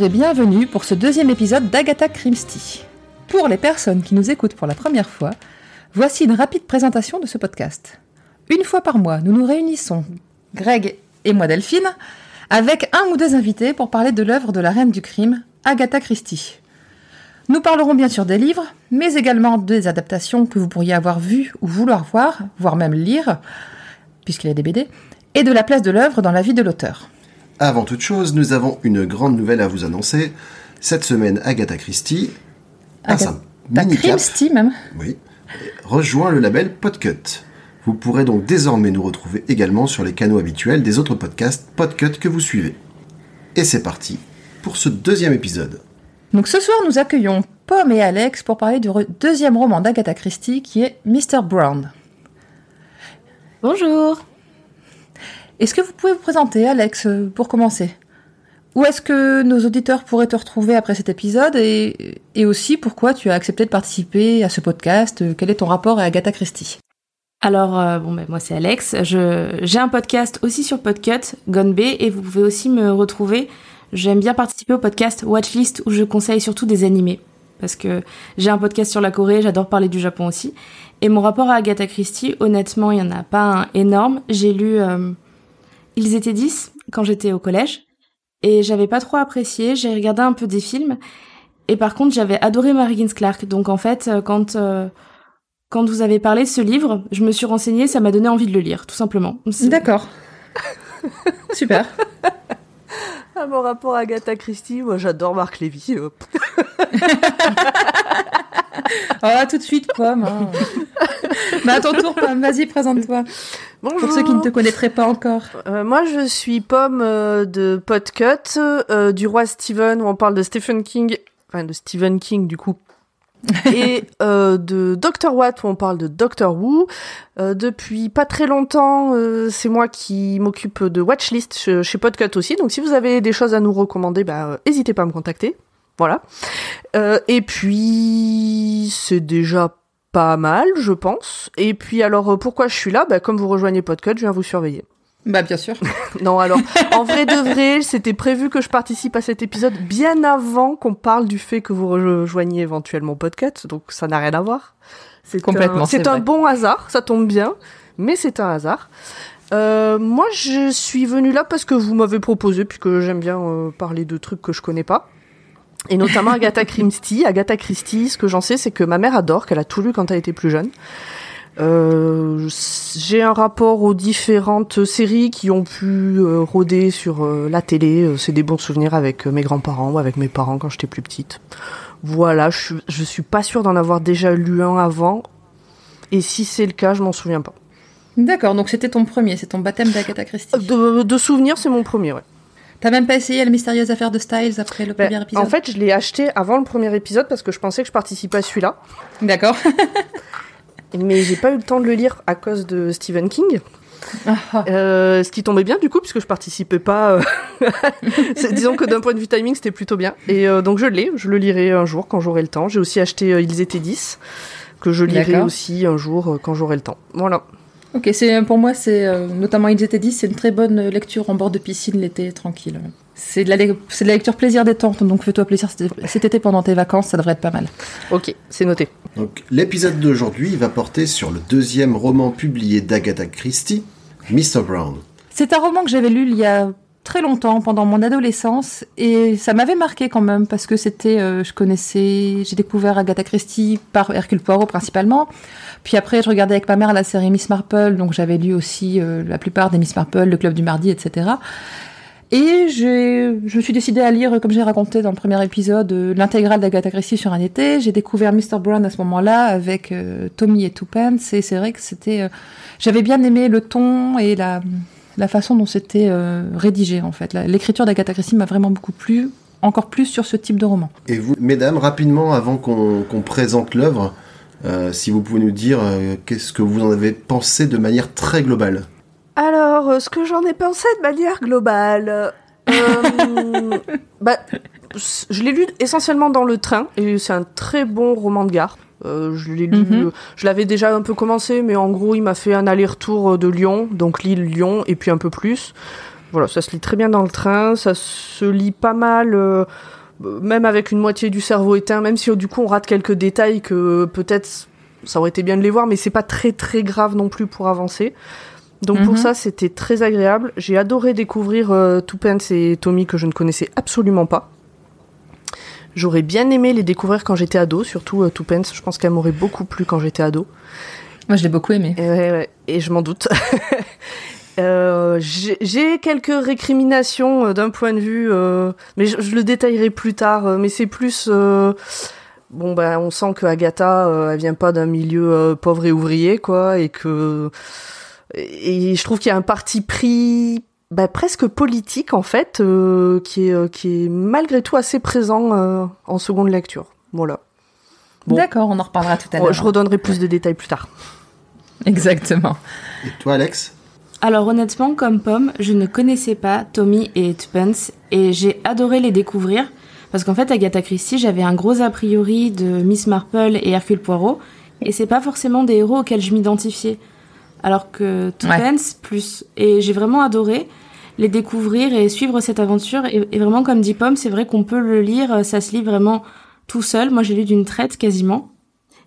Et bienvenue pour ce deuxième épisode d'Agatha Christie. Pour les personnes qui nous écoutent pour la première fois, voici une rapide présentation de ce podcast. Une fois par mois, nous nous réunissons, Greg et moi Delphine, avec un ou deux invités pour parler de l'œuvre de la reine du crime, Agatha Christie. Nous parlerons bien sûr des livres, mais également des adaptations que vous pourriez avoir vues ou vouloir voir, voire même lire, puisqu'il y a des BD, et de la place de l'œuvre dans la vie de l'auteur. Avant toute chose, nous avons une grande nouvelle à vous annoncer. Cette semaine, Agatha Christie, sa T'as mini-cap, Christie même oui, rejoint le label Podcut. Vous pourrez donc désormais nous retrouver également sur les canaux habituels des autres podcasts Podcut que vous suivez. Et c'est parti pour ce deuxième épisode. Donc ce soir, nous accueillons Pomme et Alex pour parler du deuxième roman d'Agatha Christie qui est Mr. Brown. Bonjour. Est-ce que vous pouvez vous présenter, Alex, euh, pour commencer? Où est-ce que nos auditeurs pourraient te retrouver après cet épisode et, aussi pourquoi tu as accepté de participer à ce podcast? Quel est ton rapport à Agatha Christie? Alors, euh, bon, ben, moi c'est Alex. J'ai un podcast aussi sur Podcut, Gone B, et vous pouvez aussi me retrouver. J'aime bien participer au podcast Watchlist où je conseille surtout des animés. Parce que j'ai un podcast sur la Corée, j'adore parler du Japon aussi. Et mon rapport à Agatha Christie, honnêtement, il n'y en a pas un énorme. J'ai lu euh, Ils étaient 10 quand j'étais au collège. Et j'avais pas trop apprécié. J'ai regardé un peu des films. Et par contre, j'avais adoré Mary Higgins Clark. Donc en fait, euh, quand. euh, quand vous avez parlé de ce livre, je me suis renseignée, ça m'a donné envie de le lire, tout simplement. D'accord. Super. À mon rapport à Agatha Christie, moi j'adore Marc Lévy. Ah, tout de suite, Pomme. hein. Mais à ton tour, Pomme, vas-y, présente-toi. Bonjour. Pour ceux qui ne te connaîtraient pas encore. Euh, moi je suis Pomme euh, de Podcut, euh, du roi Stephen, où on parle de Stephen King, enfin de Stephen King du coup. et euh, de Doctor Watt où on parle de Doctor Who. Euh, depuis pas très longtemps, euh, c'est moi qui m'occupe de Watchlist chez, chez Podcut aussi. Donc si vous avez des choses à nous recommander, bah, n'hésitez pas à me contacter. Voilà. Euh, et puis c'est déjà pas mal, je pense. Et puis alors euh, pourquoi je suis là? Bah, Comme vous rejoignez Podcut, je viens vous surveiller. Bah, bien sûr. Non, alors, en vrai de vrai, c'était prévu que je participe à cet épisode bien avant qu'on parle du fait que vous rejoigniez éventuellement Podcut, donc ça n'a rien à voir. C'est Complètement, un- c'est C'est un vrai. bon hasard, ça tombe bien, mais c'est un hasard. Euh, moi, je suis venue là parce que vous m'avez proposé, puis que j'aime bien euh, parler de trucs que je connais pas. Et notamment Agatha Christie. Agatha Christie, ce que j'en sais, c'est que ma mère adore, qu'elle a tout lu quand elle était plus jeune. Euh, j'ai un rapport aux différentes séries qui ont pu euh, rôder sur euh, la télé. Euh, C'est des bons souvenirs avec mes grands-parents ou avec mes parents quand j'étais plus petite. Voilà, je, suis- je suis pas sûre d'en avoir déjà lu un avant. Et si c'est le cas, je m'en souviens pas. D'accord, donc c'était ton premier, c'est ton baptême d'Agatha Christie. De, de souvenirs, c'est mon premier, ouais. T'as même pas essayé la mystérieuse affaire de Styles après le Ben, premier épisode en fait, je l'ai acheté avant le premier épisode parce que je pensais que je participais à celui-là. D'accord. Mais j'ai pas eu le temps de le lire à cause de Stephen King. Ah, Euh, ce qui tombait bien du coup puisque je participais pas. euh, disons que d'un point de vue timing c'était plutôt bien. Et euh, donc je l'ai, je le lirai un jour quand j'aurai le temps. J'ai aussi acheté Ils étaient 10 que je lirai aussi un jour quand j'aurai le temps. Voilà. Ok, c'est pour moi, c'est euh, notamment ils étaient dit, c'est une très bonne lecture en bord de piscine l'été, tranquille. C'est de, la lec- c'est de la lecture plaisir détente, donc fais-toi plaisir cet cet été pendant tes vacances, ça devrait être pas mal. Ok, c'est noté. Donc, l'épisode d'aujourd'hui va porter sur le deuxième roman publié d'Agatha Christie, Mr. Brown. C'est un roman que j'avais lu il y a très longtemps, pendant mon adolescence, et ça m'avait marqué quand même, parce que c'était, euh, je connaissais, j'ai découvert Agatha Christie par Hercule Poirot principalement, puis après je regardais avec ma mère la série Miss Marple, donc j'avais lu aussi euh, la plupart des Miss Marple, le Club du Mardi, etc. Et je me suis décidée à lire, comme j'ai raconté dans le premier épisode, euh, l'intégrale d'Agatha Christie sur un été. J'ai découvert Mr. Brown à ce moment-là avec Tommy et Twopence, et c'est vrai que c'était, j'avais bien aimé le ton et la, la façon dont c'était euh, rédigé en fait. L'écriture d'Agatha Christie m'a vraiment beaucoup plu, encore plus sur ce type de roman. Et vous, mesdames, rapidement, avant qu'on présente l'œuvre, euh, si vous pouvez nous dire euh, qu'est-ce que vous en avez pensé de manière très globale? Alors, ce que j'en ai pensé de manière globale, euh, bah, je l'ai lu essentiellement dans le train et c'est un très bon roman de gare. Euh, je l'ai lu, Mhm. je l'avais déjà un peu commencé, mais en gros, il m'a fait un aller-retour euh, de Lyon, donc Lille-Lyon, et puis un peu plus. Voilà, ça se lit très bien dans le train, ça se lit pas mal, euh, même avec une moitié du cerveau éteint, même si euh, du coup on rate quelques détails que peut-être ça aurait été bien de les voir, mais c'est pas très très grave non plus pour avancer. Donc pour Mhm. ça, c'était très agréable. J'ai adoré découvrir euh, et Tommy que je ne connaissais absolument pas. J'aurais bien aimé les découvrir quand j'étais ado, surtout euh, Twopence. Je pense qu'elle m'aurait beaucoup plu quand j'étais ado. Moi, je l'ai beaucoup aimé. Et, je m'en doute. Euh, J'ai quelques récriminations euh, d'un point de vue, euh, mais je, je le détaillerai plus tard. mais c'est plus, bon ben, on sent que Agatha, euh, elle vient pas d'un milieu euh, pauvre et ouvrier, quoi, et que, et je trouve qu'il y a un parti pris, ben, presque politique en fait, euh, qui est, euh, qui est malgré tout assez présent euh, en seconde lecture. Voilà. Bon. D'accord, on en reparlera tout à Ouais, l'heure. je redonnerai plus de détails plus tard. Exactement. Et toi, Alex? Alors honnêtement, comme Pomme, je ne connaissais pas Tommy et Tuppence et j'ai adoré les découvrir parce qu'en fait, Agatha Christie, j'avais un gros a priori de Miss Marple et Hercule Poirot et c'est pas forcément des héros auxquels je m'identifiais. Alors que Tuppence, plus. Et j'ai vraiment adoré les découvrir et suivre cette aventure. Et, et vraiment, comme dit Pomme, c'est vrai qu'on peut le lire, ça se lit vraiment tout seul. Moi, j'ai lu d'une traite quasiment.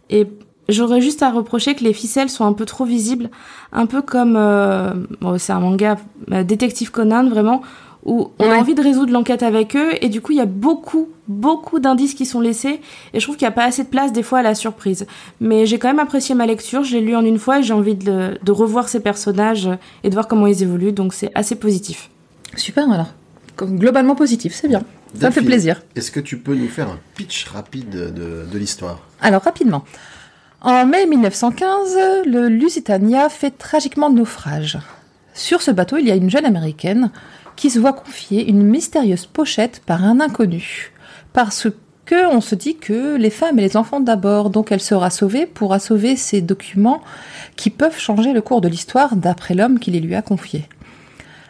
Et j'aurais juste à reprocher que les ficelles sont un peu trop visibles un peu comme euh, bon, c'est un manga euh, détective Conan vraiment où on Ouais. a envie de résoudre l'enquête avec eux et du coup il y a beaucoup beaucoup d'indices qui sont laissés et je trouve qu'il n'y a pas assez de place des fois à la surprise mais j'ai quand même apprécié ma lecture je l'ai lu en une fois et j'ai envie de, de revoir ces personnages et de voir comment ils évoluent donc c'est assez positif Super alors. Globalement positif, c'est bien. Ça me fait Delphine, plaisir. Est-ce que tu peux nous faire un pitch rapide de, de l'histoire? Alors rapidement. En mai 1915, le Lusitania fait tragiquement naufrage. Sur ce bateau, il y a une jeune américaine qui se voit confier une mystérieuse pochette par un inconnu. Parce que on se dit que les femmes et les enfants d'abord, donc elle sera sauvée, pourra sauver ces documents qui peuvent changer le cours de l'histoire d'après l'homme qui les lui a confiés.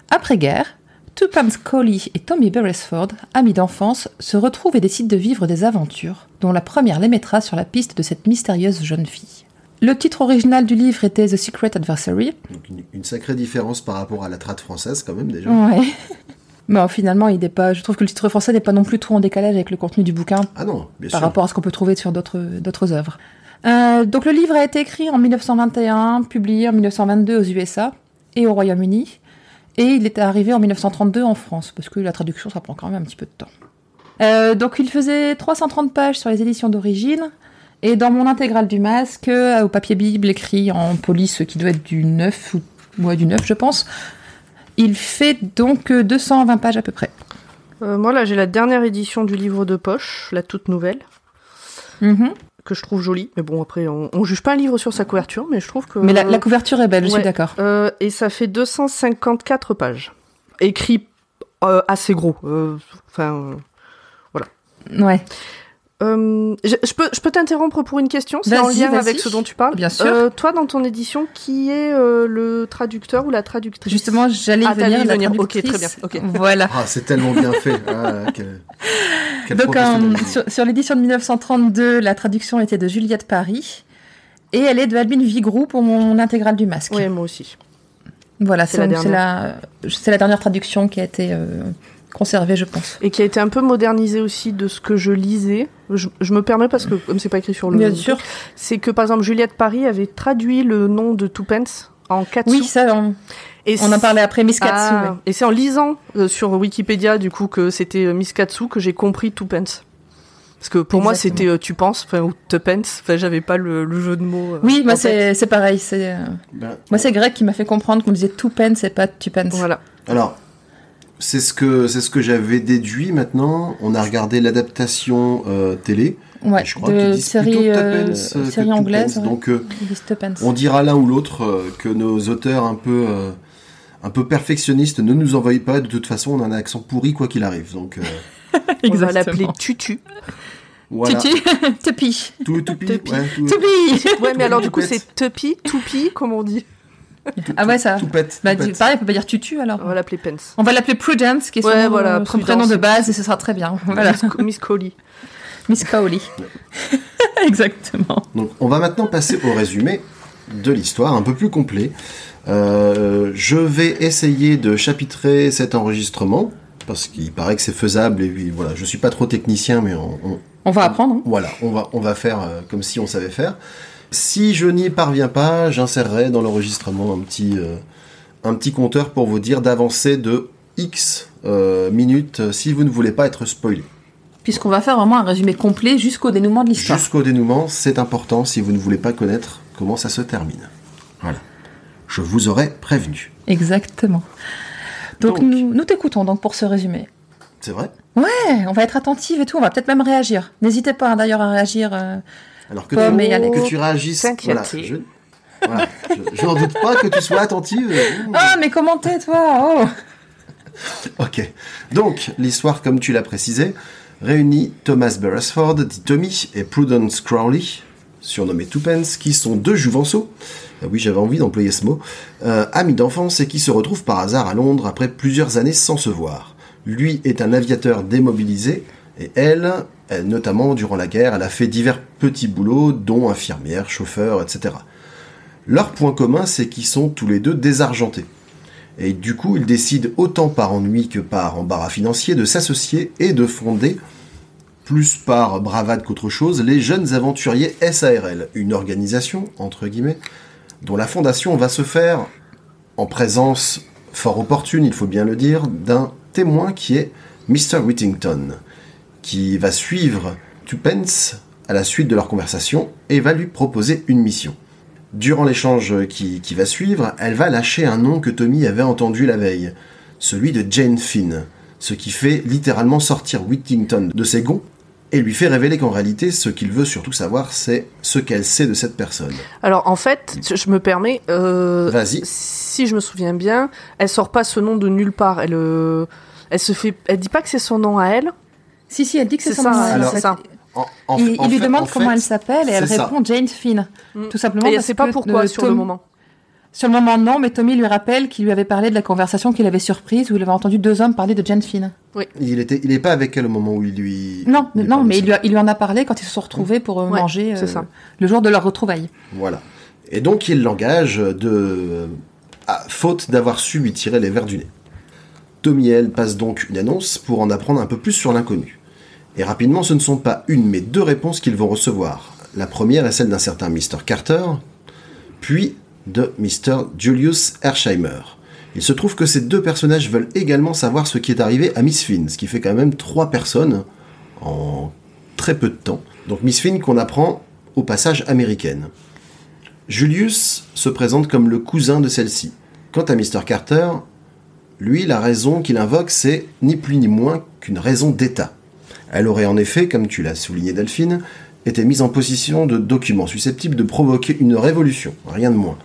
Après-guerre, Tuppence Coley et Tommy Beresford, amis d'enfance, se retrouvent et décident de vivre des aventures, dont la première les mettra sur la piste de cette mystérieuse jeune fille. Le titre original du livre était The Secret Adversary. Donc une, une sacrée différence par rapport à la trad française quand même déjà. Ouais. Mais finalement, il n'est pas. Je trouve que le titre français n'est pas non plus trop en décalage avec le contenu du bouquin Ah non, bien par sûr. rapport à ce qu'on peut trouver sur d'autres d'autres œuvres. Euh, donc le livre a été écrit en 1921, publié en 1922 aux USA et au Royaume-Uni, et il est arrivé en 1932 en France, parce que la traduction ça prend quand même un petit peu de temps. Euh, donc il faisait 330 pages sur les éditions d'origine, et dans mon intégrale du masque, euh, au papier bible écrit en police qui doit être du 9 ou ouais, du 9 je pense, il fait donc euh, 220 pages à peu près. Euh, moi, là, j'ai la dernière édition du livre de poche, la toute nouvelle, Mhm. que je trouve jolie. Mais bon, après, on, on juge pas un livre sur sa couverture, mais je trouve que. Mais la, la couverture est belle, je suis d'accord. Euh, et ça fait 254 pages. Écrit euh, assez gros. euh, Enfin. Ouais. Euh, je, je peux, je peux t'interrompre pour une question C'est en lien avec ce dont tu parles Bien sûr. Euh, toi, dans ton édition, qui est euh, le traducteur ou la traductrice? Justement, j'allais y Ah, venir. y la venir. Ok, très bien. Voilà. Ah, c'est tellement bien fait. Ah, quel, quel Donc, sur, sur l'édition de 1932, la traduction était de Juliette Paris. Et elle est de Albine Vigroux pour mon intégrale du masque. Oui, moi aussi. Voilà, c'est c'est la c'est la, c'est la dernière traduction qui a été conservée, je pense. Et qui a été un peu modernisé aussi de ce que je lisais. Je, je me permets parce que, comme c'est pas écrit sur le. Bien sûr. C'est que, par exemple, Juliette Paris avait traduit le nom de Tuppence en quatre Oui, ça, on- Et On en parlait après Miss Katsu. Ah, ouais. Et c'est en lisant euh, sur Wikipédia, du coup, que c'était euh, Miss Katsu que j'ai compris Tuppence. Parce que pour moi, c'était euh, Tu penses, enfin, ou Tuppence. Enfin, j'avais pas le, le jeu de mots. euh, Oui, moi c'est c'est pareil. c'est, euh, Ben, Moi c'est Greg qui m'a fait comprendre qu'on disait two pence et pas two pence. Voilà. Alors, c'est ce que c'est ce que j'avais déduit. Maintenant, on a regardé l'adaptation euh, télé. Ouais, je crois de série, euh, euh, série anglaise. ouais. Donc, euh, on dira l'un ou l'autre euh, que nos auteurs un peu euh, un peu perfectionnistes ne nous envoient pas. De toute façon, on a un accent pourri quoi qu'il arrive. Donc euh, On va l'appeler. Tutu. voilà. Tutu, tupi, Tupi. ouais. Ouais, mais alors du coup, c'est Tupi, Tupi, comme on dit. Ah ouais ça. tout pète. Bah, tout dis- pète. pareil, on peut pas dire tutu alors. On va l'appeler Pence. On va l'appeler Prudence, qui est son, Ouais, nom- voilà, son Prudence. prénom de base, et ce sera très bien. Voilà, Miss, Coley. Miss Cowley. Exactement. Donc, on va maintenant passer au résumé de l'histoire, un peu plus complet. Euh, je vais essayer de chapitrer cet enregistrement parce qu'il paraît que c'est faisable et puis voilà, je suis pas trop technicien, mais on, on- On va apprendre. hein. voilà, on va on va faire euh, comme si on savait faire. Si je n'y parviens pas, j'insérerai dans l'enregistrement un petit euh, un petit compteur pour vous dire d'avancer de X euh, minutes euh, si vous ne voulez pas être spoilé. Puisqu'on va faire vraiment un résumé complet jusqu'au dénouement de l'histoire. Jusqu'au dénouement, c'est important si vous ne voulez pas connaître comment ça se termine. Voilà. Je vous aurais prévenu. Exactement. Donc, Donc. nous, nous t'écoutons donc pour ce résumé. C'est vrai? Ouais, on va être attentive et tout, on va peut-être même réagir. N'hésitez pas hein, d'ailleurs à réagir. euh, Alors que, Pomme tu, et Alex. que tu réagisses. Voilà, je, voilà, je- je n'en doute pas que tu sois attentive. Ah, mais commentez toi? Oh Ok. Donc, l'histoire, comme tu l'as précisé, réunit Thomas Beresford, dit Tommy, et Prudence Crowley, surnommé Tuppence, qui sont deux jouvenceaux, euh, oui j'avais envie d'employer ce mot, euh, amis d'enfance et qui se retrouvent par hasard à Londres après plusieurs années sans se voir. Lui est un aviateur démobilisé, et elle, notamment durant la guerre, elle a fait divers petits boulots, dont infirmière, chauffeur, etc. Leur point commun, c'est qu'ils sont tous les deux désargentés. Et du coup, ils décident autant par ennui que par embarras financier de s'associer et de fonder, plus par bravade qu'autre chose, les Jeunes Aventuriers SARL, une organisation, entre guillemets, dont la fondation va se faire en présence fort opportune, il faut bien le dire, d'un témoin qui est Mr. Whittington, qui va suivre Tuppence à la suite de leur conversation et va lui proposer une mission. Durant l'échange qui, qui va suivre, elle va lâcher un nom que Tommy avait entendu la veille, celui de Jane Finn, ce qui fait littéralement sortir Whittington de ses gonds et lui fait révéler qu'en réalité, ce qu'il veut surtout savoir, c'est ce qu'elle sait de cette personne. Alors, en fait, je me permets. euh, Vas-y. Si je me souviens bien, elle sort pas ce nom de nulle part. Elle, euh, elle se fait. Elle dit pas que c'est son nom à elle. Si, si, elle dit que c'est C'est son en fait. ça. En- en- Il, il en lui fait- demande en comment fait, elle s'appelle et elle c'est ça. répond Jane Finn. Mm. Tout simplement Et elle parce sait pas que, pourquoi euh, sur le moment. Sur le moment, non, mais Tommy lui rappelle qu'il lui avait parlé de la conversation qu'il avait surprise où il avait entendu deux hommes parler de Jane Finn. Il était, il est pas avec elle au moment où il lui. Non, lui non, mais il lui, a- il lui en a parlé quand ils se sont retrouvés pour euh, Ouais, manger c'est euh, ça. le jour de leur retrouvaille. Voilà. Et donc il l'engage de. à faute d'avoir su lui tirer les verres du nez. Tommy et elle passent donc une annonce pour en apprendre un peu plus sur l'inconnu. Et rapidement, ce ne sont pas une, mais deux réponses qu'ils vont recevoir. La première est celle d'un certain Mr. Carter, puis de Mr. Julius Hersheimer. Il se trouve que ces deux personnages veulent également savoir ce qui est arrivé à Miss Finn, ce qui fait quand même trois personnes en très peu de temps. Donc Miss Finn qu'on apprend au passage américaine. Julius se présente comme le cousin de celle-ci. Quant à Mr. Carter, lui, la raison qu'il invoque, c'est ni plus ni moins qu'une raison d'État. Elle aurait en effet, comme tu l'as souligné Delphine, été mise en possession de documents susceptibles de provoquer une révolution, rien de moins.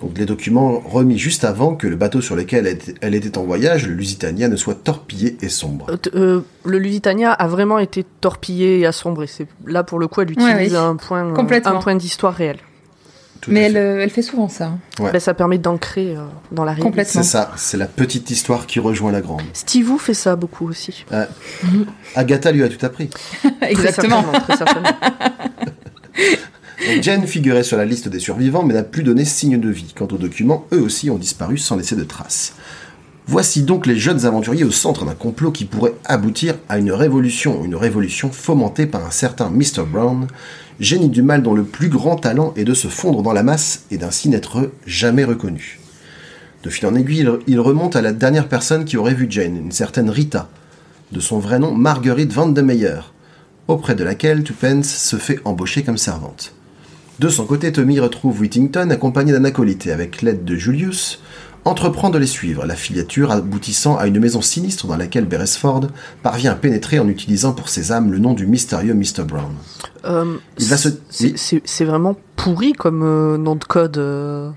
Donc les documents remis juste avant que le bateau sur lequel elle était- en voyage, le Lusitania, ne soit torpillé et sombre. Euh, euh, le Lusitania a vraiment été torpillé et assombré. C'est là pour le coup, elle utilise Ouais, oui. un point, euh, un point d'histoire réel. Tout Mais elle, euh, elle fait souvent ça. Ouais. Ben, ça permet d'ancrer euh, dans la réalité. Complètement. C'est ça, c'est la petite histoire qui rejoint la grande. Steve fait ça beaucoup aussi. Agatha lui a tout appris. Très Exactement. certainement, très certainement. Jen figurait sur la liste des survivants mais n'a plus donné signe de vie. Quant aux documents, eux aussi ont disparu sans laisser de traces. Voici donc les jeunes aventuriers au centre d'un complot qui pourrait aboutir à une révolution, une révolution fomentée par un certain Mr. Brown, génie du mal dont le plus grand talent est de se fondre dans la masse et d'ainsi n'être jamais reconnu. De fil en aiguille, il, remonte à la dernière personne qui aurait vu Jane, une certaine Rita, de son vrai nom Marguerite Van de Meyer, auprès de laquelle Tuppence se fait embaucher comme servante. De son côté, Tommy retrouve Whittington accompagné et avec l'aide de Julius, entreprend de les suivre, la filature aboutissant à une maison sinistre dans laquelle Beresford parvient à pénétrer en utilisant pour ses âmes le nom du mystérieux Mr. Brown. Euh, Il va se- c'est- oui. C'est c'est vraiment pourri comme euh, nom de code. euh.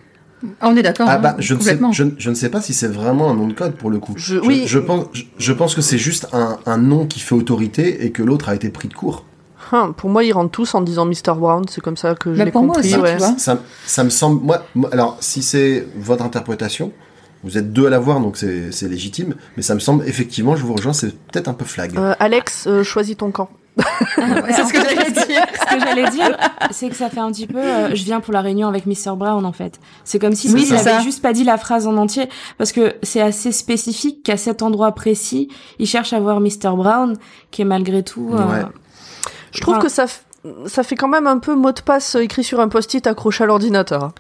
Ah, On est d'accord. Ah hein, bah, je ne, sais, complètement. je, je ne sais pas si c'est vraiment un nom de code pour le coup. Je- oui. je, pense, je, je pense que c'est juste un, un nom qui fait autorité et que l'autre a été pris de court. Hein, pour moi, ils rentrent tous en disant Mr. Brown, c'est comme ça que je l'ai pour moi compris. aussi, ouais. tu vois. Ça, ça me semble. Moi, moi- alors, si c'est votre interprétation, vous êtes deux à l'avoir, donc c'est légitime. Mais ça me semble, effectivement, je vous rejoins, c'est peut-être un peu flag. Euh, Alex, euh, choisis ton camp. C'est ce que j'allais dire. Ce que j'allais dire, c'est que ça fait un petit peu. euh, je viens pour la réunion avec Mr. Brown en fait. C'est comme si Oui, il avait juste pas dit la phrase en entier, parce que c'est assez spécifique qu'à cet endroit précis, il cherche à voir Mr. Brown, qui est malgré tout. euh, Ouais. Je trouve Enfin, que ça, f- ça fait quand même un peu mot de passe écrit sur un post-it accroché à l'ordinateur. hein.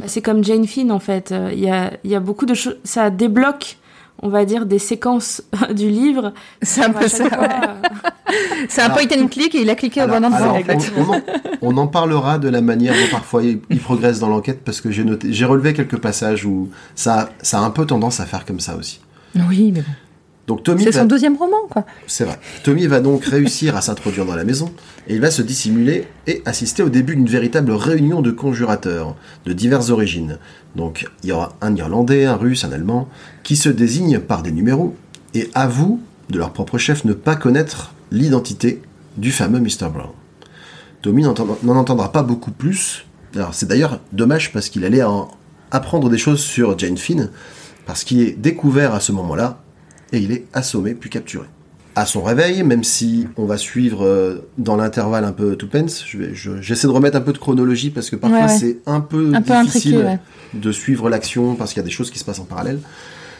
bah, c'est comme Jane Finn en fait. Euh, Il y a, il y a beaucoup de choses. Ça débloque, on va dire, des séquences du livre. C'est un peu ça. fois, euh, C'est un Alors- point and click et il a cliqué au Alors- bon endroit alors, en fait. on, on en, on en parlera de la manière dont parfois il, il progresse dans l'enquête parce que j'ai noté, j'ai relevé quelques passages où ça, ça a un peu tendance à faire comme ça aussi. Oui, mais bon. Donc Tommy, C'est va- son deuxième roman, quoi. c'est vrai. Tommy va donc réussir à s'introduire dans la maison et il va se dissimuler et assister au début d'une véritable réunion de conjurateurs de diverses origines. Donc il y aura un Irlandais, un Russe, un Allemand qui se désignent par des numéros et avouent de leur propre chef ne pas connaître l'identité du fameux Mr. Brown. Tommy n'en entendra pas beaucoup plus. Alors c'est d'ailleurs dommage parce qu'il allait en apprendre des choses sur Jane Finn parce qu'il est découvert à ce moment-là et il est assommé puis capturé. À son réveil, même si on va suivre euh, dans l'intervalle un peu je je- j'essaie de remettre un peu de chronologie parce que parfois Ouais, ouais. c'est un peu Un peu difficile intriqué, ouais. de suivre l'action parce qu'il y a des choses qui se passent en parallèle.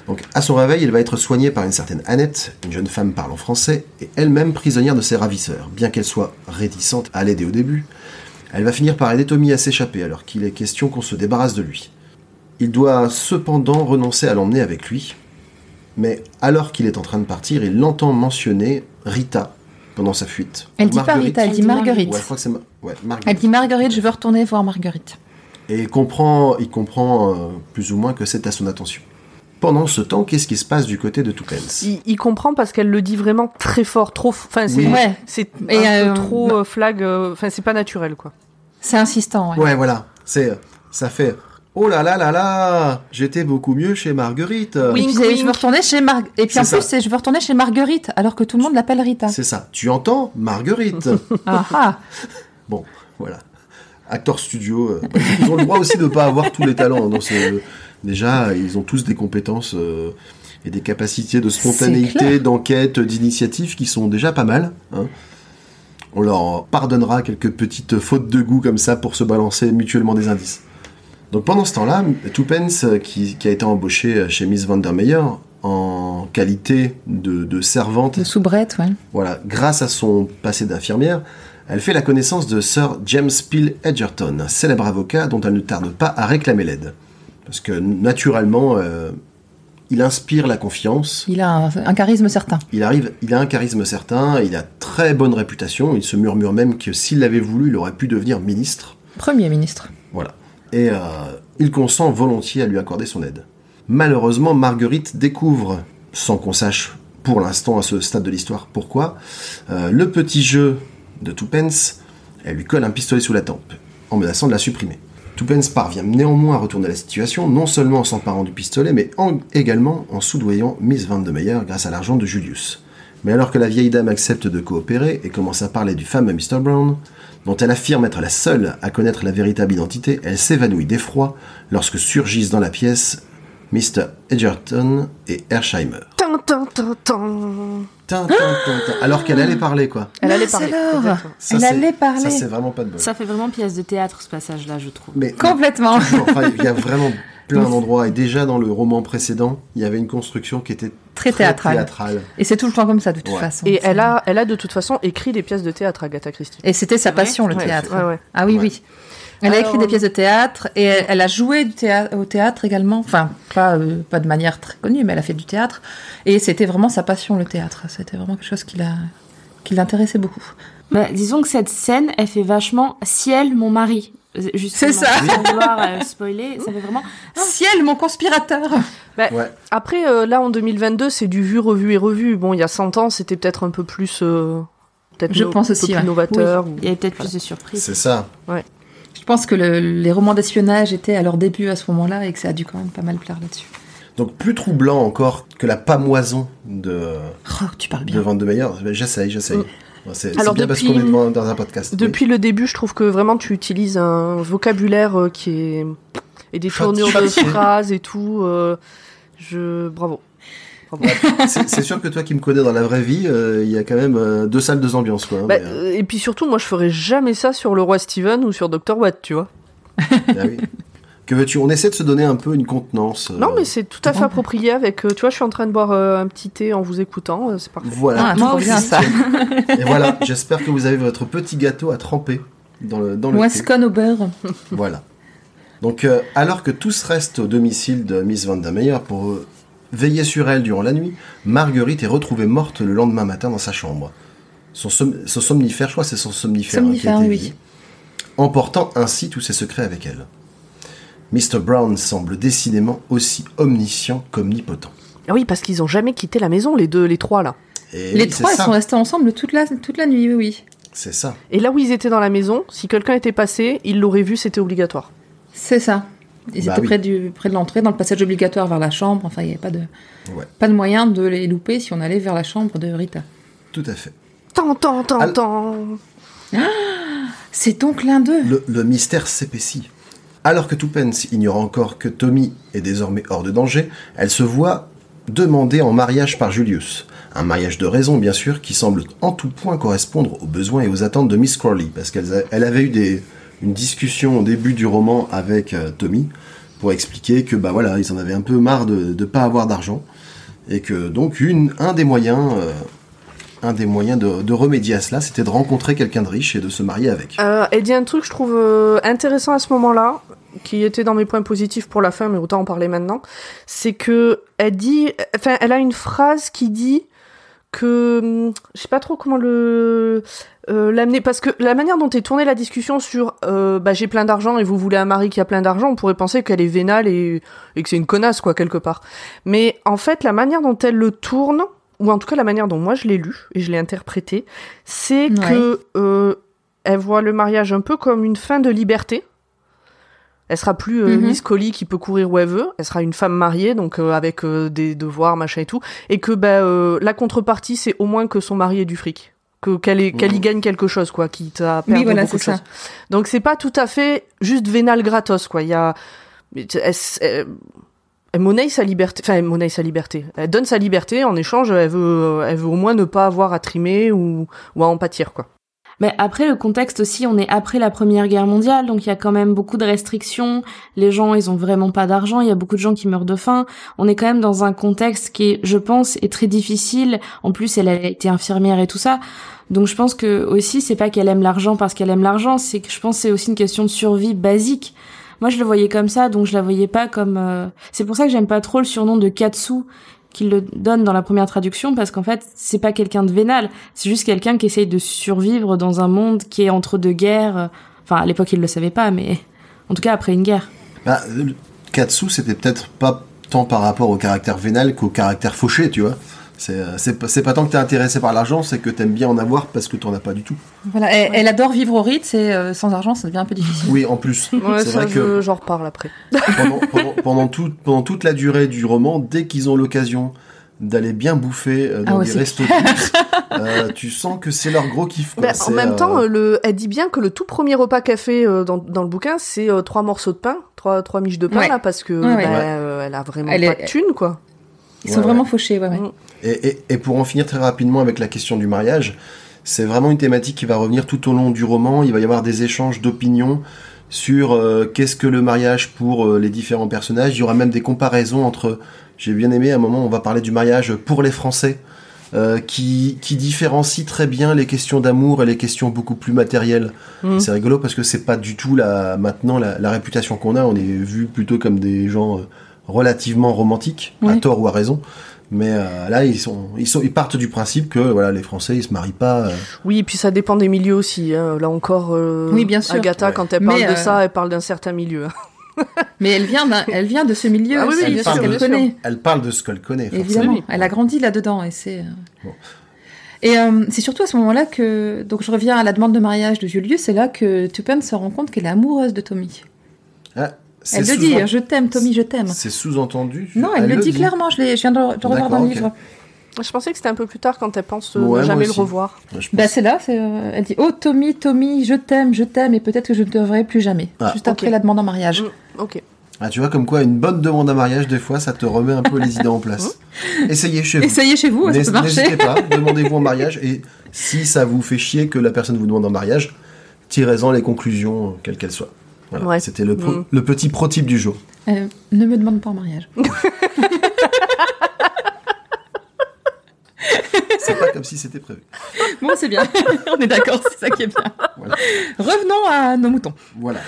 Donc à son réveil, il va être soigné par une certaine Annette, une jeune femme parlant français et elle-même prisonnière de ses ravisseurs. Bien qu'elle soit réticente à l'aider au début, elle va finir par aider Tommy à s'échapper alors qu'il est question qu'on se débarrasse de lui. Il doit cependant renoncer à l'emmener avec lui, mais alors qu'il est en train de partir, il l'entend mentionner Rita pendant sa fuite. Elle dit pas Marguerite. Rita, elle dit Marguerite. Ouais, je crois que c'est Ma- ouais, Marguerite. Elle dit Marguerite, je veux retourner voir Marguerite. Et il comprend, il comprend euh, plus ou moins que c'est à son attention. Pendant ce temps, qu'est-ce qui se passe du côté de Tuppence Il, il comprend parce qu'elle le dit vraiment très fort, trop. Enfin, c'est Oui. Ouais, c'est euh, peu trop euh, flag. euh, Enfin, c'est pas naturel, quoi. c'est insistant. ouais. Ouais, voilà. C'est, ça fait. Oh là là là là J'étais beaucoup mieux chez Marguerite. Et Oui. puis je veux retourner chez Mar... Et puis en ça. plus, je veux retourner chez Marguerite, alors que tout le monde l'appelle Rita. C'est ça. Tu entends Marguerite Ah ah. Bon, voilà. Acteurs studio, euh, ils ont le droit aussi de ne pas avoir tous les talents. Donc c'est- déjà, ils ont tous des compétences euh, et des capacités de spontanéité, d'enquête, d'initiative qui sont déjà pas mal. hein. On leur pardonnera quelques petites fautes de goût comme ça pour se balancer mutuellement des indices. Donc pendant ce temps-là, Tuppence, euh, qui, qui a été embauché chez Miss Vandermeyer en qualité de, de servante De soubrette, ouais. voilà, grâce à son passé d'infirmière, elle fait la connaissance de Sir James Peel Edgerton, un célèbre avocat dont elle ne tarde pas à réclamer l'aide. Parce que naturellement, euh, il inspire la confiance, Il a un, un charisme certain. il arrive, il a un charisme certain, il a très bonne réputation, il se murmure même que s'il l'avait voulu, il aurait pu devenir ministre. Premier ministre. Voilà. Et euh, il consent volontiers à lui accorder son aide. Malheureusement, Marguerite découvre, sans qu'on sache pour l'instant à ce stade de l'histoire pourquoi, euh, le petit jeu de Tuppence, elle lui colle un pistolet sous la tempe, en menaçant de la supprimer. Tuppence parvient néanmoins à retourner la situation, non seulement en s'emparant du pistolet, mais en- également en soudoyant Miss Van de Meyer grâce à l'argent de Julius. Mais alors que la vieille dame accepte de coopérer et commence à parler du fameux Mr. Brown, dont elle affirme être la seule à connaître la véritable identité, elle s'évanouit d'effroi lorsque surgissent dans la pièce Mr. Edgerton et Hersheimer. Alors qu'elle allait parler, quoi. Elle allait parler. Ça, Elle c'est- allait parler. Ça, c'est vraiment pas de bol. Ça fait vraiment pièce de théâtre ce passage-là, je trouve. Mais Complètement. enfin, il y a vraiment plein d'endroits. Et déjà, dans le roman précédent, il y avait une construction qui était Très très théâtral. théâtrale. Et c'est tout le temps comme ça, de toute Ouais. façon. Et elle a, elle a de toute façon écrit des pièces de théâtre, Agatha Christie. Et c'était sa vrai passion, le Ouais, théâtre. ouais, ouais. Ah oui, Ouais. oui. Elle a écrit des pièces de théâtre et elle, elle a joué du théâtre, au théâtre également. Enfin, pas, euh, pas de manière très connue, mais elle a fait du théâtre. Et c'était vraiment sa passion, le théâtre. C'était vraiment quelque chose qui l'a- qui l'intéressait beaucoup. Bah, disons que cette scène, elle fait vachement ciel, mon mari. C'est ça. Sans vouloir euh, spoiler, ça fait vraiment. Ciel, mon conspirateur Bah, Ouais. Après, euh, là, en 2022, c'est du vu, revu et revu. Bon, il y a 100 ans, c'était peut-être un peu plus... euh, peut-être Je no- pense un aussi, peu ouais. plus novateur. ou- Il y avait peut-être plus de surprises. C'est ça. Je pense que le- les romans d'espionnage étaient à leur début à ce moment-là et que ça a dû quand même pas mal plaire là-dessus. Donc plus troublant encore que la pamoison de, Oh, tu parles de bien. Van de Meyer. J'essaye, j'essaye. C'est bien depuis- parce qu'on est devant- dans un podcast. Depuis le début, je trouve que vraiment tu utilises un vocabulaire euh, qui est et des tournures de phrases et tout. euh, je bravo. C'est sûr que toi qui me connais dans la vraie vie, euh, il y a quand même euh, deux salles, deux ambiances. Quoi, hein, Bah, mais, euh, et puis surtout, moi, je ferais jamais ça sur le roi Steven ou sur Dr Watt, tu vois. ah oui. Que veux-tu? On essaie de se donner un peu une contenance. euh, Non, mais c'est tout à fait approprié avec. euh, tu vois, je suis en train de boire euh, un petit thé en vous écoutant. euh, c'est parfait. Voilà. Ah, moi aussi. ça. Et voilà, j'espère que vous avez votre petit gâteau à tremper dans le, dans le thé. Wescon au beurre. Voilà. Donc, euh, alors que tous restent au domicile de Miss Van der Meyer pour euh, veiller sur elle durant la nuit, Marguerite est retrouvée morte le lendemain matin dans sa chambre. Son, som- son somnifère, je crois que c'est son somnifère, hein, Somnifère, qui a été oui. emportant ainsi tous ses secrets avec elle. Mr. Brown semble décidément aussi omniscient qu'omnipotent. Ah oui, parce qu'ils ont jamais quitté la maison, les deux, les trois là. Et Les oui, trois, c'est ils ça. sont restés ensemble toute la, toute la nuit, oui. C'est ça. Et là où ils étaient dans la maison, si quelqu'un était passé, ils l'auraient vu, c'était obligatoire. C'est ça. Ils Bah étaient oui. près, du, près de l'entrée, dans le passage obligatoire vers la chambre. Enfin, il n'y avait pas de, Ouais. pas de moyen de les louper si on allait vers la chambre de Rita. Tout à fait. Tant, tant, tant, Al- tant. C'est donc l'un d'eux. Le, le mystère s'épaissit. Alors que Tuppence ignore encore que Tommy est désormais hors de danger, elle se voit demander en mariage par Julius. Un mariage de raison, bien sûr, qui semble en tout point correspondre aux besoins et aux attentes de Miss Crawley, parce qu'elle avait eu une discussion au début du roman avec euh, Tommy pour expliquer que bah voilà, ils en avaient un peu marre de ne pas avoir d'argent et que donc un des moyens, euh, un des moyens de, remédier à cela, c'était de rencontrer quelqu'un de riche et de se marier avec. Euh, elle dit un truc que je trouve euh, intéressant à ce moment-là, qui était dans mes points positifs pour la fin, mais autant en parler maintenant. C'est que elle dit, enfin, elle a une phrase qui dit que hum, je sais pas trop comment le euh, l'amener parce que la manière dont est tournée la discussion sur euh, bah j'ai plein d'argent et vous voulez un mari qui a plein d'argent, on pourrait penser qu'elle est vénale et, et que c'est une connasse quoi quelque part. Mais en fait, la manière dont elle le tourne, ou en tout cas la manière dont moi je l'ai lu et je l'ai interprété, c'est Ouais. que euh, elle voit le mariage un peu comme une fin de liberté. Elle sera plus euh, Mhm. Miss Collie qui peut courir où elle veut. Elle sera une femme mariée, donc euh, avec euh, des devoirs, machin et tout. Et que bah, euh, la contrepartie, c'est au moins que son mari ait du fric. Que, qu'elle, ait- qu'elle y gagne quelque chose, quoi, quitte à perdre Oui, voilà, beaucoup c'est de ça. choses. Donc c'est pas tout à fait juste vénal gratos, quoi. Il y a... Elle, elle- elle monnaie sa liberté, enfin elle monnaie sa liberté. Elle donne sa liberté, en échange, elle veut, elle veut au moins ne pas avoir à trimer ou, ou à en pâtir, quoi. Mais après, le contexte aussi, on est après la Première Guerre mondiale, donc il y a quand même beaucoup de restrictions. Les gens, ils ont vraiment pas d'argent. Il y a beaucoup de gens qui meurent de faim. On est quand même dans un contexte qui, je pense, est très difficile. En plus, elle a été infirmière et tout ça. Donc je pense que aussi, c'est pas qu'elle aime l'argent parce qu'elle aime l'argent, c'est que je pense c'est aussi une question de survie basique. Moi, je le voyais comme ça, donc je la voyais pas comme. euh, C'est pour ça que j'aime pas trop le surnom de Katsu qu'il le donne dans la première traduction parce qu'en fait, c'est pas quelqu'un de vénal. C'est juste quelqu'un qui essaye de survivre dans un monde qui est entre deux guerres. Enfin, à l'époque, il le savait pas, mais en tout cas après une guerre. Bah, le Katsu, c'était peut-être pas tant par rapport au caractère vénal qu'au caractère fauché, tu vois. C'est euh, c'est pas, tant que t'es intéressé par l'argent, c'est que t'aimes bien en avoir parce que t'en as pas du tout. Voilà, elle, elle adore vivre au Ritz et euh, sans argent, ça devient un peu difficile. Oui, en plus. Ouais, c'est ça, vrai je- que j'en reparle après. pendant, pendant, pendant, tout- pendant toute la durée du roman, dès qu'ils ont l'occasion d'aller bien bouffer euh, dans Ah des restos euh, tu sens que c'est leur gros kiff. quoi. En même euh, temps, le, elle dit bien que le tout premier repas qu'elle fait euh, dans, dans le bouquin, c'est euh, trois morceaux de pain, trois, trois miches de pain, Ouais. là, parce que Ouais, ouais. Ouais. euh, elle a vraiment Elle pas est- de thunes, quoi. Ils Ouais, sont ouais. vraiment fauchés, ouais, ouais. Mm. Et, et- et pour en finir très rapidement avec la question du mariage, c'est vraiment une thématique qui va revenir tout au long du roman. Il va y avoir des échanges d'opinions sur euh, qu'est-ce que le mariage pour euh, les différents personnages. Il y aura même des comparaisons entre. J'ai bien aimé à un moment, on va parler du mariage pour les Français. euh, qui, qui différencie très bien les questions d'amour et les questions beaucoup plus matérielles. Mm. C'est rigolo parce que c'est pas du tout la, maintenant la, la réputation qu'on a. On est vu plutôt comme des gens relativement romantiques, à tort ou à raison. Mais euh, là, ils, sont, ils, sont, ils partent du principe que voilà, les Français, ils se marient pas. euh, Oui, et puis ça dépend des milieux aussi. hein. Là encore, euh, Oui, bien sûr. Agatha, Ouais. quand elle parle Mais, de euh, ça, elle parle d'un certain milieu. Mais elle vient, elle vient de ce milieu, Ah oui, elle vient de connaît. elle parle de ce qu'elle connaît. forcément. Évidemment, elle a grandi là-dedans et c'est. Bon. Et euh, c'est surtout à ce moment-là que, donc je reviens à la demande de mariage de Julius, c'est là que Tuppen se rend compte qu'elle est amoureuse de Tommy. Ah, Elle le dit, je t'aime, Tommy, je t'aime. C'est sous-entendu. Non, elle, le dit clairement, je, l'ai- je viens de, le- revoir dans le livre. Je pensais que c'était un peu plus tard quand elle pense euh, Ouais, ne jamais le revoir. Ouais, Bah c'est là, c'est, euh, elle dit Oh Tommy, Tommy, je t'aime, je t'aime, et peut-être que je ne te verrai plus jamais. Ah, Juste après la demande en mariage. Mm, ok. Ah, tu vois, comme quoi, une bonne demande à mariage, des fois, ça te remet un peu les idées en place. Essayez chez vous. Essayez chez vous, ça peut marcher. N'hésitez pas, demandez-vous en mariage, et si ça vous fait chier que la personne vous demande en mariage, tirez-en les conclusions, euh, quelles qu'elles soient. Voilà, Ouais. C'était le, pro- Mm. le petit pro-type du jour. Euh, ne me demande pas en mariage. C'est pas comme si c'était prévu. Bon, c'est bien. On est d'accord, c'est ça qui est bien. Voilà. Revenons à nos moutons. Voilà.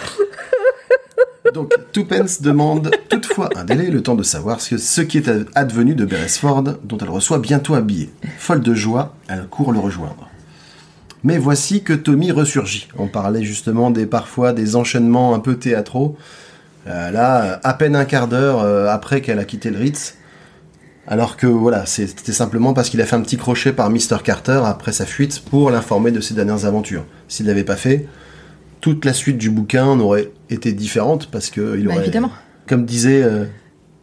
Donc, Twopence demande toutefois un délai, le temps de savoir ce, ce qui est advenu de Beresford, dont elle reçoit bientôt un billet. Folle de joie, elle court le rejoindre. Mais voici que Tommy ressurgit. On parlait justement des parfois des enchaînements un peu théâtraux. Euh, là, à peine un quart d'heure euh, après qu'elle a quitté le Ritz, alors que voilà, c'était simplement parce qu'il a fait un petit crochet par Mr. Carter après sa fuite pour l'informer de ses dernières aventures. S'il l'avait pas fait, toute la suite du bouquin aurait été différente parce que il Bah, aurait, évidemment. comme disait euh,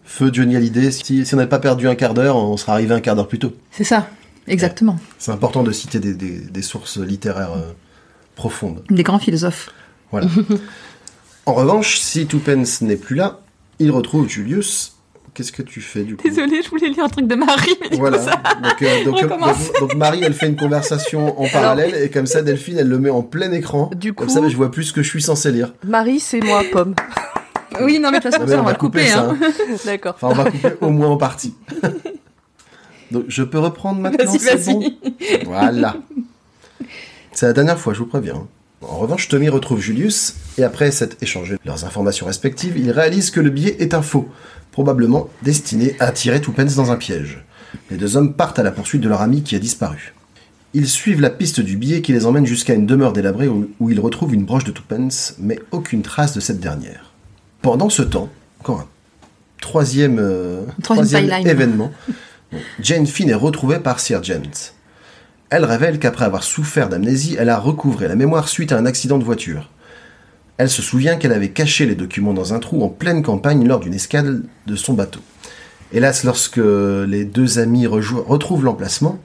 Feu Johnny Hallyday, si, si on n'avait pas perdu un quart d'heure, on serait arrivé un quart d'heure plus tôt. C'est ça, exactement. C'est important de citer des, des- des sources littéraires euh, profondes. Des grands philosophes. Voilà. en revanche, si Twopence n'est plus là, il retrouve Julius. Qu'est-ce que tu fais du coup? Désolée, je voulais lire un truc de Marie, mais du coup, Voilà. ça- Donc, euh, donc, Recommence. donc- donc Marie, elle fait une conversation en parallèle et comme ça, Delphine, elle le met en plein écran. Du comme coup- ça, mais je vois plus ce que je suis censé lire. Marie, c'est moi, Pomme. Oui, non, mais de toute façon, Ah, ça, on va le couper. ça, hein. hein. D'accord. Enfin, on va couper au moins en partie. Donc, je peux reprendre maintenant Vas-y, bon Voilà. C'est la dernière fois, je vous préviens. En revanche, Tommy retrouve Julius, et après s'être échangé leurs informations respectives, il réalise que le billet est un faux, probablement destiné à attirer Twopence dans un piège. Les deux hommes partent à la poursuite de leur ami qui a disparu. Ils suivent la piste du billet qui les emmène jusqu'à une demeure délabrée où, où ils retrouvent une broche de Twopence, mais aucune trace de cette dernière. Pendant ce temps, encore un troisième, euh, Troisième événement, Jane Finn est retrouvée par Sir Gent. Elle révèle qu'après avoir souffert d'amnésie, elle a recouvré la mémoire suite à un accident de voiture. Elle se souvient qu'elle avait caché les documents dans un trou en pleine campagne lors d'une escale de son bateau. Hélas, lorsque les deux amis retrouvent l'emplacement,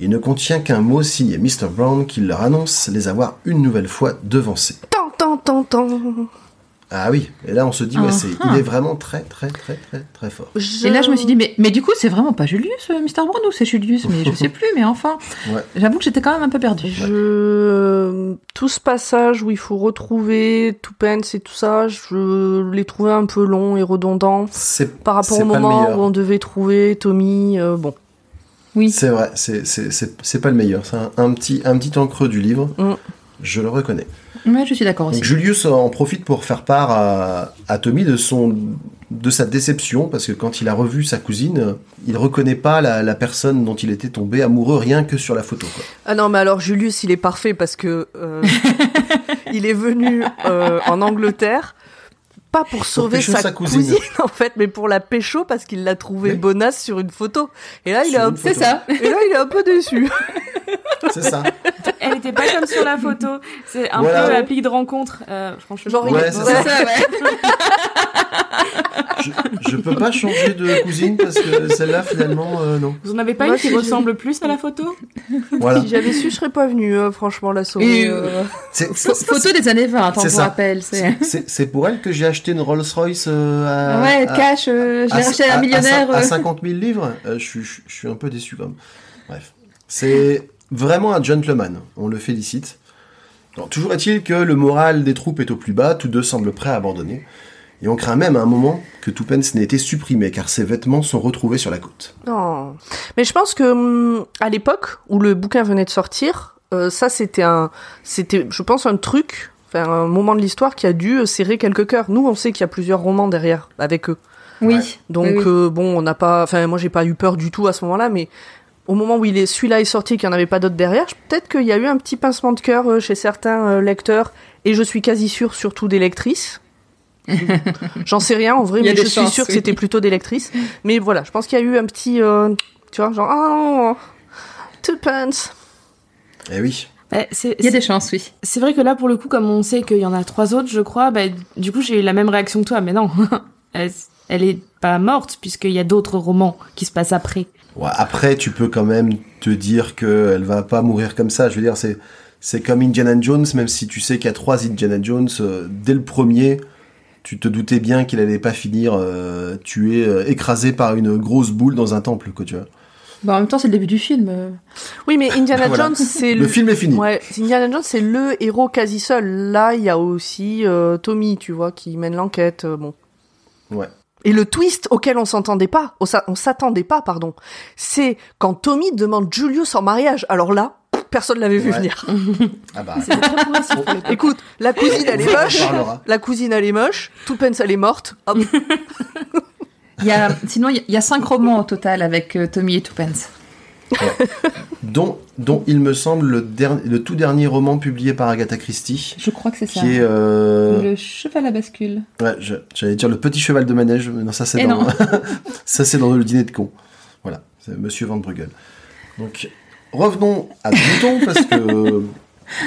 il ne contient qu'un mot signé Mr. Brown qui leur annonce les avoir une nouvelle fois devancés. Ah oui, et là on se dit, ouais, c'est, Ah. il est vraiment très très très très très fort. Et là, je me suis dit, mais, mais du coup, c'est vraiment pas Julius, euh, Mr. Brown, ou c'est Julius Mais je sais plus, mais enfin. Ouais. J'avoue que j'étais quand même un peu perdue. Je... Tout ce passage où il faut retrouver Twopence et tout ça, je l'ai trouvé un peu long et redondant. C'est, Par rapport au moment où on devait trouver Tommy, euh, bon. Oui. C'est vrai, c'est, c'est, c'est, c'est pas le meilleur. C'est un, un petit, un petit temps creux du livre. Mm. Je le reconnais. Ouais, je suis d'accord aussi. Julius en profite pour faire part à, à Tommy de, son, de sa déception, parce que quand il a revu sa cousine, il reconnaît pas la, la personne dont il était tombé amoureux rien que sur la photo. Quoi. Ah non, mais alors Julius, il est parfait parce que euh, il est venu euh, en Angleterre. Pas pour sauver sa, sa cousine. cousine. en fait, mais pour la pécho parce qu'il l'a trouvée Oui. bonasse sur une photo. Et là, il est un ça. et là, il est un peu déçu. C'est ça. Elle était pas comme sur la photo. C'est un Voilà. peu appli de rencontre. Euh, franchement. Genre, il Ouais, est- c'est ça. ça, ouais. Je, je peux pas changer de cousine parce que celle-là, finalement, euh, non. Vous en avez pas Moi, une qui si ressemble plus à la photo Voilà. Si j'avais su, je serais pas venue, euh, franchement, la sauver. Euh. Photo des années 20, C'est on vous rappelle. C'est... pour elle que j'ai acheté une Rolls-Royce euh, à, ouais, à- cash, euh, je l'ai à- racheté à à- un millionnaire. À, euh. 50 000 livres, euh, je, suis- je, je suis un peu déçu quand même. Bref. C'est vraiment un gentleman, on le félicite. Alors, toujours est-il que le moral des troupes est au plus bas, tous deux semblent prêts à abandonner. Et on craint même à un moment que Tuppence n'ait été supprimé, car ses vêtements sont retrouvés sur la côte. Non. Mais je pense que hum, à l'époque où le bouquin venait de sortir, euh, ça c'était un, c'était, je pense, un truc, enfin, un moment de l'histoire qui a dû euh, serrer quelques cœurs. Nous, on sait qu'il y a plusieurs romans derrière avec eux. Oui. Donc Oui, oui. euh, bon, on n'a pas, enfin moi j'ai pas eu peur du tout à ce moment-là, mais au moment où il est celui-là est sorti, qu'il n'y en avait pas d'autres derrière, peut-être qu'il y a eu un petit pincement de cœur euh, chez certains euh, lecteurs, et je suis quasi sûre surtout des lectrices. J'en sais rien en vrai, mais je suis chances, sûre que oui. c'était plutôt des lectrices. Mais voilà, je pense qu'il y a eu un petit, euh, tu vois, genre oh, two pence. Eh oui. Bah, c'est- Il y a des chances, oui. C'est vrai que là, pour le coup, comme on sait qu'il y en a trois autres, je crois, bah, du coup, j'ai eu la même réaction que toi. Mais non, elle, elle est pas morte, puisqu'il y a d'autres romans qui se passent après. Ouais, après, tu peux quand même te dire qu'elle va pas mourir comme ça. Je veux dire, c'est, c'est comme Indiana Jones, même si tu sais qu'il y a trois Indiana Jones, euh, dès le premier, tu te doutais bien qu'il allait pas finir euh, tué, euh, écrasé par une grosse boule dans un temple, quoi, tu vois. Bah, en même temps, c'est le début du film. Oui, mais Indiana Voilà. Jones, c'est Le film est fini. Ouais, Indiana Jones, c'est le héros quasi seul. Là, il y a aussi euh, Tommy, tu vois, qui mène l'enquête. euh, bon. Ouais. Et le twist auquel on s'entendait pas, on s'a- on s'attendait pas, pardon, c'est quand Tommy demande Julius en mariage. Alors là, personne l'avait vu Ouais. venir. Ah bah, très. Écoute, la cousine elle est moche, la cousine elle est moche, Tuppence elle est morte. Hop. Il y a, sinon, il y a- cinq romans au total avec euh, Tommy et Dont, dont il me semble le, tout dernier roman publié par Agatha Christie, Je crois que c'est ça. qui est... euh, Le cheval à bascule. Ouais, j'allais dire le petit cheval de manège, mais non, ça c'est Et dans, non. ça c'est dans le dîner de con. Voilà, c'est Monsieur Van Bruegel. Donc revenons à Bouton parce que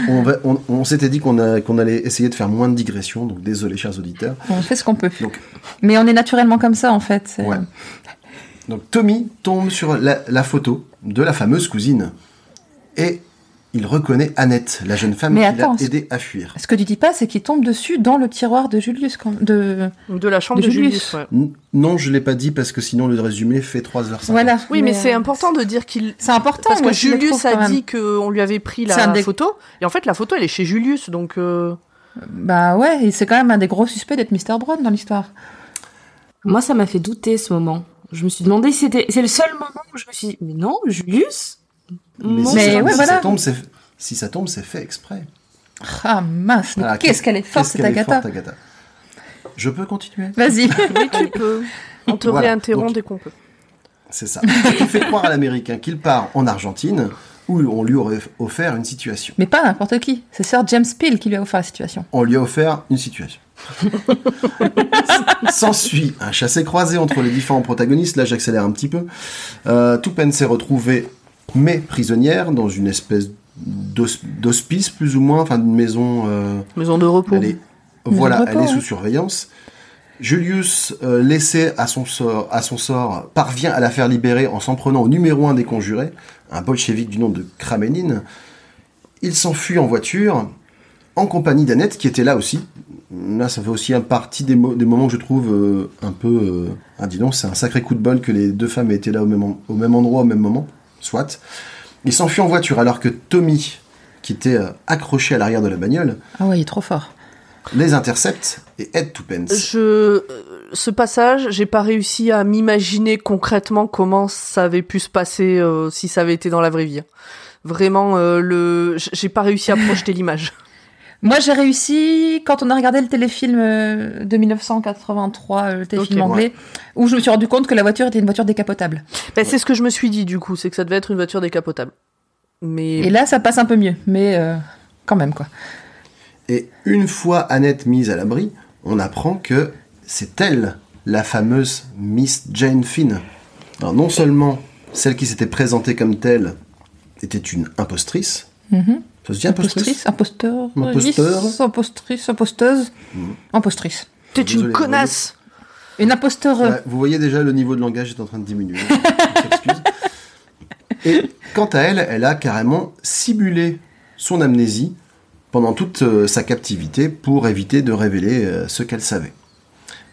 on, va- on- on s'était dit qu'on allait essayer de faire moins de digressions, donc désolé chers auditeurs. On fait ce qu'on peut. Donc- Mais on est naturellement comme ça, en fait. Ouais. Donc Tommy tombe sur la, la photo de la fameuse cousine et il reconnaît Annette, la jeune femme qui l'a aidé à fuir. Ce que tu dis pas, c'est qu'il tombe dessus dans le tiroir de Julius. quand- De... De la chambre De de, Julius. Julius. ouais. N- Non, je l'ai pas dit parce que sinon le résumé fait 3h50. Voilà. Oui, mais, c'est euh, important de dire qu'il. C'est important. Parce que Julius a dit qu'on lui avait pris la des- photo. Et en fait, la photo, elle est chez Julius. Donc, euh, Bah ouais, et c'est quand même un des gros suspects d'être Mr. Brown dans l'histoire. Moi, ça m'a fait douter ce moment. Je me suis demandé si c'était. C'est le seul moment où je me suis dit, mais non, Julius? Mais, Mon- si, Mais ça, ouais, si voilà. ça tombe, c'est si ça tombe, c'est fait exprès. Ah mince, mais Voilà, qu'est-ce qu'elle est forte, cette est Agatha. forte, Agatha. Je peux continuer? Vas-y. oui, tu peux. On te Voilà. réinterrompt Donc- dès qu'on peut. C'est ça. Il fait croire à l'Américain qu'il part en Argentine où on lui aurait offert une situation. mais pas n'importe qui. C'est Sir James Peel qui lui a offert la situation. On lui a offert une situation. S'ensuit un chassé-croisé entre les différents protagonistes. Là, j'accélère un petit peu. Euh, Tuppen s'est retrouvée, mais prisonnière, dans une espèce d'hos- d'hospice, plus ou moins, enfin d'une maison. euh, Maison de repos. Elle est, voilà, repos, elle est hein. sous surveillance. Julius, euh, laissé à son, sort, à son sort, parvient à la faire libérer en s'en prenant au numéro un des conjurés, un bolchevique du nom de Kramenin. Il s'enfuit en voiture, en compagnie d'Annette, qui était là aussi. Là, ça fait aussi un partie des, mo- des moments que je trouve euh, un peu... Euh, ah, dis donc, c'est un sacré coup de bol que les deux femmes aient été là au même, au même endroit, au même moment. Soit. Il s'enfuit en voiture, alors que Tommy, qui était euh, accroché à l'arrière de la bagnole, Ah ouais, il est trop fort. les intercepte et aide Tuppence. Je, euh, ce passage, j'ai pas réussi à m'imaginer concrètement comment ça avait pu se passer euh, si ça avait été dans la vraie vie. Vraiment, euh, le, j'ai pas réussi à projeter l'image. Moi, j'ai réussi quand on a regardé le téléfilm euh, de 1983, euh, le téléfilm anglais, où je me suis rendu compte que la voiture était une voiture décapotable. Ben, c'est ce que je me suis dit du coup, c'est que ça devait être une voiture décapotable. Mais Et là, ça passe un peu mieux, mais euh, quand même quoi. Et une fois Annette mise à l'abri, on apprend que c'est elle, la fameuse Miss Jane Finn. Alors non seulement celle qui s'était présentée comme telle était une impostrice, Mhm. Ça se dit impostrice imposteur, Imposteur. impostrice, imposteuse, impostrice. t'es une connasse. Une imposteur. Ouais, vous voyez déjà le niveau de langage est en train de diminuer. Et quant à elle, elle a carrément simulé son amnésie pendant toute euh, sa captivité pour éviter de révéler euh, ce qu'elle savait.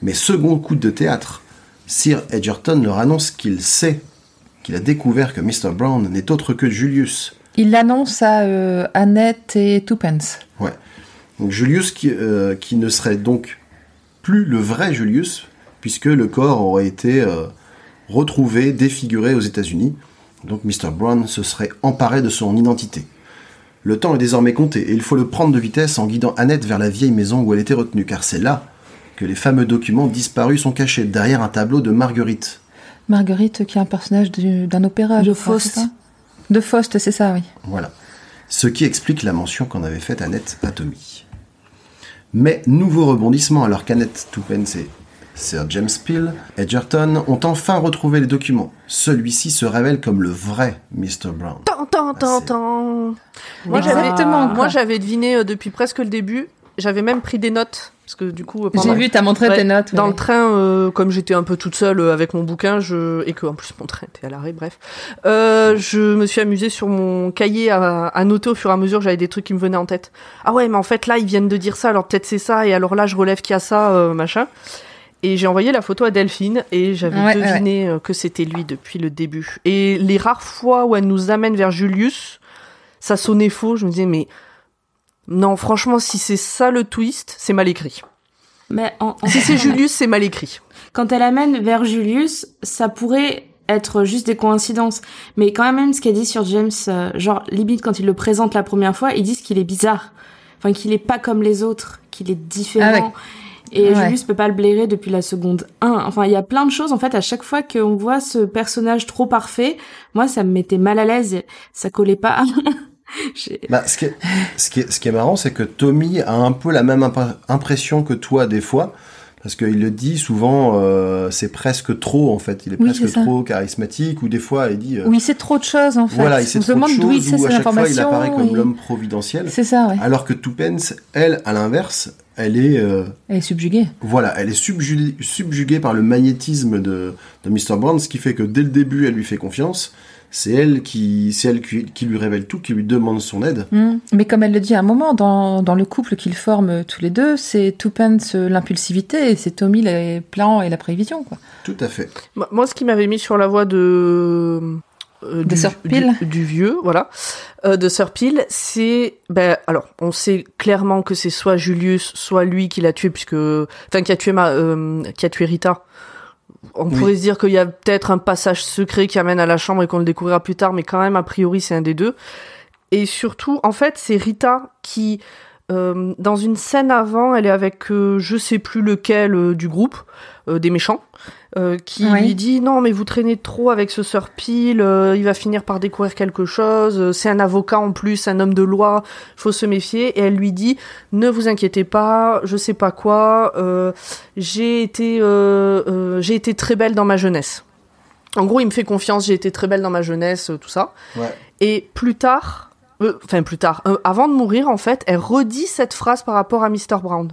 Mais second coup de théâtre, Sir Edgerton leur annonce qu'il sait, qu'il a découvert que Mr. Brown n'est autre que Julius. Il l'annonce à euh, Annette et Tuppence. Ouais. Donc Julius qui, euh, qui ne serait donc plus le vrai Julius, puisque le corps aurait été euh, retrouvé, défiguré aux États-Unis. Donc Mr. Brown se serait emparé de son identité. Le temps est désormais compté et il faut le prendre de vitesse en guidant Annette vers la vieille maison où elle était retenue, car c'est là que les fameux documents disparus sont cachés derrière un tableau de Marguerite. Marguerite, qui est un personnage du- d'un opéra. Crois, Faust. De Faust, c'est ça, oui. Voilà. Ce qui explique la mention qu'en avait faite Annette à Tommy. Mais nouveau rebondissement alors qu'Annette Toupens et Sir James Peel Edgerton ont enfin retrouvé les documents. Celui-ci se révèle comme le vrai Mr. Brown. Tan, tan, tan, c'est- tan. Moi, Exactement, j'avais, quoi. moi, j'avais deviné euh, depuis presque le début. J'avais même pris des notes. Parce que du coup, euh, J'ai vu, t'as montré Ouais, tes notes. Dans le train, euh, comme j'étais un peu toute seule euh, avec mon bouquin, je... et que en plus mon train était à l'arrêt, bref, euh, je me suis amusée sur mon cahier à, à noter au fur et à mesure, j'avais des trucs qui me venaient en tête. Ah ouais, mais en fait là, ils viennent de dire ça, alors peut-être c'est ça, et alors là, je relève qu'il y a ça, euh, machin. Et j'ai envoyé la photo à Delphine, et j'avais Ouais, deviné que c'était lui depuis le début. Et les rares fois où elle nous amène vers Julius, ça sonnait faux, je me disais, mais non, franchement, si c'est ça le twist, c'est mal écrit. Mais en, en- Si c'est Julius, c'est mal écrit. quand elle amène vers Julius, ça pourrait être juste des coïncidences. Mais quand même, ce qu'elle dit sur James, euh, genre, limite, quand il le présente la première fois, ils disent qu'il est bizarre. Enfin, qu'il est pas comme les autres, qu'il est différent. Ah ouais. Et Ouais. Julius peut pas le blairer depuis la seconde 1. Enfin, il y a plein de choses, en fait, à chaque fois qu'on voit ce personnage trop parfait, moi, ça me mettait mal à l'aise. et Ça collait pas. Bah, ce, qui est, ce, qui est, ce qui est marrant, c'est que Tommy a un peu la même imp- impression que toi des fois. Parce qu'il le dit souvent, euh, c'est presque trop en fait. Il est Oui, presque trop charismatique. Ou des fois, il dit. euh, Oui, c'est trop de choses, en fait. voilà, il On sait se trop de demande d'où il sait ces chaque fois, il informations. apparaît comme et- l'homme providentiel. C'est ça, ouais. Alors que Tupence, elle, à l'inverse, elle est, euh, Elle est subjuguée. voilà, elle est subjuguée, subjuguée par le magnétisme de, de Mr. Brown, ce qui fait que dès le début, elle lui fait confiance. C'est elle qui, c'est elle qui, qui lui révèle tout, qui lui demande son aide. Hmm. Mais comme elle le dit à un moment, dans, dans le couple qu'ils forment tous les deux, c'est Twopence euh, l'impulsivité et c'est Tommy les plans et la prévision, quoi. Tout à fait. Moi, moi, ce qui m'avait mis sur la voie de euh, De du, Sir Peel. du, du vieux, voilà, euh, de Sir Peel, c'est ben alors on sait clairement que c'est soit Julius, soit lui qui l'a tué puisque enfin qui a tué ma euh, qui a tué Rita. On Oui. pourrait se dire qu'il y a peut-être un passage secret qui amène à la chambre et qu'on le découvrira plus tard, mais quand même a priori c'est un des deux. Et surtout, en fait, c'est Rita qui euh, dans une scène avant, elle est avec euh, je sais plus lequel euh, du groupe euh, des méchants, euh, qui Oui. lui dit non mais vous traînez trop avec ce Sir Peel, euh, il va finir par découvrir quelque chose, euh, c'est un avocat en plus, un homme de loi, faut se méfier. Et elle lui dit ne vous inquiétez pas, je sais pas quoi, euh, j'ai été euh, euh, j'ai été très belle dans ma jeunesse. En gros, il me fait confiance, j'ai été très belle dans ma jeunesse, tout ça. Ouais. Et plus tard, euh, enfin plus tard, euh, avant de mourir en fait, elle redit cette phrase par rapport à Mr Brown.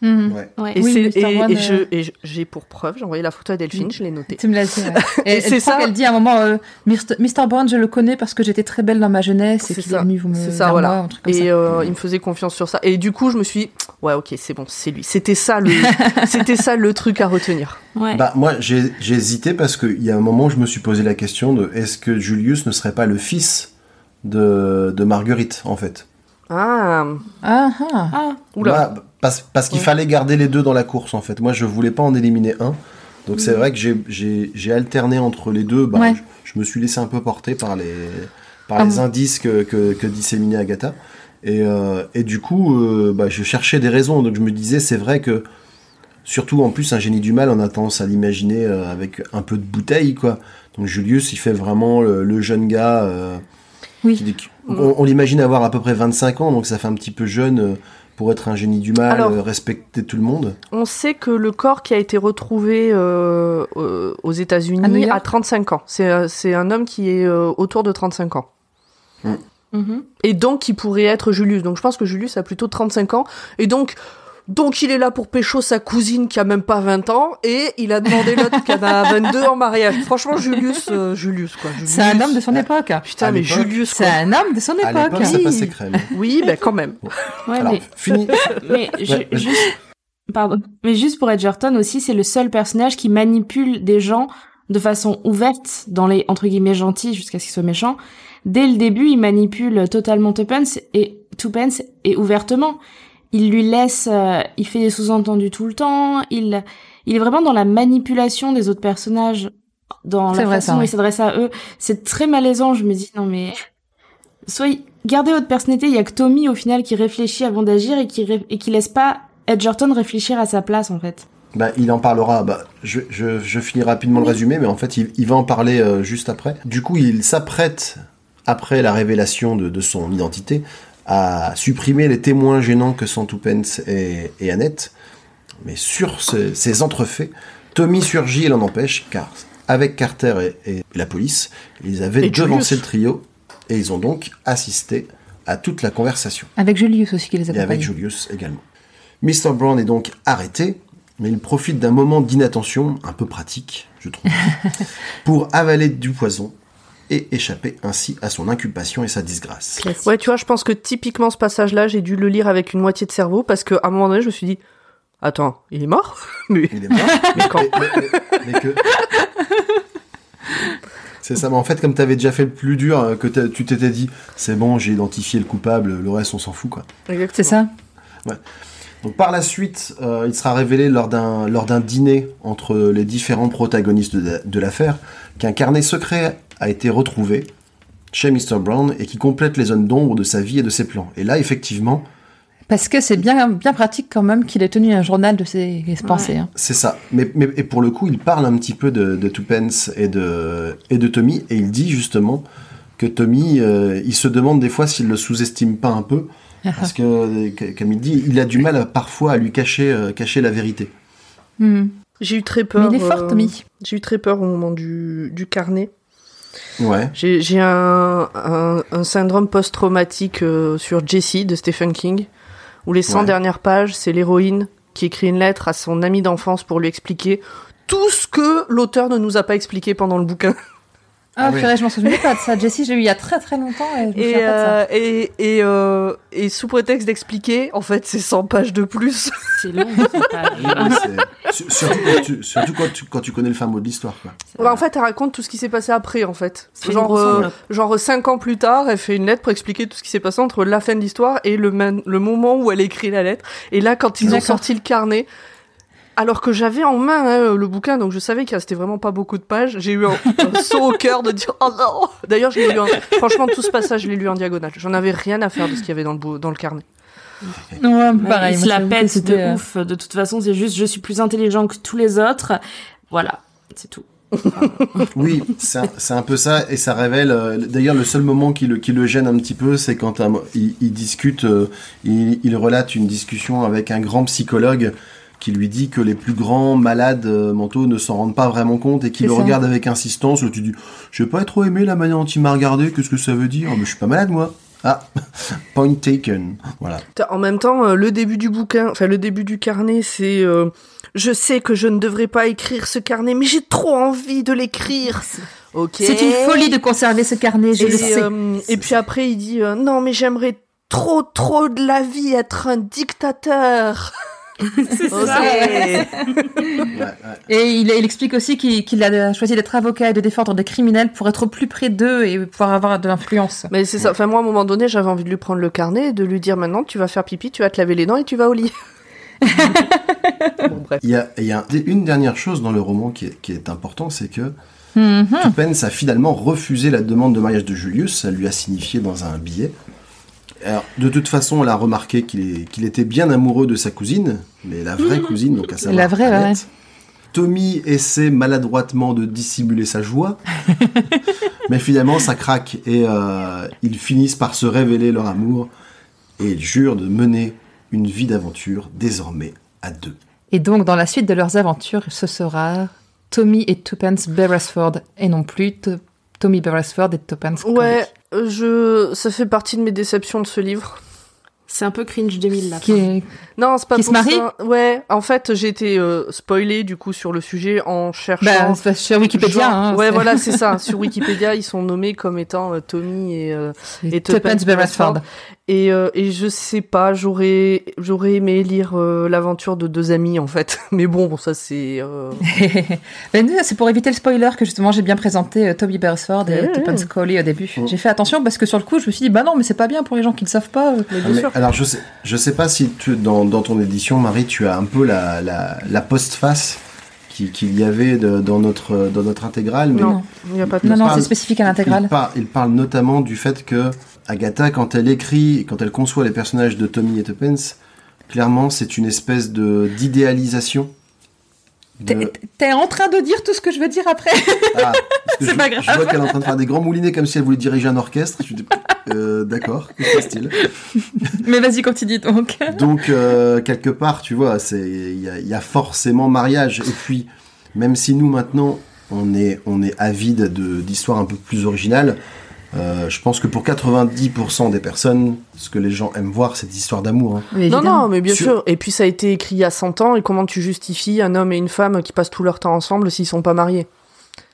Mhm. Ouais. Ouais. Et, Oui, et- euh, et j'ai pour preuve, j'ai envoyé la photo à Delphine, je l'ai notée. Tu me l'as dit, ouais. Et, c'est ça. qu'elle dit à un moment, euh, Mr. Brown, je le connais parce que j'étais très belle dans ma jeunesse et C'est qu'il est ça. venu vous me C'est ça, voilà. moi, un truc comme Et ça. euh, il me faisait confiance sur ça. Et du coup, je me suis dit, ouais, ok, c'est bon, c'est lui. C'était ça le, c'était ça le truc à retenir. Ouais. Bah, moi, j'ai hésité parce qu'il y a un moment où je me suis posé la question de est-ce que Julius ne serait pas le fils de, de Marguerite, en fait? Ah, Ah, ah. Ah, oula. Bah, parce parce qu'il Ouais. fallait garder les deux dans la course, en fait. Moi, je voulais pas en éliminer un. Donc, c'est vrai que j'ai- alterné entre les deux. Bah, Ouais. je, je me suis laissé un peu porter par les, par Ah les bon. indices que, que, que disséminait Agatha. Et, euh, et du coup, euh, bah, je cherchais des raisons. Donc, je me disais, c'est vrai que, surtout en plus, un génie du mal, on a tendance à l'imaginer euh, avec un peu de bouteille, quoi. Donc, Julius, il fait vraiment le, le jeune gars. Oui. qui- on on l'imagine avoir à peu près 25 ans, donc ça fait un petit peu jeune pour être un génie du mal, Alors- euh, respecter tout le monde. On sait que le corps qui a été retrouvé euh, euh, aux États-Unis a 35 ans. C'est c'est un homme qui est euh, autour de 35 ans. mhm. Et donc, qui pourrait être Julius. Donc, je pense que Julius a plutôt 35 ans. Et donc, donc il est là pour pécho sa cousine qui a même pas 20 ans. Et il a demandé l'autre qui en a 22 en mariage. Franchement, Julius, euh, Julius, quoi. C'est un homme de son époque. Putain, À mais Julius, quoi. C'est un homme de son À époque. l'époque, ça Oui. passait crème. Oui, ben quand même. ouais, Alors, mais fini. Mais Ouais, pardon. Mais juste pour Edgerton aussi, c'est le seul personnage qui manipule des gens de façon ouverte dans les entre guillemets gentils jusqu'à ce qu'ils soient méchants. Dès le début, il manipule totalement Tuppence et Tuppence et ouvertement. Il lui laisse, euh, il fait des sous-entendus tout le temps. Il, il est vraiment dans la manipulation des autres personnages, dans la façon dont il s'adresse à eux. C'est très malaisant. Je me dis non mais, soyez, gardez votre personnalité. Il y a que Tommy au final qui réfléchit avant d'agir et qui ré- et qui laisse pas Edgerton réfléchir à sa place en fait. Bah, il en parlera. Bah, je, je, je finis rapidement le résumé, mais en fait, il, il va en parler euh, juste après. Du coup, il s'apprête, après la révélation de, de son identité, à supprimer les témoins gênants que sont Tuppence et, et Annette. Mais sur ce- ces entrefaits, Tommy surgit et l'en empêche, car avec Carter et, et la police, ils avaient Et devancé Julius. le trio, et ils ont donc assisté à toute la conversation. Avec Julius aussi qui les Et avec accompagne. Julius également. Mr. Brown est donc arrêté, mais il profite d'un moment d'inattention, un peu pratique, je trouve, pour avaler du poison et échapper ainsi à son inculpation et sa disgrâce. Ouais, tu vois, je pense que typiquement ce passage-là, j'ai dû le lire avec une moitié de cerveau parce qu'à un moment donné, je me suis dit, attends, il est mort? Mais Il est mort, mais, quand? Mais- mais- mais que... C'est ça, mais en fait, comme tu avais déjà fait le plus dur, euh, que tu t'étais dit, c'est bon, j'ai identifié le coupable, le reste, on s'en fout, quoi. C'est ça. Donc par la suite, euh, il sera révélé lors d'un lors d'un dîner entre les différents protagonistes de, de l'affaire qu'un carnet secret a été retrouvé chez Mr. Brown et qui complète les zones d'ombre de sa vie et de ses plans. Et là, effectivement, Parce que c'est bien, bien pratique quand même qu'il ait tenu un journal de ses pensées. hein. c'est ça. Mais, mais et pour le coup, il parle un petit peu de, de Tuppence et de, et de Tommy et il dit justement que Tommy, euh, il se demande des fois s'il le sous-estime pas un peu. Parce que, comme il dit, il a du mal à- parfois à lui cacher, euh, cacher la vérité. Hmm. j'ai eu très peur. Mais il est fort, euh, Tommy. J'ai eu très peur au moment du, du carnet. Ouais. J'ai j'ai un, un, un syndrome post-traumatique euh, sur Jessie de Stephen King, où les 100 Ouais. dernières pages, c'est l'héroïne qui écrit une lettre à son ami d'enfance pour lui expliquer tout ce que l'auteur ne nous a pas expliqué pendant le bouquin. Ah, Ah oui. purée, je m'en souvenais pas de ça. Jessie, je l'ai eu il y a très très longtemps et je me Et, souviens pas de ça. euh, et, et, euh, et sous prétexte d'expliquer, en fait, c'est 100 pages de plus. C'est long. surtout quand tu, surtout quand tu, quand tu connais le fin mot de l'histoire. quoi. Ouais, en fait, elle raconte tout ce qui s'est passé après, en fait. Genre, euh, genre 5 ans plus tard, elle fait une lettre pour expliquer tout ce qui s'est passé entre la fin de l'histoire et le, man- le moment où elle écrit la lettre. Et là, quand ils ont sorti le carnet, alors que j'avais en main hein, le bouquin, donc je savais qu'il restait vraiment pas beaucoup de pages, j'ai eu un, un saut au cœur de dire oh non D'ailleurs, je l'ai lu en... franchement, tout ce passage, je l'ai lu en diagonale. J'en avais rien à faire de ce qu'il y avait dans le, bou- dans le carnet. Ouais, Ouais, pareil. il se la pète de c'était, euh, ouf. De toute façon, c'est juste je suis plus intelligent que tous les autres. Voilà, c'est tout. Oui, c'est un, c'est un peu ça, et ça révèle. euh, D'ailleurs, le seul moment qui le, qui le gêne un petit peu, c'est quand un- il, il discute, euh, il, il relate une discussion avec un grand psychologue qui lui dit que les plus grands malades euh, mentaux ne s'en rendent pas vraiment compte et qui le ça. regarde avec insistance. Tu dis, je n'ai pas trop aimé la manière dont il m'a regardé, qu'est-ce que ça veut dire? Mais je suis pas malade, moi. Ah, point taken. Voilà. En même temps, euh, le début du bouquin, enfin le début du carnet, c'est euh, je sais que je ne devrais pas écrire ce carnet, mais j'ai trop envie de l'écrire. Ok. C'est une folie de conserver ce carnet, je et, le sais. euh, et puis après, il dit euh, non, mais j'aimerais trop, trop de la vie être un dictateur. C'est ça. Ouais, ouais. Et il, il explique aussi qu'il qu'il a choisi d'être avocat et de défendre des criminels pour être au plus près d'eux et pouvoir avoir de l'influence. Mais c'est ça. Enfin, moi, à un moment donné, j'avais envie de lui prendre le carnet et de lui dire maintenant, tu vas faire pipi, tu vas te laver les dents et tu vas au lit. bon, bref. Il y a, il y a une dernière chose dans le roman qui est, qui est important, c'est que Mhm. Tuppence a finalement refusé la demande de mariage de Julius, ça lui a signifié dans un billet. Alors, de toute façon, elle a remarqué qu'il était bien amoureux de sa cousine, mais la vraie cousine, donc à savoir La vraie, Annette. ouais. Tommy essaie maladroitement de dissimuler sa joie, mais finalement ça craque et euh, ils finissent par se révéler leur amour et ils jurent de mener une vie d'aventure désormais à deux. Et donc, dans la suite de leurs aventures, ce sera Tommy et Tuppence Beresford, et non plus Tommy Beresford et Tuppence Ouais, je, ça fait partie de mes déceptions de ce livre. C'est un peu cringe 2000 là. Qui est... Non, c'est pas Qui se pour marie ça. Ouais, en fait, j'ai été euh, spoilée du coup sur le sujet en cherchant. Bah, sur Wikipédia. Genre- hein, ouais, voilà, c'est ça. Sur Wikipédia, ils sont nommés comme étant euh, Tommy et, euh, et Tuppence Tuppence Beresford. Et, euh, et je sais pas, j'aurais j'aurais aimé lire euh, l'aventure de deux amis en fait. Mais bon, bon ça c'est. euh, nous, c'est pour éviter le spoiler que justement j'ai bien présenté euh, Toby Beresford et ouais. Scully au début. J'ai fait attention parce que sur le coup, je me suis dit, bah non, mais c'est pas bien pour les gens qui ne savent pas. euh. mais Ah, bien mais- sûr. alors je sais, je sais pas si tu, dans, dans ton édition, Marie, tu as un peu la, la, la postface qui- qu'il y avait de- dans, notre, dans notre intégrale, mais Non, il n'y a pas de Non, non, c'est spécifique à il, l'intégrale. par- il parle notamment du fait que Agatha, quand elle écrit, quand elle conçoit les personnages de Tommy et Tuppence, clairement c'est une espèce de d'idéalisation. de- T'es en train de dire tout ce que je veux dire après. Ah, C'est pas grave. je vois qu'elle est en train de faire des grands moulinets comme si elle voulait diriger un orchestre. Je dis, euh, d'accord, passe-t-il? Mais vas-y, continue donc. Donc, euh, quelque part, tu vois, il y a, il y a forcément mariage. Et puis, même si nous, maintenant, on est, on est avide de- d'histoires un peu plus originales, euh, je pense que pour 90% des personnes, ce que les gens aiment voir, c'est des histoires d'amour. hein. Non, non, mais bien Sur- sûr. Et puis ça a été écrit il y a 100 ans, et comment tu justifies un homme et une femme qui passent tout leur temps ensemble s'ils sont pas mariés?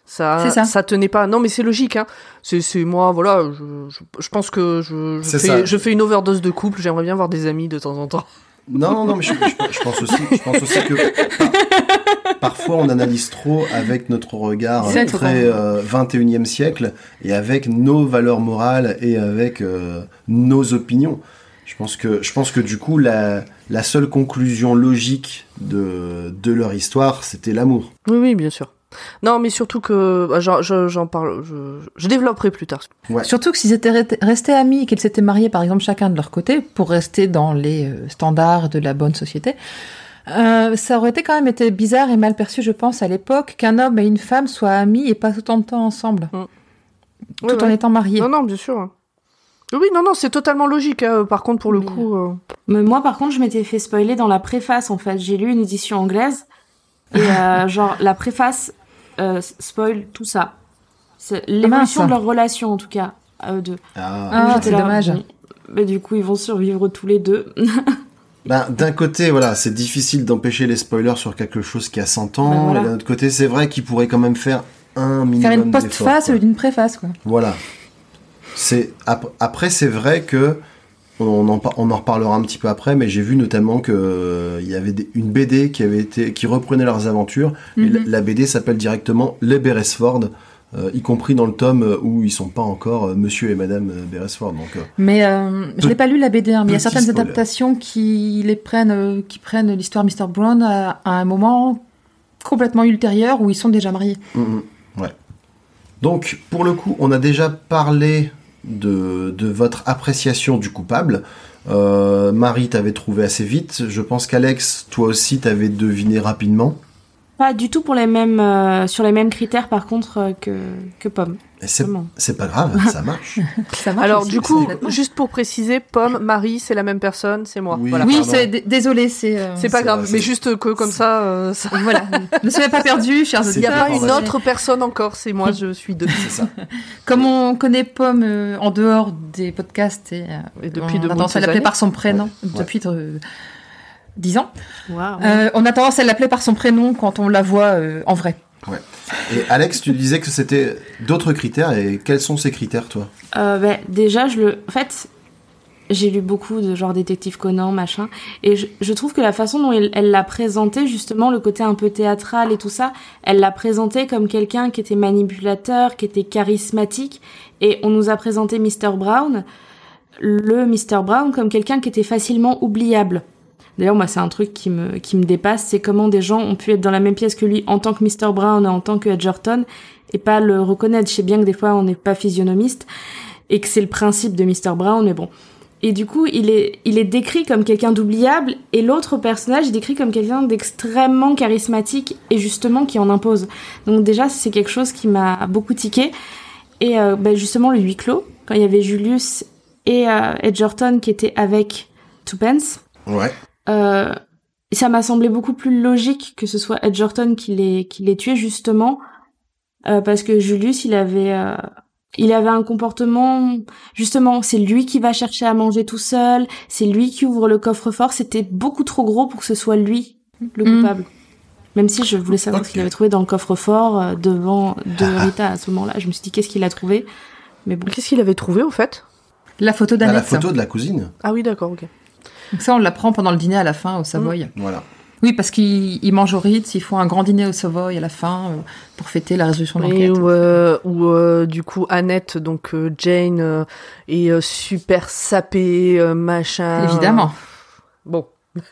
Ça, C'est ça. tenait pas. Non, mais c'est logique. Hein. C'est, moi, voilà. Je, je, je pense que je, fais, ça. je fais une overdose de couple. J'aimerais bien voir des amis de temps en temps. Non, non, non, mais je, je- je pense aussi, je pense aussi que par- parfois on analyse trop avec notre regard très euh, 21e siècle et avec nos valeurs morales et avec euh, nos opinions. Je pense que, je pense que du coup, la, la seule conclusion logique de, de leur histoire, c'était l'amour. Oui, oui, bien sûr. Non, mais surtout que bah, j'en, je- j'en parle. Je, je développerai plus tard. Surtout que s'ils étaient re- restés amis et qu'ils s'étaient mariés, par exemple, chacun de leur côté, pour rester dans les euh, standards de la bonne société, euh, ça aurait été quand même été bizarre et mal perçu, je pense, à l'époque, qu'un homme et une femme soient amis et passent autant de temps ensemble, tout Ouais, en ouais. étant mariés. Non, non, bien sûr. hein. Oui, non, non, c'est totalement logique. hein. Par contre, pour le Mais, coup. euh, Mais moi, par contre, je m'étais fait spoiler dans la préface, en fait. J'ai lu une édition anglaise. Et euh, genre, la préface euh, spoil tout ça. C'est l'évolution de leur relation, en tout cas, à eux deux. Ah. Ah, c'est dommage. bah, du coup, ils vont survivre tous les deux. Ben, d'un côté, voilà, c'est difficile d'empêcher les spoilers sur quelque chose qui a 100 ans, Ben, voilà. et d'un autre côté, c'est vrai qu'ils pourraient quand même faire un minimum Faire une postface ou une préface, quoi. Voilà. C'est ap- après c'est vrai que on en, par- on en reparlera un petit peu après, mais j'ai vu notamment que euh, y avait des- une BD qui avait été qui reprenait leurs aventures. Et la, Mhm. la BD s'appelle directement Les Beresford, euh, y compris dans le tome euh, où ils sont pas encore euh, Monsieur et Madame Beresford. Donc Mais je l'ai pas lu la BD, hein, mais il y a certaines spoiler. adaptations qui les prennent, qui prennent l'histoire Mr. Brown à, à un moment complètement ultérieur où ils sont déjà mariés. mm, mm, ouais. Donc pour le coup, on a déjà parlé de, de votre appréciation du coupable. Euh, Marie t'avait trouvé assez vite. Je pense qu'Alex, toi aussi, t'avais deviné rapidement. Pas du tout pour les mêmes, euh, sur les mêmes critères, par contre, euh, que, que Pomme. C'est pas grave, ça marche. Ça marche Alors, aussi, du coup, juste pour préciser, Pomme, Marie, c'est la même personne, c'est moi. Oui. Voilà. oui, désolé, c'est euh, C'est pas grave, vrai, mais juste que comme ça, euh, ça- voilà. ne soyez pas perdus, chers il n'y a pas une autre personne encore, c'est moi, je suis deux. C'est ça. Comme on connaît Pomme euh, en dehors des podcasts et, euh, Et depuis on de a tendance à l'appeler par son prénom Ouais. depuis euh, 10 ans. Euh, on a tendance à l'appeler par son prénom quand on la voit euh, en vrai. Et Alex, tu disais que c'était d'autres critères, et quels sont ces critères, toi? Euh, ben, déjà, je le. En fait, j'ai lu beaucoup de genre détective Conan, machin, et je, je trouve que la façon dont elle elle l'a présenté, justement, le côté un peu théâtral et tout ça, elle l'a présenté comme quelqu'un qui était manipulateur, qui était charismatique, et on nous a présenté Mr. Brown, le Mr. Brown, comme quelqu'un qui était facilement oubliable. D'ailleurs, moi, c'est un truc qui me, qui me dépasse, c'est comment des gens ont pu être dans la même pièce que lui en tant que Mr. Brown et en tant que Edgerton, et pas le reconnaître. Je sais bien que des fois, on n'est pas physionomiste, et que c'est le principe de Mr. Brown, mais bon. Et du coup, il est, il est décrit comme quelqu'un d'oubliable, et l'autre personnage est décrit comme quelqu'un d'extrêmement charismatique, et justement qui en impose. Donc déjà, c'est quelque chose qui m'a beaucoup tiqué. Et euh, bah, justement, le huis clos, quand il y avait Julius et euh, Edgerton qui étaient avec Twopence, Ouais. Euh, ça m'a semblé beaucoup plus logique que ce soit Edgerton qui l'ait qui l'ait tué justement euh, parce que Julius il avait euh, il avait un comportement justement c'est lui qui va chercher à manger tout seul c'est lui qui ouvre le coffre-fort c'était beaucoup trop gros pour que ce soit lui le Mm. coupable même si je voulais savoir ce qu'il avait trouvé dans le coffre-fort euh, devant de Rita à ce moment-là je me suis dit qu'est-ce qu'il a trouvé? Mais bon Qu'est-ce qu'il avait trouvé au fait? La photo Bah, la d'Annette. photo de la cousine. Ah oui, d'accord, ok. Donc ça, on l'apprend pendant le dîner à la fin au Savoy. Voilà. Oui, parce qu'ils ils mangent au Ritz, ils font un grand dîner au Savoy à la fin euh, pour fêter la résolution de l'enquête. où, euh, où, euh, du coup Annette, donc euh, Jane, euh, est euh, super sapée, euh, machin. Évidemment. Bon.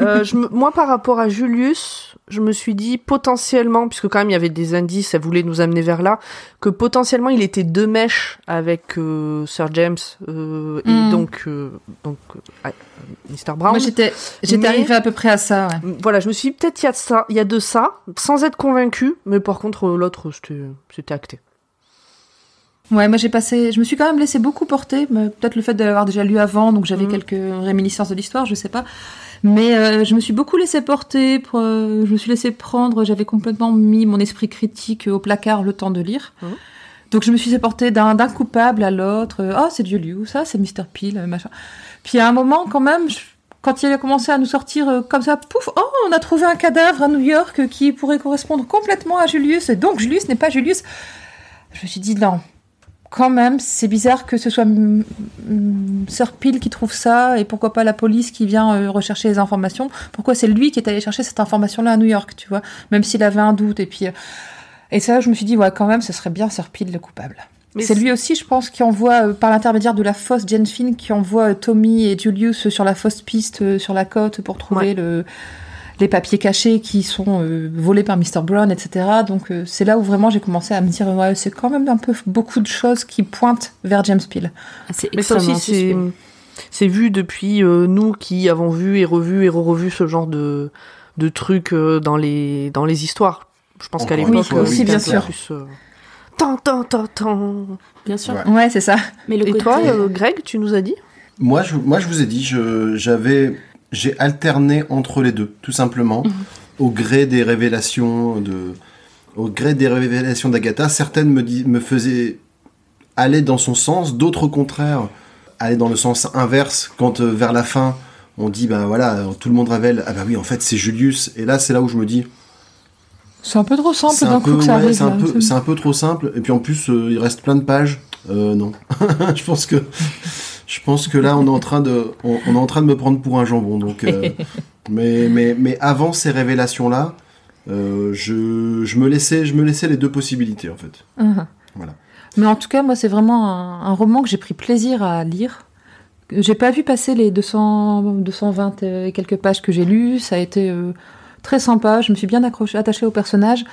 Euh, je moi, par rapport à Julius, je me suis dit potentiellement, puisque quand même il y avait des indices, elle voulait nous amener vers là, que potentiellement il était deux mèches avec euh, Sir James euh, et Mm. donc, euh, donc euh, Mr. Brown. Moi, j'étais j'étais arrivée à peu près à ça. ouais. Voilà, je me suis dit peut-être il y a de ça, il y a de ça, sans être convaincue, mais par contre l'autre c'était acté. Ouais, moi j'ai passé, je me suis quand même laissé beaucoup porter, peut-être le fait de l'avoir déjà lu avant, donc j'avais Mhm. quelques réminiscences de l'histoire, je sais pas. Mais euh, je me suis beaucoup laissé porter, pour, euh, je me suis laissé prendre, j'avais complètement mis mon esprit critique au placard le temps de lire. Mhm. Donc je me suis porter d'un coupable à l'autre. euh, Oh, c'est Julius, ça c'est Mr. Peel, machin. Puis à un moment, quand même, je- quand il a commencé à nous sortir euh, comme ça, pouf, oh, on a trouvé un cadavre à New York qui pourrait correspondre complètement à Julius, et donc Julius n'est pas Julius. Je me suis dit, non, quand même, c'est bizarre que ce soit Sir Peel qui trouve ça, et pourquoi pas la police qui vient euh, rechercher les informations. Pourquoi c'est lui qui est allé chercher cette information-là à New York, tu vois, même s'il avait un doute. Et puis, euh, et ça, je me suis dit, ouais, quand même, ce serait bien Sir Peel le coupable. Mais C'est lui aussi, je pense, qui envoie, euh, par l'intermédiaire de la fausse Jane Finn, qui envoie Tommy et Julius sur la fausse piste sur la côte pour trouver Ouais. le, les papiers cachés qui sont euh, volés par Mr. Brown, etc. Donc euh, c'est là où vraiment j'ai commencé à me dire, ouais, c'est quand même un peu beaucoup de choses qui pointent vers James Peel. Ah, c'est Mais ça aussi, extrêmement c'est, c'est vu depuis euh, nous qui avons vu et revu et re-revu ce genre de, de trucs euh, dans, les, dans les histoires. Je pense qu'à l'époque, oui, c'était bien sûr. plus, euh, Tan, tan, tan, tan. Bien sûr. Ouais. Ouais, c'est ça. Mais le Et côté... toi, euh, Greg, tu nous as dit? Moi, je, moi, je vous ai dit, je- j'avais, j'ai alterné entre les deux, tout simplement, au gré des révélations de, au gré des révélations d'Agatha. Certaines me, dis- me faisaient aller dans son sens, d'autres au contraire aller dans le sens inverse quand euh, vers la fin on dit ben voilà tout le monde révèle ah bah oui en fait c'est Julius et là c'est là où je me dis C'est un peu trop simple c'est un d'un peu coup que ça ouais, arrive. c'est un là. peu c'est un peu trop simple et puis en plus euh, il reste plein de pages Euh, non je pense que je pense que là on est en train de on, on est en train de me prendre pour un jambon donc euh, mais mais mais avant ces révélations là je, je me laissais je me laissais les deux possibilités en fait Mhm. Voilà. Mais en tout cas, moi, c'est vraiment un, un roman que j'ai pris plaisir à lire. J'ai pas vu passer les 200, 220 et quelques pages que j'ai lues. Ça a été euh, très sympa. Je me suis bien accrochée, attachée au personnage.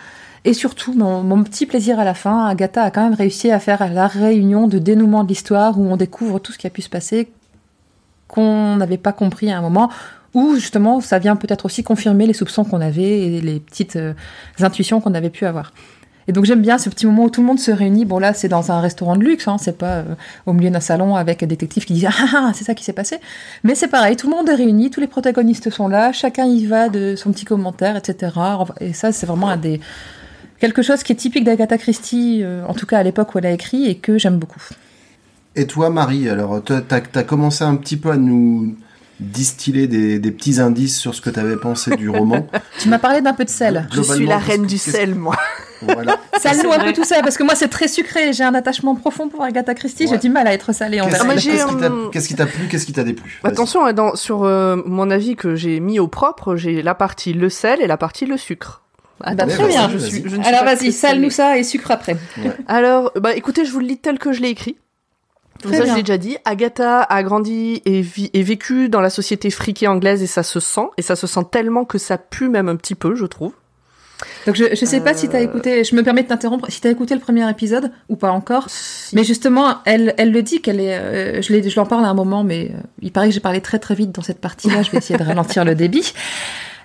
Et surtout, mon, petit plaisir à la fin, Agatha a quand même réussi à faire la réunion de dénouement de l'histoire où on découvre tout ce qui a pu se passer qu'on n'avait pas compris à un moment. Où justement, ça vient peut-être aussi confirmer les soupçons qu'on avait et les petites euh, intuitions qu'on avait pu avoir. Et donc j'aime bien ce petit moment où tout le monde se réunit. Bon là, c'est dans un restaurant de luxe, hein, c'est pas euh, au milieu d'un salon avec un détective qui dit ah ah, ah, c'est ça qui s'est passé. Mais c'est pareil, tout le monde est réuni, tous les protagonistes sont là, chacun y va de son petit commentaire, etc. Et ça, c'est vraiment un des quelque chose qui est typique d'Agatha Christie, euh, en tout cas à l'époque où elle a écrit, et que j'aime beaucoup. Et toi, Marie, alors, tu as, commencé un petit peu à nous distiller des, des petits indices sur ce que tu avais pensé du roman. Tu m'as parlé d'un peu de sel. Je suis la reine du sel, moi. Voilà. Salou un peu tout ça, parce que moi c'est très sucré, j'ai un attachement profond pour Agatha Christie, Ouais. j'ai du mal à être salée en Qu'est-ce Ah, qui t'a- euh, qu'est-ce qui t'a plu, qu'est-ce qui t'a déplu? Attention, hein, dans, sur euh, mon avis que j'ai mis au propre, j'ai la partie le sel et la partie le sucre. Ah bah, très bien. je suis, je ne suis Alors vas-y, sale-nous ça et sucre après. Alors, bah écoutez, je vous le lis tel que je l'ai écrit. Très ça, bien. je l'ai déjà dit. Agatha a grandi et, vi- et vécu dans la société friquée anglaise et ça se sent. Et ça se sent tellement que ça pue même un petit peu, je trouve. Donc je, je sais pas si t'as Euh. écouté, je me permets de t'interrompre, si t'as écouté le premier épisode ou pas encore. Mais justement, elle, elle le dit qu'elle est, euh, je l'ai, je l'en parle à un moment, mais euh, il paraît que j'ai parlé très très vite dans cette partie-là. Je vais essayer de ralentir le débit.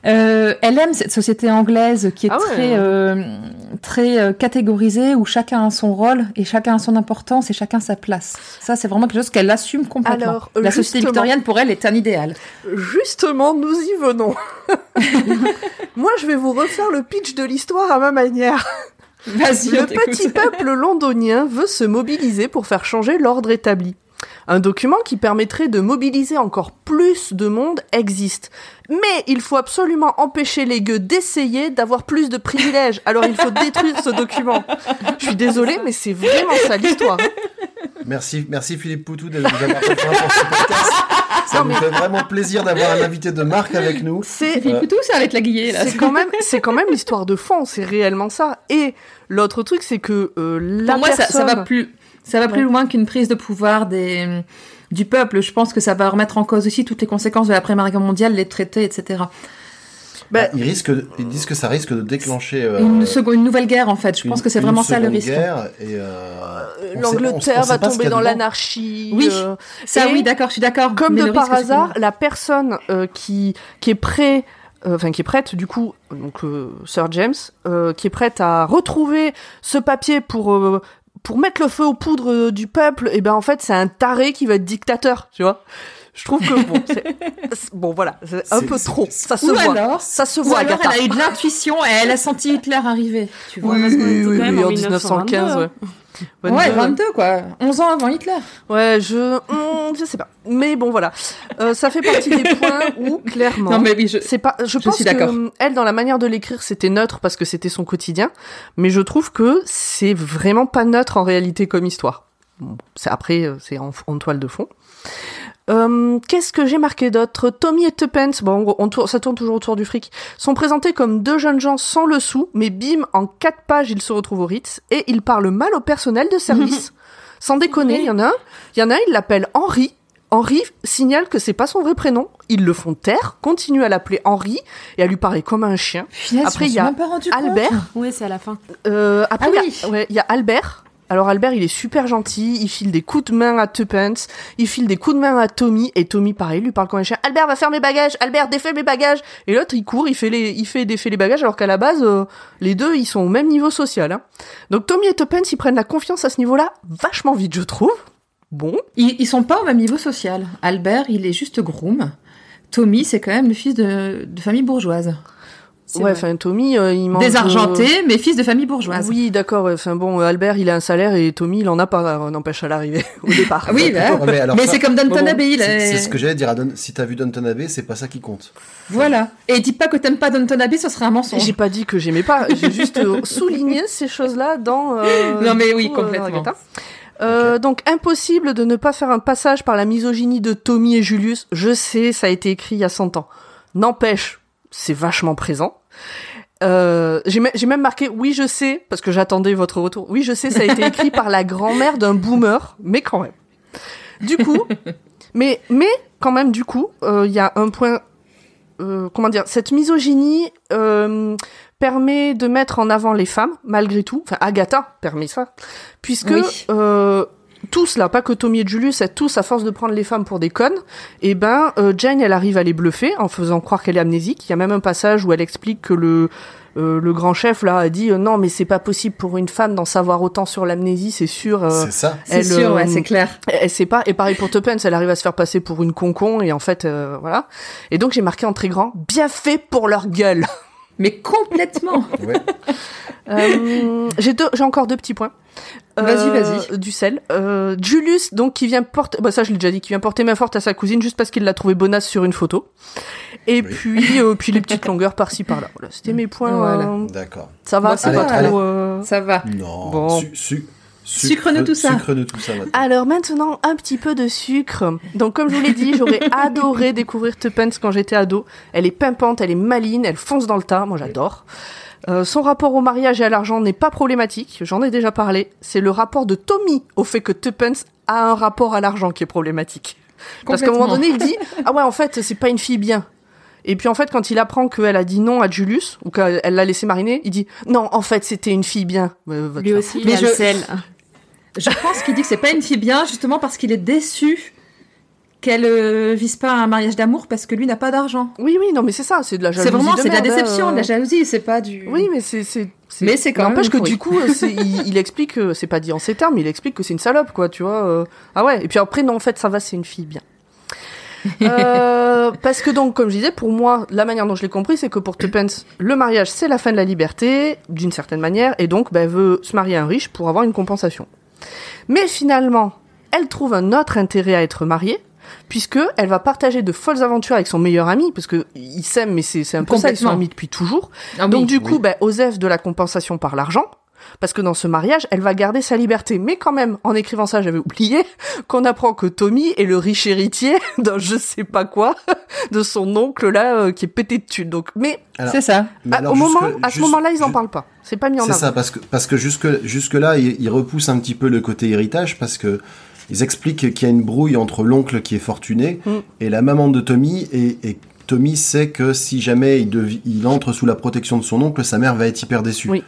Euh, elle aime cette société anglaise qui est Ah ouais. très euh, très euh, catégorisée où chacun a son rôle et chacun a son importance et chacun sa place. Ça, c'est vraiment quelque chose qu'elle assume complètement. Alors, La société victorienne pour elle est un idéal. Justement, nous y venons. Moi, je vais vous refaire le pitch de l'histoire à ma manière. Vas-y, Le petit peuple londonien veut se mobiliser pour faire changer l'ordre établi. Un document qui permettrait de mobiliser encore plus de monde existe. Mais il faut absolument empêcher les gueux d'essayer d'avoir plus de privilèges. Alors il faut détruire ce document. Je suis désolée, mais c'est vraiment ça l'histoire. Merci, merci Philippe Poutou de nous avoir rejoint pour ce podcast. Ça nous fait vraiment plaisir d'avoir un invité de marque avec nous. C'est Philippe Poutou, c'est avec la guillée, là. c'est quand même c'est quand même l'histoire de fond, c'est réellement ça. Et l'autre truc, c'est que euh, la Pour moi, ça, ça va plus, ça va plus Ouais. loin qu'une prise de pouvoir des, du peuple. Je pense que ça va remettre en cause aussi toutes les conséquences de l'après-guerre mondiale, les traités, etc. Bah, Ils, risquent, ils disent que ça risque de déclencher euh, une, seconde, une nouvelle guerre, en fait. Je une- pense que c'est vraiment ça le risque. guerre et, euh, l'Angleterre va tomber a dans l'anarchie. Oui. euh, Ça, Et oui, d'accord, je suis d'accord. Comme mais de par hasard, la personne euh, qui, qui est prêt, euh, enfin qui est prête du coup, donc euh, Sir James, euh, qui est prête à retrouver ce papier pour euh, pour mettre le feu aux poudres euh, du peuple, et ben en fait c'est un taré qui va être dictateur, tu vois. Je trouve que bon, bon voilà, c'est un peu trop. Ça se Ou voit, alors- ça se Ou voit, alors Agatha. elle a eu de l'intuition et elle a senti Hitler arriver. Tu vois. Oui, parce oui, quand oui, même oui, en en 1915, 1922, ouais. Ouais, 22, 22 quoi. 11 ans avant Hitler. Ouais, je, hmm, je sais pas. Mais bon, voilà. Euh, ça fait partie des points où, clairement. Non mais oui, je... C'est pas, je, pense suis que elle, dans la manière de l'écrire, c'était neutre parce que c'était son quotidien. Mais je trouve que c'est vraiment pas neutre en réalité comme histoire. Bon, c'est après, euh, c'est en, en toile de fond. Hum, Qu'est-ce que j'ai marqué d'autre? Tommy et Tuppence, bon, on tourne- ça tourne toujours autour du fric, sont présentés comme deux jeunes gens sans le sou, mais bim, en quatre pages, ils se retrouvent au Ritz et ils parlent mal au personnel de service. sans déconner, il y en a un, il y en a un, il l'appelle Henri. Henri signale que c'est pas son vrai prénom. Ils le font taire, continuent à l'appeler Henri et à lui parler comme un chien. Après, il y a. Albert. Oui, c'est à la fin. Euh, après, Ah il y oui. a- ouais, il y a Albert. Alors Albert, il est super gentil, il file des coups de main à Tuppence, il file des coups de main à Tommy, et Tommy, pareil, lui parle comme un chien. Albert, va faire mes bagages, Albert, défais mes bagages. Et l'autre, il court, il fait les, il fait défait les bagages, alors qu'à la base, euh, les deux, ils sont au même niveau social. Hein. Donc Tommy et Tuppence, ils prennent la confiance à ce niveau-là vachement vite, je trouve. Bon. Ils, sont pas au même niveau social. Albert, il est juste groom. Tommy, c'est quand même le fils de famille bourgeoise. Ouais, enfin, Tommy, euh, il mange... Désargenté, mais fils de famille bourgeoise. Oui, d'accord. Enfin bon, euh, Albert, il a un salaire et Tommy, il en a pas. On n'empêche à l'arrivée au départ. Ah oui, bah, mais alors mais c'est comme Downton Abbey. il c'est est- c'est ce que j'allais dire. à Don- Si t'as vu Downton Abbey, c'est pas ça qui compte. Voilà. Et dis pas que t'aimes pas Downton Abbey, ce serait un mensonge. J'ai pas dit que j'aimais pas, j'ai juste euh, souligné ces choses-là dans. euh, Non, mais oui, coup, euh, complètement. Agatha. Euh, Donc impossible de ne pas faire un passage par la misogynie de Tommy et Julius. Je sais, ça a été écrit il y a 100 ans. N'empêche, c'est vachement présent. Euh, j'ai me- j'ai même marqué oui je sais parce que j'attendais votre retour. Oui je sais ça a été écrit par la grand-mère d'un boomer mais quand même. Du coup mais mais quand même du coup euh, il y a un point euh, comment dire cette misogynie euh, permet de mettre en avant les femmes malgré tout. Enfin Agatha permet ça puisque Oui. Tous là, pas que Tommy et Julius, elles tous à force de prendre les femmes pour des connes, et ben euh, Jane elle arrive à les bluffer en faisant croire qu'elle est amnésique. Il y a même un passage où elle explique que le euh, le grand chef là a dit euh, non mais c'est pas possible pour une femme d'en savoir autant sur l'amnésie, c'est sûr. euh, c'est ça. C'est sûr, ouais, euh, c'est clair. elle, elle sait pas. Et pareil pour Tuppence, elle arrive à se faire passer pour une concon et en fait euh, voilà. Et donc j'ai marqué en très grand bien fait pour leur gueule. Mais complètement. Ouais. Euh, j'ai deux, j'ai encore deux petits points. Vas-y, Euh, vas-y. Du sel. Euh, Julius, donc, qui vient porter, bah, ça, je l'ai déjà dit, qui vient porter main forte à sa cousine juste parce qu'il l'a trouvé bonasse sur une photo. Et Oui. puis, euh, puis les petites longueurs par-ci par-là. Voilà, c'était mes points. Voilà. euh, D'accord. ça va, Bah, c'est ça pas va, trop. euh, Ça va. Non. Bon. Su- su- Tout ça. Sucre-nous tout ça maintenant. Alors maintenant, un petit peu de sucre. Donc comme je vous l'ai dit, j'aurais adoré découvrir Tuppence quand j'étais ado. Elle est pimpante, elle est maline, elle fonce dans le tas. Moi j'adore. Euh, son rapport au mariage et à l'argent n'est pas problématique, j'en ai déjà parlé. C'est le rapport de Tommy au fait que Tuppence a un rapport à l'argent qui est problématique. Parce qu'à un moment donné, il dit Ah ouais, en fait, c'est pas une fille bien. Et puis en fait, quand il apprend qu'elle a dit non à Julius, ou qu'elle l'a laissé mariner, il dit Non, en fait, c'était une fille bien. Euh, Lui aussi, Mais il a je- le sel. Je pense qu'il dit que c'est pas une fille bien, justement parce qu'il est déçu qu'elle euh, vise pas un mariage d'amour parce que lui n'a pas d'argent. Oui, oui, non, mais c'est ça, c'est de la jalousie. C'est vraiment, c'est de la déception, euh. de la jalousie, c'est pas du. Oui, mais c'est. c'est c'est- Mais c'est quand N'empêche même que pourri. du coup, euh, il, il explique, que- c'est pas dit en ces termes, il explique que c'est une salope, quoi, tu vois. euh. Ah ouais, et puis après, non, en fait, ça va, c'est une fille bien. Euh, parce que donc, comme je disais, pour moi, la manière dont je l'ai compris, c'est que pour Tuppence, le mariage, c'est la fin de la liberté, d'une certaine manière, et donc, bah, elle veut se marier à un riche pour avoir une compensation. Mais finalement, elle trouve un autre intérêt à être mariée, puisque elle va partager de folles aventures avec son meilleur ami, parce que ils s'aiment, mais c'est un peu ça, ils sont amis depuis toujours. Ah oui. Donc du oui. coup, bah, Osef de la compensation par l'argent, Parce que dans ce mariage, elle va garder sa liberté. Mais quand même, en écrivant ça, j'avais oublié qu'on apprend que Tommy est le riche héritier d'un je sais pas quoi, de son oncle là, euh, qui est pété de thunes. Donc, mais C'est ça. mais à- alors, au moment, jusque- à ce moment-là, ils en parlent pas. C'est pas mis en C'est avant. ça, parce que, parce que jusque, jusque là, ils, ils repoussent un petit peu le côté héritage, parce que ils expliquent qu'il y a une brouille entre l'oncle qui est fortuné Mm. et la maman de Tommy, et, et Tommy sait que si jamais il, il entre sous la protection de son oncle, sa mère va être hyper déçue. Oui.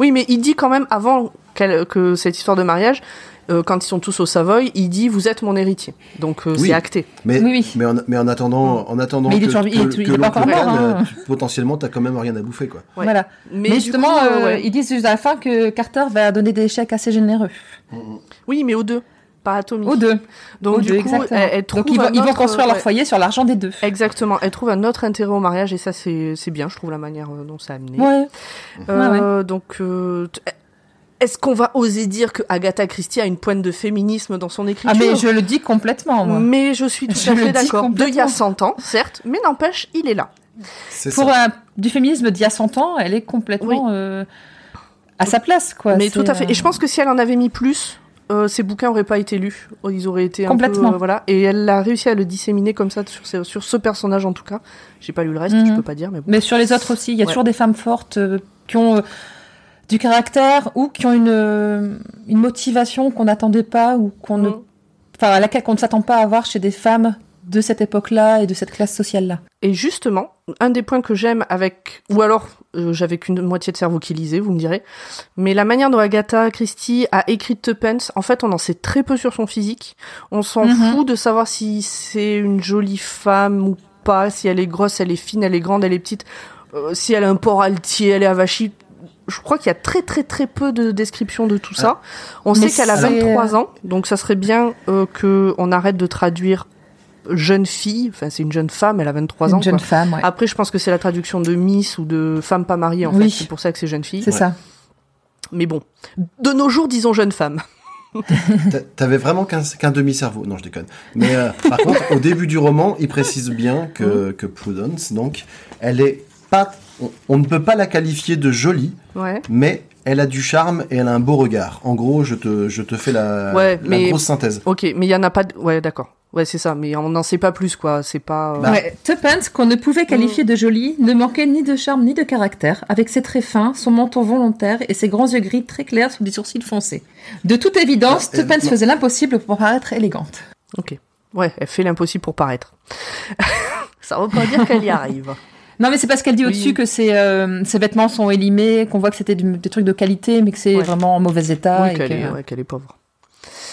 Oui, mais il dit quand même avant qu'elle- que cette histoire de mariage, euh, quand ils sont tous au Savoy, il dit vous êtes mon héritier. Donc euh, Oui. c'est acté. Mais, Oui, oui. mais, en, mais en attendant, en attendant Mais il est que, toujours- il est- que- il que est pas l'oncle encore mort, prenne, hein. euh, tu- potentiellement, t'as quand même rien à bouffer, quoi. Ouais. Voilà. Mais, Mais, justement, coup, euh, euh, ouais. ils disent juste à la fin que Carter va donner des chèques assez généreux. oui, mais aux deux, pas à Tommy. Aux deux. Donc Aux du deux, coup, exactement. elle, elle trouve Donc ils vont, construire leur ouais. foyer sur l'argent des deux. Exactement. Elle trouve un autre intérêt au mariage et ça c'est bien, je trouve la manière euh, dont c'est amené. Ouais. Euh, Donc euh, est-ce qu'on va oser dire que Agatha Christie a une pointe de féminisme dans son écriture Ah mais je le dis complètement moi. Mais je suis tout Je à le fait dis d'accord. De il y a complètement. 100 ans, certes, mais n'empêche, il est là. C'est Pour ça. un- du féminisme d'il y a 100 ans, elle est complètement euh, à sa place quoi. mais tout à fait. Et je pense que si elle en avait mis plus, euh, ces bouquins auraient pas été lus. Oh, Ils auraient été un Complètement. peu, euh, voilà. Et elle a réussi à le disséminer comme ça sur, ce- sur ce personnage en tout cas. J'ai pas lu le reste, Mhm. je peux pas dire, mais bon. Mais sur les autres aussi, il y a Ouais. toujours des femmes fortes euh, qui ont euh, du caractère ou qui ont une, euh, une motivation qu'on n'attendait pas ou qu'on ne, Mhm. enfin à laquelle on ne s'attend pas à voir chez des femmes de cette époque-là et de cette classe sociale-là. Et justement, un des points que j'aime avec, ou alors euh, j'avais qu'une moitié de cerveau qui lisait, vous me direz, mais la manière dont Agatha Christie a écrit Tuppence, en fait, on en sait très peu sur son physique. On s'en Mhm. fout de savoir si c'est une jolie femme ou pas, si elle est grosse, elle est fine, elle est grande, elle est petite, euh, si elle a un port altier, elle est avachie. Je crois qu'il y a très très très peu de descriptions de tout ça. On Mais sait qu'elle a c'est, 23 ans, donc ça serait bien euh, que on arrête de traduire jeune fille. Enfin, c'est une jeune femme, elle a 23 ans. Une jeune quoi. femme, ouais. Après, je pense que c'est la traduction de Miss ou de femme pas mariée, en Oui. fait. C'est pour ça que c'est jeune fille. c'est ça. Mais bon, de nos jours, disons jeune femme. T'a- T'avais vraiment qu'un demi-cerveau. Non, je déconne. Mais euh, par contre, au début du roman, il précise bien que, que Prudence, donc, elle est pas. On, on ne peut pas la qualifier de jolie, Ouais. mais elle a du charme et elle a un beau regard. En gros, je te, je te fais la, Ouais, la mais- grosse synthèse. Ok, mais il y en a pas. De... Ouais, d'accord. Ouais, c'est ça. Mais on n'en sait pas plus, quoi. C'est pas. euh, Bah. Ouais, Tuppence, qu'on ne pouvait qualifier de jolie, ne manquait ni de charme ni de caractère, avec ses traits fins, son menton volontaire et ses grands yeux gris très clairs sous des sourcils foncés. De toute évidence, Tuppence faisait l'impossible pour paraître élégante. Ok. Ouais, elle fait l'impossible pour paraître. ça veut pas dire qu'elle y arrive. Non, mais c'est parce qu'elle dit Oui. au-dessus que ses, euh, ses vêtements sont élimés, qu'on voit que c'était des trucs de qualité, mais que c'est Ouais. vraiment en mauvais état. oui, et qu'elle que- est, ouais, qu'elle est pauvre.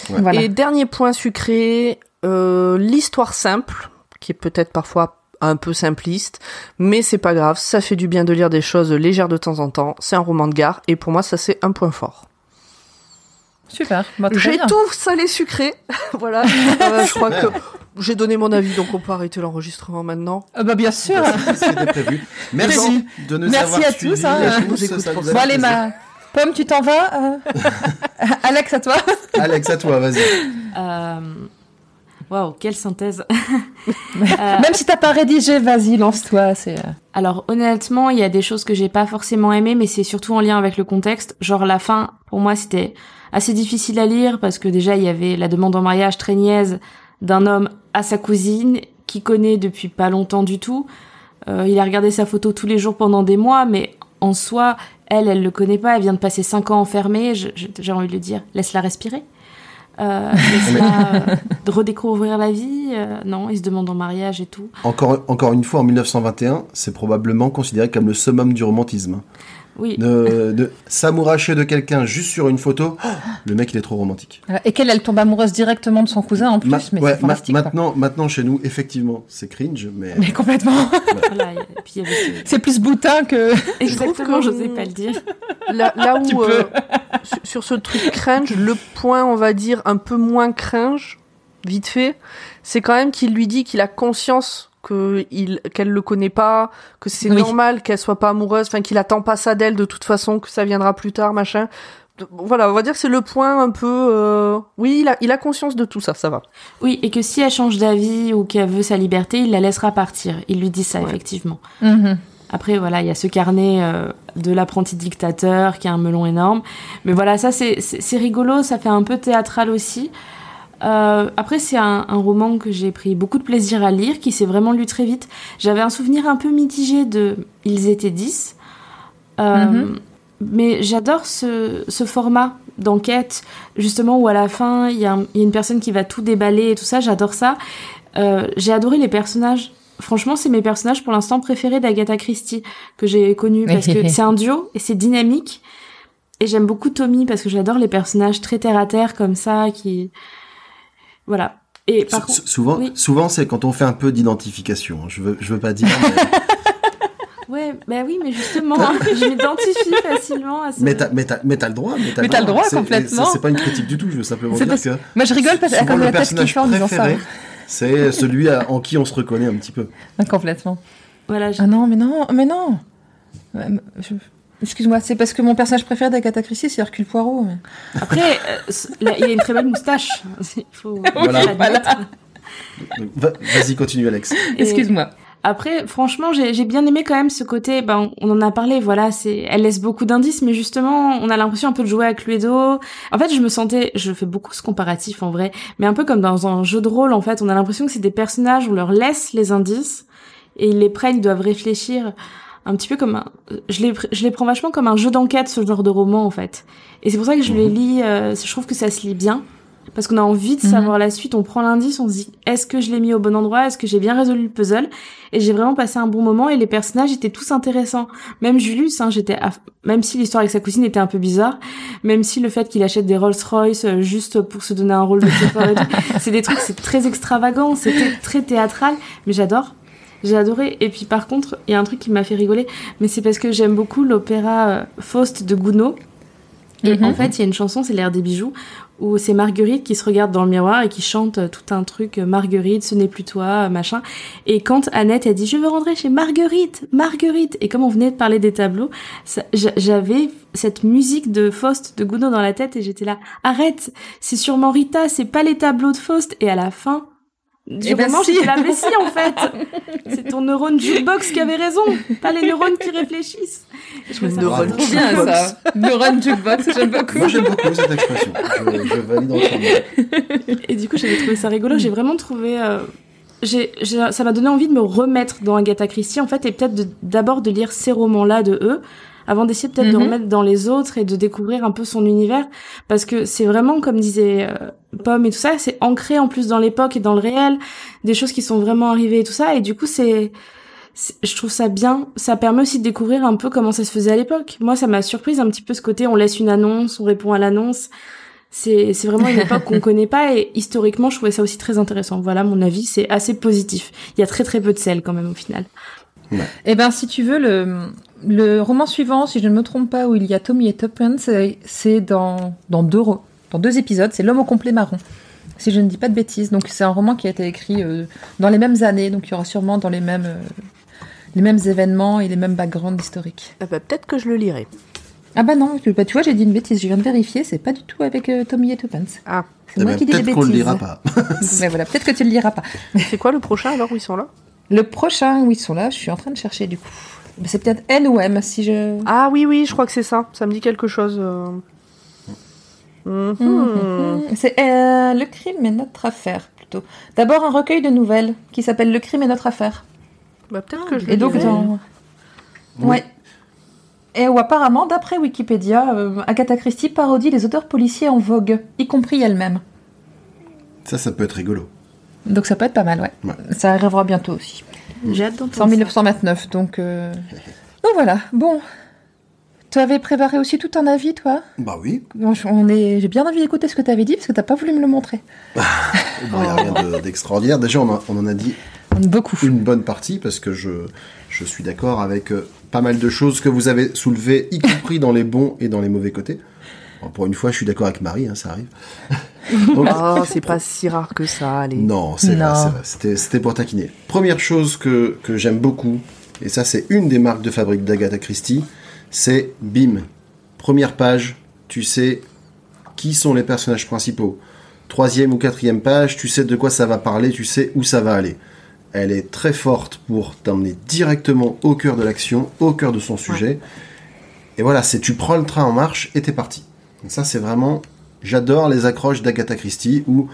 Voilà. Et dernier point sucré, euh, l'histoire simple, qui est peut-être parfois un peu simpliste, mais c'est pas grave, ça fait du bien de lire des choses légères de temps en temps. C'est un roman de gare, et pour moi, ça c'est un point fort. Super. Bah, J'ai tout salé sucré, voilà. Euh, je crois que j'ai donné mon avis, donc on peut arrêter l'enregistrement maintenant. Ah bah, bien sûr. C'est ce qui était prévu. Merci de nous Merci avoir à tous, suivis. hein. à Je vous tous, ça pour Bon, allez, ma pomme, tu t'en vas euh Alex, à toi. Alex, à toi, vas-y. Euh, Waouh, quelle synthèse. Même si t'as pas rédigé, vas-y, lance-toi. C'est. euh, Alors honnêtement, il y a des choses que j'ai pas forcément aimées, mais c'est surtout en lien avec le contexte. Genre la fin, pour moi, c'était assez difficile à lire parce que déjà il y avait la demande en mariage très niaise d'un homme à sa cousine qui connaît depuis pas longtemps du tout. Euh, il a regardé sa photo tous les jours pendant des mois, mais en soi, elle, elle le connaît pas. Elle vient de passer cinq ans enfermée. J'ai envie de le dire, laisse-la respirer. Euh, laisse-la euh, redécouvrir la vie. Euh, non, il se demande en mariage et tout. Encore, encore une fois, en 1921, c'est probablement considéré comme le summum du romantisme. Oui. De, de s'amouracher de quelqu'un juste sur une photo, le mec il est trop romantique. Et qu'elle, elle tombe amoureuse directement de son cousin en plus, Ma- mais ouais, c'est ma- fantastique. quoi. maintenant, maintenant chez nous, effectivement, c'est cringe, mais Mais complètement. Voilà, c'est plus boutin que. Exactement, que- j'osais pas le dire. Là, là où, euh, sur ce truc cringe, le point, on va dire, un peu moins cringe, vite fait, c'est quand même qu'il lui dit qu'il a conscience que il qu'elle le connaît pas, que c'est Oui. normal qu'elle soit pas amoureuse, enfin qu'il attend pas ça d'elle de toute façon, que ça viendra plus tard, machin. Voilà, on va dire que c'est le point un peu. euh, Oui, il a, il a conscience de tout ça, ça va. Oui, et que si elle change d'avis ou qu'elle veut sa liberté, il la laissera partir. Il lui dit ça, Ouais. effectivement. Mhm. Après, voilà, il y a ce carnet euh, de l'apprenti dictateur qui a un melon énorme. Mais voilà, ça, c'est- c'est c'est rigolo, ça fait un peu théâtral aussi. Euh, après, c'est un, un roman que j'ai pris beaucoup de plaisir à lire, qui s'est vraiment lu très vite. J'avais un souvenir un peu mitigé de Ils étaient 10. Euh, Mhm. Mais j'adore ce, ce format d'enquête, justement, où à la fin, il y, a un- il y a une personne qui va tout déballer et tout ça. J'adore ça. Euh, j'ai adoré les personnages. Franchement, c'est mes personnages pour l'instant préférés d'Agatha Christie que j'ai connus parce que c'est un duo et c'est dynamique. Et j'aime beaucoup Tommy parce que j'adore les personnages très terre à terre comme ça qui. Voilà. Et par contre. souvent, oui. souvent c'est quand on fait un peu d'identification. hein. Je veux, je veux pas dire. mais- Ouais, bah oui, mais justement, hein, je m'identifie facilement à ce. Mais t'as, mais t'as, mais t'as le droit. Mais t'as, le droit, C'est- complètement. C'est, c'est pas une critique du tout. Je veux simplement dire parce- que. Moi, je rigole parce que comme le la tête qui personnage fait en disant ça. préféré, c'est celui à- en qui on se reconnaît un petit peu. Ah, Complètement. Voilà, je- Ah non, mais non, mais non. Je- Excuse-moi, c'est parce que mon personnage préféré d'Agatha Christie, c'est Hercule Poirot. mais- Après, euh, là, il a une très belle moustache. Il faut Voilà. va- vas-y, continue, Alex. Et Excuse-moi. Après, franchement, j'ai j'ai bien aimé quand même ce côté. Ben, on en a parlé. Voilà, c'est, elle laisse beaucoup d'indices, mais justement, on a l'impression un peu de jouer à Cluedo. En fait, je me sentais, je fais beaucoup ce comparatif en vrai, mais un peu comme dans un jeu de rôle. En fait, on a l'impression que c'est des personnages, on leur laisse les indices et ils les prennent, ils doivent réfléchir un petit peu comme un, je les, je les prends vachement comme un jeu d'enquête, ce genre de roman en fait. Et c'est pour ça que je les lis. euh, je trouve que ça se lit bien. Parce qu'on a envie de Mhm. savoir la suite, on prend l'indice, on se dit est-ce que je l'ai mis au bon endroit, est-ce que j'ai bien résolu le puzzle? Et j'ai vraiment passé un bon moment et les personnages étaient tous intéressants. Même Julius, hein, j'étais, aff- même si l'histoire avec sa cousine était un peu bizarre, même si le fait qu'il achète des Rolls Royce euh, juste pour se donner un rôle de chauffeur c'est des trucs, c'est très extravagant, c'était très théâtral, mais j'adore. J'ai adoré. Et puis par contre, il y a un truc qui m'a fait rigoler, mais c'est parce que j'aime beaucoup l'opéra euh, Faust de Gounod. Et Mhm. en fait, il y a une chanson, c'est l'air des bijoux, où c'est Marguerite qui se regarde dans le miroir et qui chante euh, tout un truc, euh, Marguerite, ce n'est plus toi, machin. Et quand Annette a dit, je veux rentrer chez Marguerite, Marguerite, et comme on venait de parler des tableaux, j'avais cette musique de Faust, de Gounod dans la tête, et j'étais là, arrête, c'est sûrement Rita, c'est pas les tableaux de Faust. Et à la fin, du Eh ben si. j'étais mais si, en fait, c'est ton neurone jukebox qui avait raison, pas les neurones qui réfléchissent. Je ça Neurone trop bien Jukebox. ça. Neuron Jukebox, j'aime beaucoup. Moi, j'aime beaucoup cette expression. Je, je valide entièrement. Et du coup, j'avais trouvé ça rigolo. J'ai vraiment trouvé. euh, j'ai, j'ai- ça m'a donné envie de me remettre dans Agatha Christie, en fait, et peut-être de- d'abord de lire ces romans-là de eux, avant d'essayer peut-être de Mhm. remettre dans les autres et de découvrir un peu son univers. Parce que c'est vraiment, comme disait euh, Pomme et tout ça, c'est ancré en plus dans l'époque et dans le réel, des choses qui sont vraiment arrivées et tout ça. Et du coup, c'est. Je trouve ça bien. Ça permet aussi de découvrir un peu comment ça se faisait à l'époque. Moi, ça m'a surprise un petit peu ce côté on laisse une annonce, on répond à l'annonce. C'est c'est vraiment une époque qu'on connaît pas et historiquement, je trouvais ça aussi très intéressant. Voilà, mon avis, c'est assez positif. Il y a très très peu de sel quand même au final. Eh ben, si tu veux, le, le roman suivant, si je ne me trompe pas, où il y a Tommy et Tuppence, c'est- c'est dans, dans, deux, dans deux épisodes, c'est L'homme au complet marron. Si je ne dis pas de bêtises. Donc, c'est un roman qui a été écrit euh, dans les mêmes années, donc il y aura sûrement dans les mêmes, euh, les mêmes événements et les mêmes backgrounds historiques. Ah bah, peut-être que je le lirai. Ah bah non, tu, bah, tu vois, j'ai dit une bêtise, je viens de vérifier, c'est pas du tout avec euh, Tommy et Tuppence. Ah. C'est Eh moi ben, qui dis des peut-être bêtises. qu'on le lira pas. Mais voilà, peut-être que tu le liras pas. C'est quoi le prochain alors où ils sont là? Le prochain, où ils sont là, je suis en train de chercher du coup. Bah, C'est peut-être N ou M, si je... Ah oui, oui, je crois que c'est ça. Ça me dit quelque chose. Mhm. C'est euh, Le crime est notre affaire, plutôt. D'abord un recueil de nouvelles qui s'appelle Le crime est notre affaire. Bah, peut-être que je le Et donc dans... Oui. Ouais. Et où apparemment, d'après Wikipédia, euh, Agatha Christie parodie les auteurs policiers en vogue, y compris elle-même. Ça, ça peut être rigolo. Donc ça peut être pas mal, ouais. Ouais. Ça arrivera bientôt aussi. J'ai hâte C'est en d'entendre ça. 1929, donc... euh, Donc voilà, bon. Tu avais préparé aussi tout un avis, toi? Bah oui. Bon, on est... J'ai bien envie d'écouter ce que tu avais dit, parce que t'as pas voulu me le montrer. Bon, il n'y a rien de- d'extraordinaire. Déjà, on, en- on en a dit Beaucoup. une bonne partie parce que je, je suis d'accord avec euh, pas mal de choses que vous avez soulevées, y compris dans les bons et dans les mauvais côtés. Bon, pour une fois, je suis d'accord avec Marie, hein, ça arrive. Donc, Oh, c'est pas si rare que ça, allez. Non, c'est vrai, Non. c'est vrai. C'était, c'était pour taquiner. Première chose que, que j'aime beaucoup, et ça c'est une des marques de fabrique d'Agatha Christie, c'est bim. Première page, tu sais qui sont les personnages principaux. Troisième ou quatrième page, tu sais de quoi ça va parler, tu sais où ça va aller. Elle est très forte pour t'emmener directement au cœur de l'action, au cœur de son sujet. Et voilà, c'est tu prends le train en marche et t'es parti. Donc ça, c'est vraiment. J'adore les accroches d'Agatha Christie où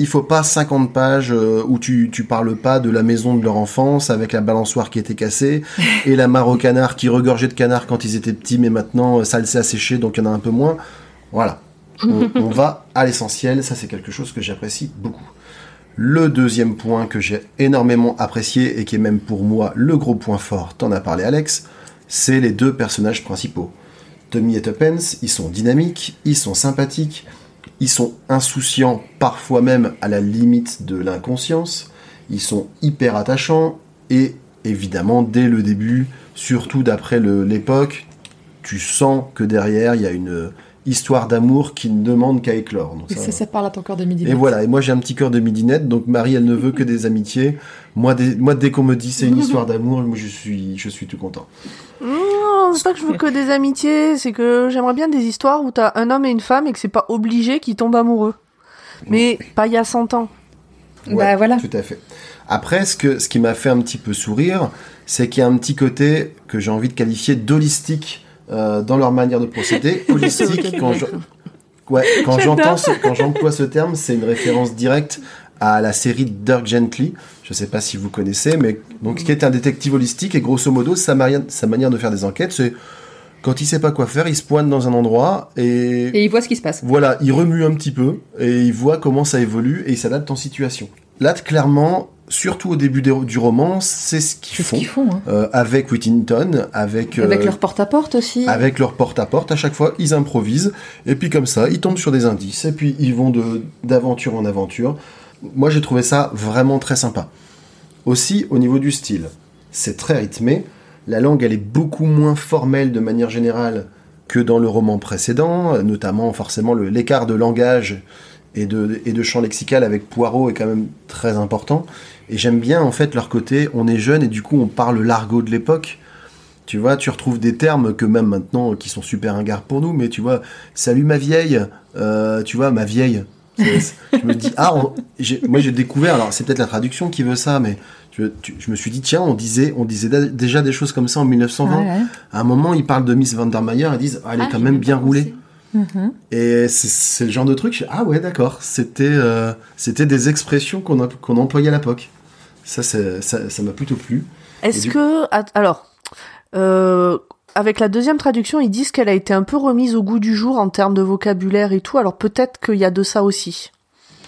il faut pas 50 pages euh, où tu, tu parles pas de la maison de leur enfance avec la balançoire qui était cassée et la mare au canard qui regorgeait de canards quand ils étaient petits, mais maintenant euh, ça le s'est asséché donc il y en a un peu moins. Voilà. On, on va à l'essentiel, ça c'est quelque chose que j'apprécie beaucoup. Le deuxième point que j'ai énormément apprécié et qui est même pour moi le gros point fort, t'en as parlé Alex, c'est les deux personnages principaux. Tommy et Tuppence, ils sont dynamiques, ils sont sympathiques, ils sont insouciants, parfois même à la limite de l'inconscience, ils sont hyper attachants et évidemment dès le début, surtout d'après l'époque, tu sens que derrière il y a une histoire d'amour qui ne demande qu'à éclore. Donc Et ça- ça, parle à ton cœur de midi. et voilà, et moi j'ai un petit cœur de midinette, donc Marie elle ne veut que des amitiés. Moi, dès, moi, dès qu'on me dit c'est une histoire d'amour, moi je suis, je suis tout content. Non, c'est pas que je veux que des amitiés, c'est que j'aimerais bien des histoires où t'as un homme et une femme et que c'est pas obligé qu'ils tombent amoureux. Mais pas il y a 100 ans. Bah, voilà. Tout à fait. Après, ce, que, ce qui m'a fait un petit peu sourire, c'est qu'il y a un petit côté que j'ai envie de qualifier d'holistique euh, dans leur manière de procéder. Holistique, quand je- Ouais, quand j'entends, ce- quand j'emploie ce terme, c'est une référence directe à la série Dirk Gently. Je sais pas si vous connaissez, mais donc qui est un détective holistique et grosso modo sa, mari- sa manière de faire des enquêtes, c'est quand il sait pas quoi faire, il se pointe dans un endroit et, Et il voit ce qui se passe. voilà, il remue un petit peu et il voit comment ça évolue et il s'adapte en situation. Là, clairement, surtout au début des- du roman, c'est ce qu'ils ce font hein. euh, avec Whittington, avec Avec euh, leur porte-à-porte aussi. avec leur porte-à-porte, à chaque fois, ils improvisent, et puis comme ça, ils tombent sur des indices, et puis ils vont de d'aventure en aventure. Moi, j'ai trouvé ça vraiment très sympa. Aussi, au niveau du style, c'est très rythmé. La langue, elle est beaucoup moins formelle de manière générale que dans le roman précédent, euh, notamment forcément l'écart de langage et de, et de champ lexical avec Poirot est quand même très important. Et j'aime bien en fait leur côté, on est jeune et du coup on parle l'argot de l'époque. Tu vois, tu retrouves des termes que même maintenant qui sont super ringards pour nous, mais tu vois, salut ma vieille, euh, tu vois, ma vieille. Je me dis, ah, on- moi j'ai découvert, alors c'est peut-être la traduction qui veut ça, mais je, tu- je me suis dit, tiens, on disait, on disait déjà des choses comme ça en 1920. Ouais, ouais. À un moment, ils parlent de Miss Van der Meyer, ils disent, ah, elle est quand même bien roulée. Mhm. Et c'est- le genre de truc, ah ouais, d'accord, c'était euh, c'était des expressions qu'on employait à l'époque. Ça, ça m'a plutôt plu. Est-ce du- que. Alors. euh, avec la deuxième traduction, ils disent qu'elle a été un peu remise au goût du jour en termes de vocabulaire et tout, alors peut-être qu'il y a de ça aussi.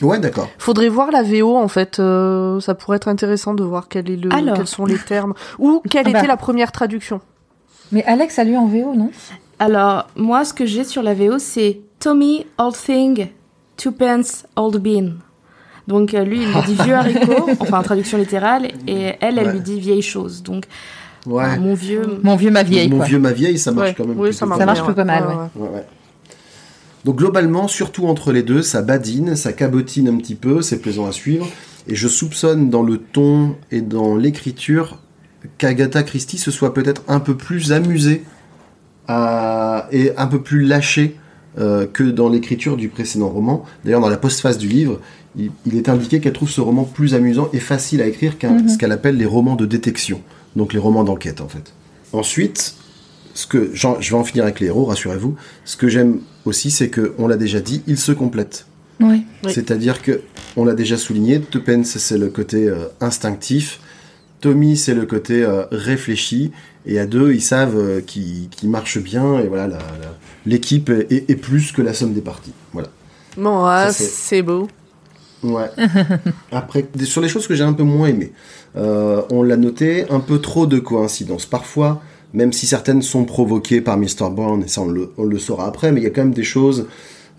Ouais, d'accord. Faudrait voir la VO en fait, euh, ça pourrait être intéressant de voir quel est le, Alors. quels sont les termes, ou quelle Ah bah. était la première traduction. Mais Alex a lu en VO, non? Alors, moi, ce que j'ai sur la VO, c'est Tommy Old Thing, Twopence Old Bean. Donc, euh, lui, il lui dit vieux haricot, enfin, traduction littérale, et elle, elle Ouais. lui dit vieille chose. Donc, Ouais. euh, mon vieux. Mon vieux, ma vieille, Mon quoi. vieux, ma vieille, ça marche Ouais, quand même. oui, ça marche, Ça marche plutôt mal, ouais. ouais. Ouais, ouais. Donc globalement, surtout entre les deux, ça badine, ça cabotine un petit peu, c'est plaisant à suivre. Et je soupçonne dans le ton et dans l'écriture qu'Agatha Christie se soit peut-être un peu plus amusée à- et un peu plus lâchée euh, que dans l'écriture du précédent roman. D'ailleurs, dans la postface du livre, il, il est indiqué qu'elle trouve ce roman plus amusant et facile à écrire qu'un Mhm. ce qu'elle appelle les romans de détection, donc les romans d'enquête en fait. Ensuite, ce que je vais en finir avec les héros, rassurez-vous. Ce que j'aime aussi, c'est que on l'a déjà dit, ils se complètent. Oui. C'est-à-dire que on l'a déjà souligné, Tuppence c'est le côté euh, instinctif, Tommy c'est le côté euh, réfléchi, et à deux ils savent euh, qu'ils marchent bien, et voilà l'équipe est, est- est plus que la somme des parties. Voilà. Bon, Ça, c'est- beau. Ouais. Après, sur les choses que j'ai un peu moins aimées, euh, on l'a noté, un peu trop de coïncidences. Parfois, même si certaines sont provoquées par Mr. Brown, et ça on le, on le saura après, mais il y a quand même des choses.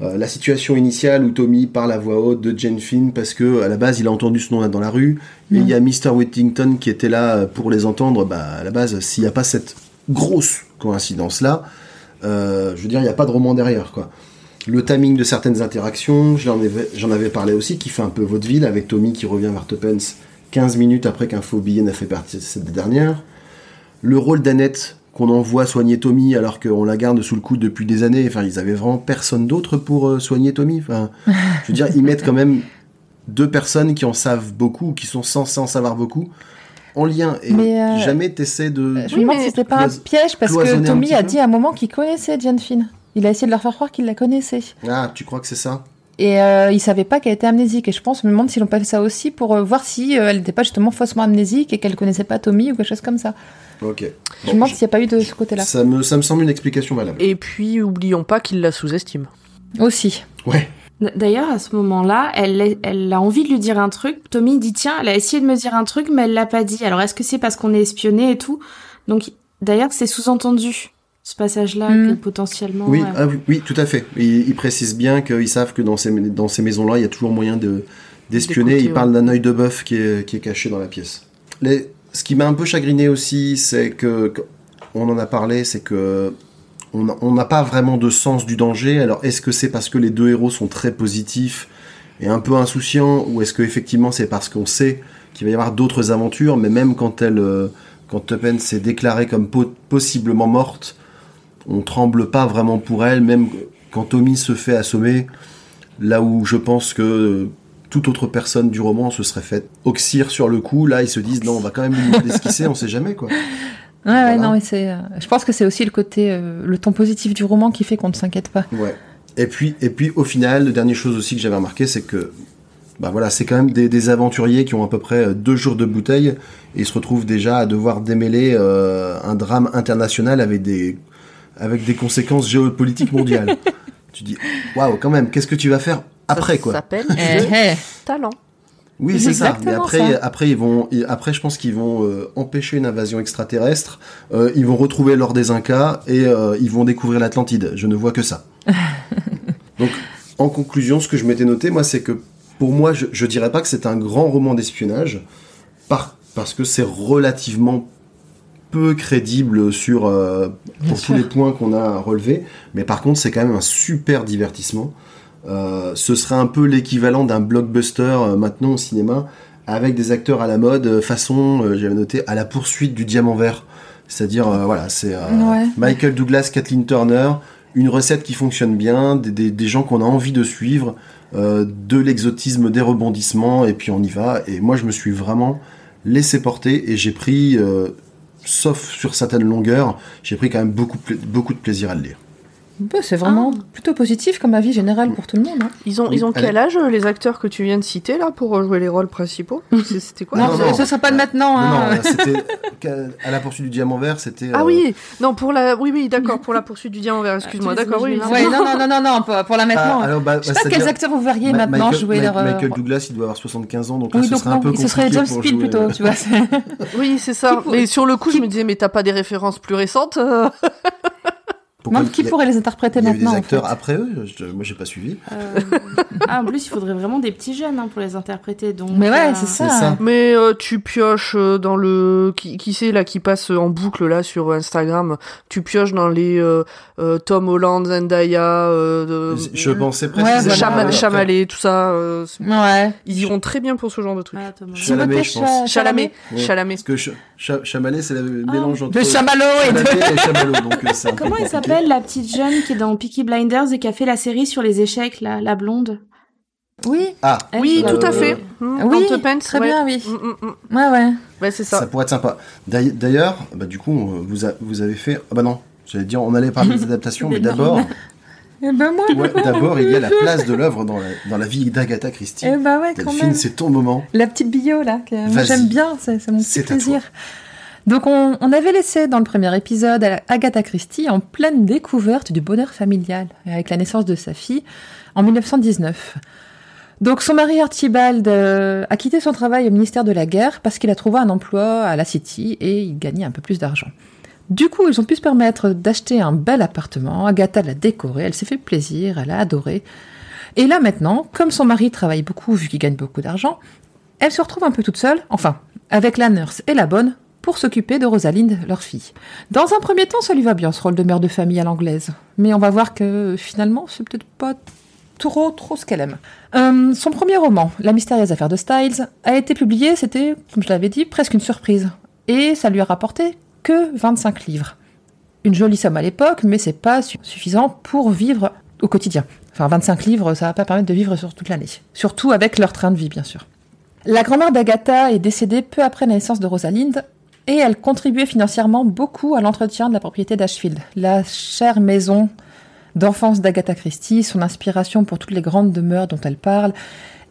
Euh, la situation initiale où Tommy parle à voix haute de Jane Finn parce que à la base il a entendu ce nom-là dans la rue, et il y a Mr. Whittington qui était là pour les entendre. Bah, à la base, s'il n'y a pas cette grosse coïncidence-là, euh, je veux dire, il n'y a pas de roman derrière, quoi. Le timing de certaines interactions, j'en avais, j'en avais parlé aussi, qui fait un peu vaudeville, avec Tommy qui revient vers Tuppence 15 minutes après qu'un faux billet n'a fait partie de cette dernière. Le rôle d'Annette qu'on envoie soigner Tommy alors qu'on la garde sous le coude depuis des années. Enfin, ils avaient vraiment personne d'autre pour euh, soigner Tommy. Enfin, je veux dire, ils mettent quand même deux personnes qui en savent beaucoup, ou qui sont censées en savoir beaucoup, en lien. Et Mais, euh, jamais t'essaies de... Je me demande si c'était pas un piège parce que Tommy a dit à un moment qu'il connaissait Jane Finn. Il a essayé de leur faire croire qu'il la connaissait. Ah, tu crois que c'est ça? Et euh, il savait pas qu'elle était amnésique. Et je pense, je me demande s'ils n'ont pas fait ça aussi pour euh, voir si euh, elle n'était pas justement faussement amnésique et qu'elle connaissait pas Tommy ou quelque chose comme ça. Ok. je me demande s'il n'y a pas eu de ce côté-là. ça, me, ça me semble une explication valable. Et puis, oublions pas qu'il la sous-estime. Aussi. Ouais. D'ailleurs, à ce moment-là, elle, elle a envie de lui dire un truc. Tommy dit tiens, elle a essayé de me dire un truc, mais elle l'a pas dit. Alors est-ce que c'est parce qu'on est espionné et tout? Donc d'ailleurs, c'est sous-entendu ce passage-là Mm. que potentiellement. Oui, euh, ah oui, oui, tout à fait. Ils, ils précisent bien qu'ils savent que dans ces, dans ces maisons-là, il y a toujours moyen de, d'espionner. Ils parlent d'un œil de bœuf qui est, qui est caché dans la pièce. Les, ce qui m'a un peu chagriné aussi, c'est que, que- on en a parlé, c'est que on n'a pas vraiment de sens du danger. Alors, est-ce que c'est parce que les deux héros sont très positifs et un peu insouciants, ou est-ce que effectivement c'est parce qu'on sait qu'il va y avoir d'autres aventures, mais même quand elle, euh, quand Tuppen s'est déclarée comme po- possiblement morte, on tremble pas vraiment pour elle, même quand Tommy se fait assommer, là où je pense que euh, toute autre personne du roman se serait fait oxyre sur le coup, là ils se disent non, on va quand même lui demander ce qu'il sait, on sait jamais quoi. Ouais, ouais, non, mais c'est. euh, je pense que c'est aussi le côté, euh, le ton positif du roman qui fait qu'on ne s'inquiète pas. Ouais. Et puis, et puis au final, la dernière chose aussi que j'avais remarqué, c'est que bah voilà, c'est quand même des, des aventuriers qui ont à peu près deux jours de bouteille et ils se retrouvent déjà à devoir démêler euh, un drame international avec des, avec des conséquences géopolitiques mondiales. tu dis, waouh, quand même, qu'est-ce que tu vas faire après Ça quoi s'appelle Eh, le eh. talent. Oui, c'est ça. Mais après, ça. après ils vont, et après, je pense qu'ils vont euh, empêcher une invasion extraterrestre. euh, ils vont retrouver l'or des Incas et euh, ils vont découvrir l'Atlantide. Je ne vois que ça. Donc, en conclusion, ce que je m'étais noté, moi, c'est que pour moi, je, je dirais pas que c'est un grand roman d'espionnage, par, parce que c'est relativement peu crédible sur euh, Bien pour sûr. tous les points qu'on a relevés. Mais par contre, c'est quand même un super divertissement. Euh, ce serait un peu l'équivalent d'un blockbuster euh, maintenant au cinéma, avec des acteurs à la mode, façon, j'avais noté, à la poursuite du diamant vert. C'est-à-dire, voilà, c'est Ouais. Michael Douglas, Kathleen Turner, une recette qui fonctionne bien, des, des- des gens qu'on a envie de suivre, de l'exotisme, des rebondissements, et puis on y va. Et moi, je me suis vraiment laissé porter, et j'ai pris, euh, sauf sur certaines longueurs, j'ai pris quand même beaucoup, beaucoup de plaisir à le lire. Bah, c'est vraiment Ah. plutôt positif comme avis général pour tout le monde. hein. Ils ont, ils ont allez. quel âge, euh, les acteurs que tu viens de citer, là, pour jouer les rôles principaux? C'était quoi? Non, non, ce- non. ce serait pas de maintenant. Non, Hein. non, à la poursuite du diamant vert, c'était. Ah euh, oui, non, pour la, oui, oui, d'accord, pour la poursuite du diamant vert, excuse-moi, les d'accord, oui. Ouais, non, non, non, non, non, pour, pour la ah, maintenant. alors, bah, je sais bah, pas quels acteurs vous verriez Ma- maintenant Michael, jouer Ma- leur. euh, Michael Douglas, il doit avoir 75 ans, donc là, Oui, ce donc serait un peu ce serait compliqué James Speed jouer, plutôt, tu vois. Oui, c'est ça. Mais sur le coup, je me disais, mais t'as pas des références plus récentes pourquoi Non, qui il y a- pourrait les interpréter Il y a eu des maintenant en acteurs fait après eux je- Moi, j'ai pas suivi. euh, ah, en plus, il faudrait vraiment des petits jeunes hein, pour les interpréter. Donc, Mais ouais, euh, c'est ça. ça. Mais euh, tu pioches dans le qui, qui c'est là qui passe en boucle là sur Instagram? Tu pioches dans les euh, euh, Tom Holland, Zendaya, euh, de- Je pensais Ouais. Chama- après. Chamalet, tout ça. euh, Ouais. ils iront très bien pour ce genre de truc. ah. Chalamet, je pense. Cha- Chalamet, Ouais. Chalamet. Parce que Ch- Cha- Chamalet, c'est le mélange entre. De Chamallow et de. Et Chamallow, donc euh, Comment elle compliqué. S'appelle la petite jeune qui est dans Peaky Blinders et qui a fait la série sur les échecs, la, la blonde Oui, Ah, Oui, euh, tout à fait. Mmh, oui, très ouais. bien, oui. Mm, mm, mm. Ouais, ouais. Ouais, c'est ça. ça. pourrait être sympa. D'ail- D'ailleurs, bah, du coup, vous, a- vous avez fait. Ah bah non, j'allais dire, on allait parler des adaptations, mais d'abord, Eh ben moi, ouais, d'abord, il y a la place de l'œuvre dans la, dans la vie d'Agatha Christie. eh ben ouais, quand Delphine, même. c'est ton moment. La petite bio là, que j'aime bien, c'est c'est mon petit plaisir. Donc on, avait laissé dans le premier épisode Agatha Christie en pleine découverte du bonheur familial avec la naissance de sa fille en 1919. Donc son mari Archibald euh, a quitté son travail au ministère de la Guerre parce qu'il a trouvé un emploi à la City et il gagnait un peu plus d'argent. Du coup, ils ont pu se permettre d'acheter un bel appartement. Agatha l'a décoré, elle s'est fait plaisir, elle a adoré. Et là maintenant, comme son mari travaille beaucoup vu qu'il gagne beaucoup d'argent, elle se retrouve un peu toute seule, enfin, avec la nurse et la bonne, pour s'occuper de Rosalinde, leur fille. Dans un premier temps, ça lui va bien ce rôle de mère de famille à l'anglaise. Mais on va voir que finalement, c'est peut-être pas trop, trop ce qu'elle aime. Euh, son premier roman, La mystérieuse affaire de Styles, a été publié, c'était, comme je l'avais dit, presque une surprise. Et ça lui a rapporté que 25 livres. Une jolie somme à l'époque, mais c'est pas su- suffisant pour vivre au quotidien. Enfin, 25 livres, ça va pas permettre de vivre sur toute l'année. Surtout avec leur train de vie, bien sûr. La grand-mère d'Agatha est décédée peu après la naissance de Rosalind, et elle contribuait financièrement beaucoup à l'entretien de la propriété d'Ashfield, la chère maison d'enfance d'Agatha Christie, son inspiration pour toutes les grandes demeures dont elle parle,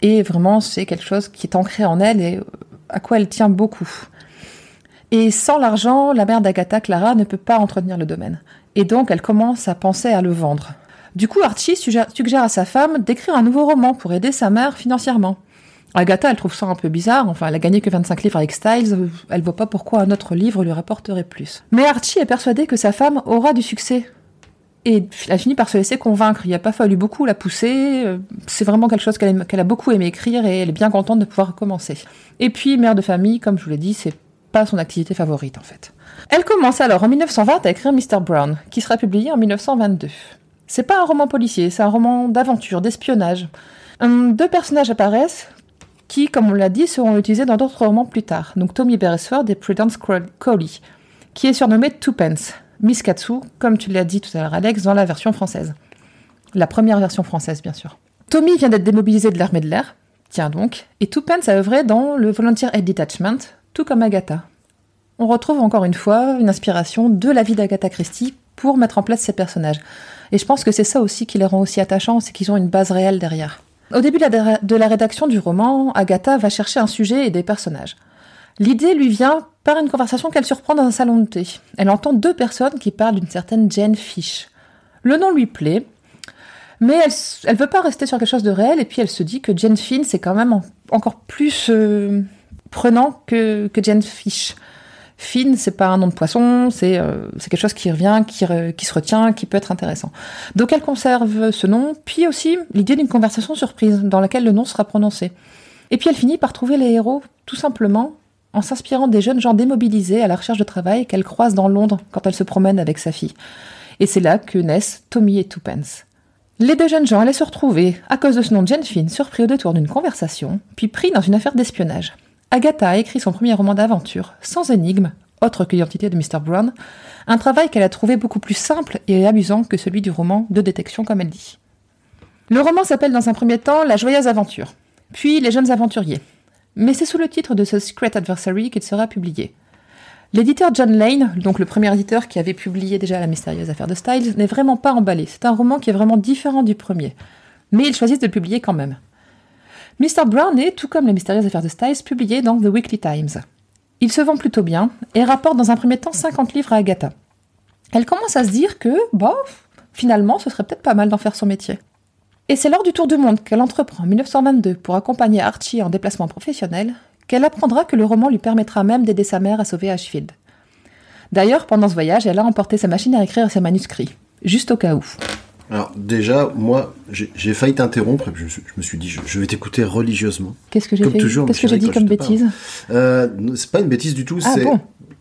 et vraiment c'est quelque chose qui est ancré en elle et à quoi elle tient beaucoup. Et sans l'argent, la mère d'Agatha, Clara, ne peut pas entretenir le domaine. Et donc elle commence à penser à le vendre. Du coup, Archie suggère à sa femme d'écrire un nouveau roman pour aider sa mère financièrement. Agatha, elle trouve ça un peu bizarre. Enfin, elle a gagné que 25 livres avec Styles. Elle voit pas pourquoi un autre livre lui rapporterait plus. Mais Archie est persuadé que sa femme aura du succès. Et elle finit par se laisser convaincre. Il n'y a pas fallu beaucoup la pousser. C'est vraiment quelque chose qu'elle a beaucoup aimé écrire et elle est bien contente de pouvoir recommencer. Et puis, mère de famille, comme je vous l'ai dit, c'est pas son activité favorite en fait. Elle commence alors en 1920 à écrire Mr. Brown, qui sera publié en 1922. C'est pas un roman policier, c'est un roman d'aventure, d'espionnage. Hum, deux personnages apparaissent qui, comme on l'a dit, seront utilisés dans d'autres romans plus tard. Donc Tommy Beresford et Prudence Crowley, qui est surnommée Twopence, Miss Katsu, comme tu l'as dit tout à l'heure Alex, dans la version française. La première version française, bien sûr. Tommy vient d'être démobilisé de l'armée de l'air, tiens donc, et Twopence a œuvré dans le Volunteer Aid Detachment, tout comme Agatha. On retrouve encore une fois une inspiration de la vie d'Agatha Christie pour mettre en place ces personnages. Et je pense que c'est ça aussi qui les rend aussi attachants, c'est qu'ils ont une base réelle derrière. Au début de la rédaction du roman, Agatha va chercher un sujet et des personnages. L'idée lui vient par une conversation qu'elle surprend dans un salon de thé. Elle entend deux personnes qui parlent d'une certaine Jane Fish. Le nom lui plaît, mais elle ne veut pas rester sur quelque chose de réel, et puis elle se dit que Jane Finn, c'est quand même encore plus euh, prenant que, que Jane Fish. Fine, c'est pas un nom de poisson, c'est euh, quelque chose qui revient, qui, qui, se retient, qui peut être intéressant. Donc elle conserve ce nom, puis aussi l'idée d'une conversation surprise dans laquelle le nom sera prononcé. Et puis elle finit par trouver les héros tout simplement en s'inspirant des jeunes gens démobilisés à la recherche de travail qu'elle croise dans Londres quand elle se promène avec sa fille. Et c'est là que naissent Tommy et Twopence. Les deux jeunes gens allaient se retrouver, à cause de ce nom de Jane Finn, surpris au détour d'une conversation, puis pris dans une affaire d'espionnage. Agatha a écrit son premier roman d'aventure, sans énigme, autre que l'identité de Mr. Brown, un travail qu'elle a trouvé beaucoup plus simple et amusant que celui du roman de détection, comme elle dit. Le roman s'appelle dans un premier temps La joyeuse aventure, puis Les jeunes aventuriers. Mais c'est sous le titre de The Secret Adversary qu'il sera publié. L'éditeur John Lane, donc le premier éditeur qui avait publié déjà La mystérieuse affaire de Styles, n'est vraiment pas emballé. C'est un roman qui est vraiment différent du premier. Mais ils choisissent de le publier quand même. Mr. Brown est, tout comme les mystérieuses affaires de Styles, publié dans The Weekly Times. Il se vend plutôt bien et rapporte dans un premier temps 50 livres à Agatha. Elle commence à se dire que, bof, finalement, ce serait peut-être pas mal d'en faire son métier. Et c'est lors du tour du monde qu'elle entreprend en 1922 pour accompagner Archie en déplacement professionnel qu'elle apprendra que le roman lui permettra même d'aider sa mère à sauver Ashfield. D'ailleurs, pendant ce voyage, elle a emporté sa machine à écrire et ses manuscrits, juste au cas où. Alors déjà, moi, j'ai failli t'interrompre et je, me suis dit, je, vais t'écouter religieusement. Qu'est-ce que j'ai fait Qu'est-ce que j'ai dit comme bêtise euh, C'est pas une bêtise du tout, ah, c'est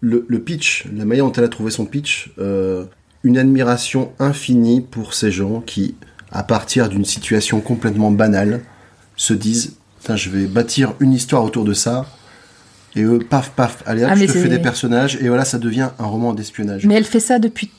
le, pitch, la manière dont elle a trouvé son pitch, euh, une admiration infinie pour ces gens qui, à partir d'une situation complètement banale, se disent, je vais bâtir une histoire autour de ça, et eux, paf, paf, allez hop, ah, je te fais des personnages, et voilà, ça devient un roman d'espionnage. Mais elle fait ça depuis,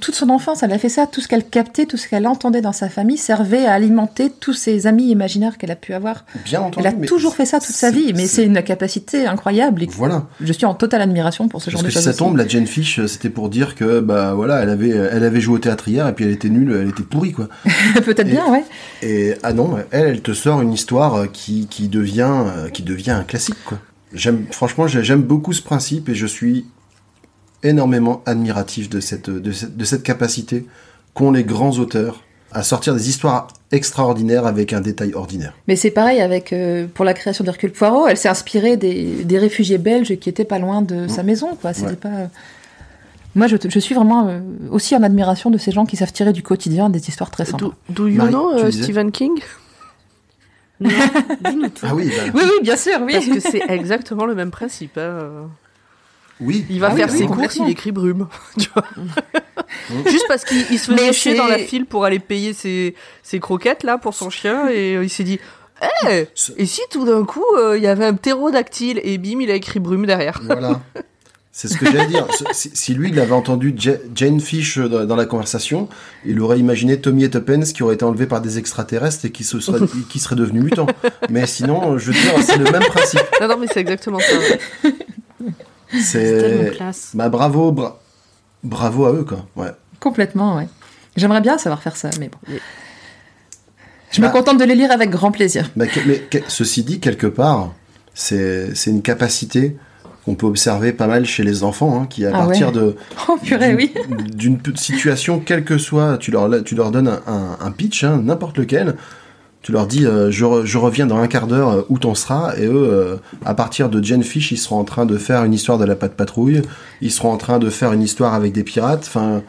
toute son enfance, elle a fait ça, tout ce qu'elle captait, tout ce qu'elle entendait dans sa famille servait à alimenter tous ses amis imaginaires qu'elle a pu avoir. Bien entendu. Elle a toujours fait ça toute sa vie, mais c'est une capacité incroyable. voilà. Je suis en totale admiration pour ce genre de choses. Parce que si ça tombe, la Jane Fish, c'était pour dire que, bah voilà, elle avait, elle avait joué au théâtre hier, et puis elle était nulle, elle était pourrie, quoi. Peut-être bien, ouais. Et, ah non, elle, elle te sort une histoire qui, qui devient, qui devient un classique, quoi. J'aime, franchement, j'aime beaucoup ce principe et je suis énormément admiratif de cette, de cette, capacité qu'ont les grands auteurs à sortir des histoires extraordinaires avec un détail ordinaire. Mais c'est pareil avec euh, pour la création d'Hercule Poirot, elle s'est inspirée des, des, réfugiés belges qui étaient pas loin de sa mmh. maison, quoi. C'était pas. Euh, moi, je, je, suis vraiment euh, aussi en admiration de ces gens qui savent tirer du quotidien des histoires très simples. Do, you know Stephen King? Ah oui, bah. oui, oui, bien sûr, oui. Parce que c'est exactement le même principe. Hein. Oui. Il va ah faire ses courses, il écrit brume. Juste parce qu'il se faisait chier dans la file pour aller payer ses, ses, croquettes là pour son chien et euh, il s'est dit Eh Et si tout d'un coup euh, il y avait un ptérodactyle? Et bim, il a écrit brume derrière Voilà. C'est ce que j'allais dire. Si, si lui, il avait entendu Ja- Jane Fish dans, dans la conversation, il aurait imaginé Tommy et Tuppence qui auraient été enlevés par des extraterrestres et qui, se seraient, qui seraient devenus mutants. Mais sinon, je veux dire, c'est le même principe. Non, non, mais c'est exactement ça. C'est tellement C'est. classe. Bah, bravo, bra- bravo à eux, quoi. Ouais. Complètement, ouais. J'aimerais bien savoir faire ça, mais bon. Oui. Je me Bah. contente de les lire avec grand plaisir. Bah, que- mais que- ceci dit, quelque part, c'est c'est une capacité qu'on peut observer pas mal chez les enfants, hein, qui à Ah partir ouais. de Oh purée, d'une- situation, quelle que soit, tu leur, tu leur donnes un, pitch, hein, n'importe lequel, tu leur dis euh, je, re- je reviens dans un quart d'heure euh, où t'en seras, et eux, euh, à partir de Jane Fish, ils seront en train de faire une histoire de la patte patrouille, ils seront en train de faire une histoire avec des pirates, enfin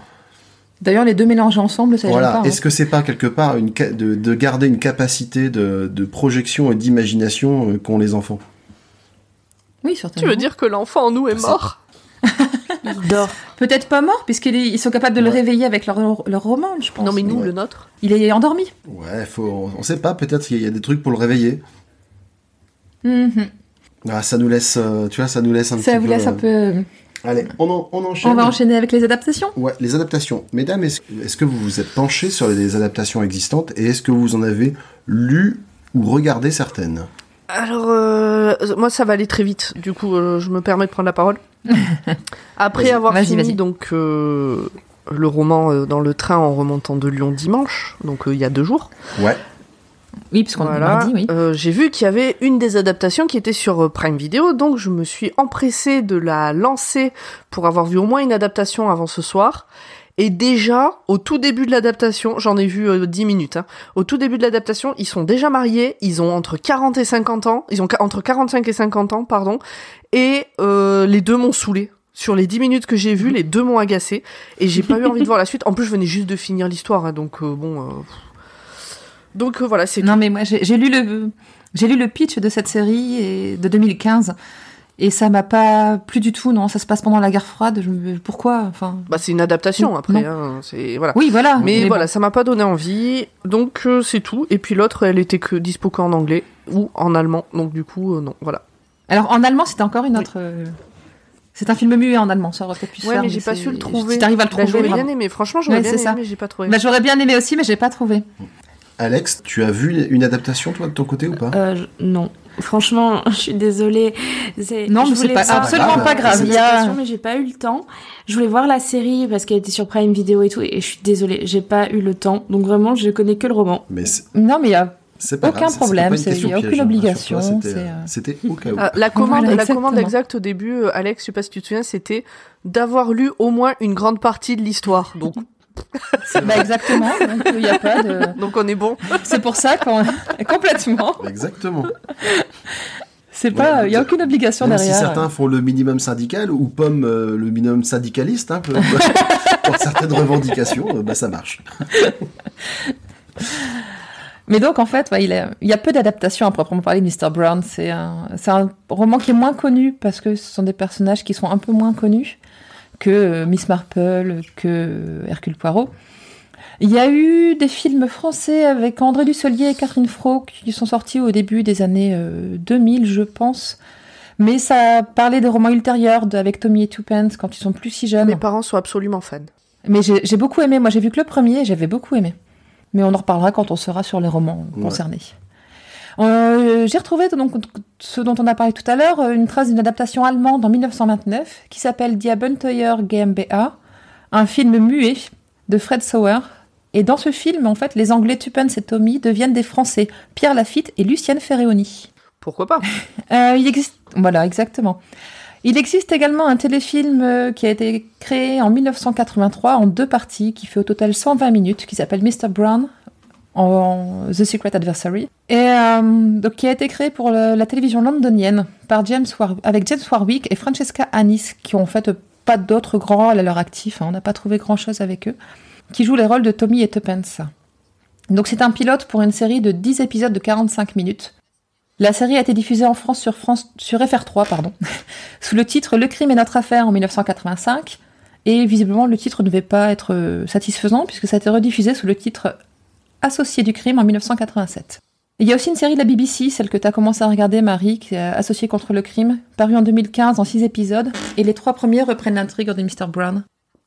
D'ailleurs, les deux mélangés ensemble, ça voilà. hein. Est-ce que c'est pas quelque part une de, de garder une capacité de, de projection et d'imagination qu'ont les enfants? Oui, Tu certainement. veux dire que l'enfant en nous est Ça- mort Il dort. Peut-être pas mort, puisqu'ils ils sont capables de le Ouais. réveiller avec leur, leur roman, je pense. Non, mais nous, Ouais. le nôtre. Il est endormi. Ouais, faut, on, on sait pas, peut-être qu'il y a des trucs pour le réveiller. Mhm. Ah, ça nous laisse, euh, tu vois, ça nous laisse un Ça petit vous peu. laisse un peu. euh, Allez, on, en- on enchaîne. On va enchaîner avec les adaptations. Ouais, les adaptations. Mesdames, est-ce est-ce que vous vous êtes penchés sur les adaptations existantes et est-ce que vous en avez lu ou regardé certaines? Alors, euh, moi, ça va aller très vite. Du coup, euh, je me permets de prendre la parole. Après avoir Vas-y, fini vas-y. donc euh, le roman euh, dans le train en remontant de Lyon dimanche, donc euh, il y a deux jours. Ouais. Oui, Voilà. mardi, oui. Euh, j'ai vu qu'il y avait une des adaptations qui était sur Prime Video, donc je me suis empressée de la lancer pour avoir vu au moins une adaptation avant ce soir. Et déjà, au tout début de l'adaptation, j'en ai vu euh, 10 minutes, hein, au tout début de l'adaptation, ils sont déjà mariés, ils ont entre 40 et 50 ans, ils ont entre 45 et 50 ans, pardon, et euh, les deux m'ont saoulé. Sur les 10 minutes que j'ai vues, les deux m'ont agacé, et j'ai pas eu envie de voir la suite. En plus, je venais juste de finir l'histoire, hein, donc euh, bon... euh, Donc voilà, c'est Non, mais moi, j'ai j'ai lu le. J'ai lu le pitch de cette série et, de 2015 et ça m'a pas plu du tout. Non, ça se passe pendant la guerre froide. Je. Pourquoi Enfin? Bah, c'est une adaptation après, hein, c'est voilà. Oui, voilà. Mais, voilà, ça m'a pas donné envie, donc euh, c'est tout. Et puis l'autre, elle était que dispo qu'en anglais ou en allemand, donc du coup, euh, non, voilà. Alors en allemand, c'était encore une autre. euh, C'est un film muet en allemand, ça aurait peut-être pu se Ouais, faire. mais j'ai pas su le trouver. Si t'arrives à le Bah, trouver. j'aurais bien aimé, franchement, j'aurais Ouais, bien aimé, ça. mais j'ai pas trouvé. Bah, j'aurais bien aimé aussi, mais j'ai pas trouvé. Alex, tu as vu une adaptation toi de ton côté ou pas? Euh, je- non. Franchement, je suis désolée. C'est- Non, je mais c'est voulais pas- voir- absolument pas grave, il y a- mais j'ai pas eu le temps. Je voulais voir la série parce qu'elle était sur Prime Video et tout, et je suis désolée, j'ai pas eu le temps. Donc vraiment, je connais que le roman. Mais c'est Non, mais il y a. c'est pas Aucun grave, problème, il y a aucune hein, obligation, rassure-toi, C'était c'est, euh, c'était au cas où. Ah, la commande, Voilà, la commande exactement. exacte au début, euh, Alex, je sais pas si tu te souviens, c'était d'avoir lu au moins une grande partie de l'histoire. Donc, Bah, exactement. donc, Il y a pas de. donc on est bon. C'est pour ça qu'on. Complètement. Exactement. C'est pas. Ouais, Il y a aucune obligation Même derrière. si certains font le minimum syndical ou Pomme euh, le minimum syndicaliste, hein, pour, pour certaines revendications, euh, bah, ça marche. Mais donc, en fait, ouais, il, est- il y a peu d'adaptations à proprement parler de Mr. Brown. C'est un, c'est un roman qui est moins connu parce que ce sont des personnages qui sont un peu moins connus que euh, Miss Marple, que Hercule Poirot. Il y a eu des films français avec André Dusselier et Catherine Fro qui sont sortis au début des années euh, 2000, je pense. Mais ça parlait des romans ultérieurs de- avec Tommy et Twopence quand ils sont plus si jeunes. Mes parents sont absolument fans. Mais j'ai j'ai beaucoup aimé. Moi, j'ai vu que le premier et j'avais beaucoup aimé. Mais on en reparlera quand on sera sur les romans Ouais. concernés. Euh, j'ai retrouvé donc ce dont on a parlé tout à l'heure, euh, une trace d'une adaptation allemande en 1929 qui s'appelle Die Abenteuer GmbH, un film muet de Fred Sauer. Et dans ce film, en fait, les Anglais Tuppence et Tommy deviennent des Français, Pierre Lafitte et Lucienne Ferreoni. Pourquoi pas? Euh, il existe, voilà, exactement. Il existe également un téléfilm qui a été créé en 1983 en deux parties, qui fait au total 120 minutes, qui s'appelle Mr. Brown, en The Secret Adversary, et euh, donc, qui a été créé pour la télévision londonienne par James avec James Warwick et Francesca Annis, qui ont fait pas d'autres grands rôles à leur actif, hein, on n'a pas trouvé grand-chose avec eux, qui jouent les rôles de Tommy et Tuppence. Donc c'est un pilote pour une série de 10 épisodes de 45 minutes. La série a été diffusée en France sur, France, sur FR3 pardon, sous le titre Le crime est notre affaire en 1985. Et visiblement, le titre ne devait pas être euh, satisfaisant puisque ça a été rediffusé sous le titre Associé du crime en 1987. Il y a aussi une série de la BBC, celle que tu as commencé à regarder, Marie, qui est Associée contre le crime, parue en 2015 en six épisodes, et les trois premiers reprennent l'intrigue de Mr. Brown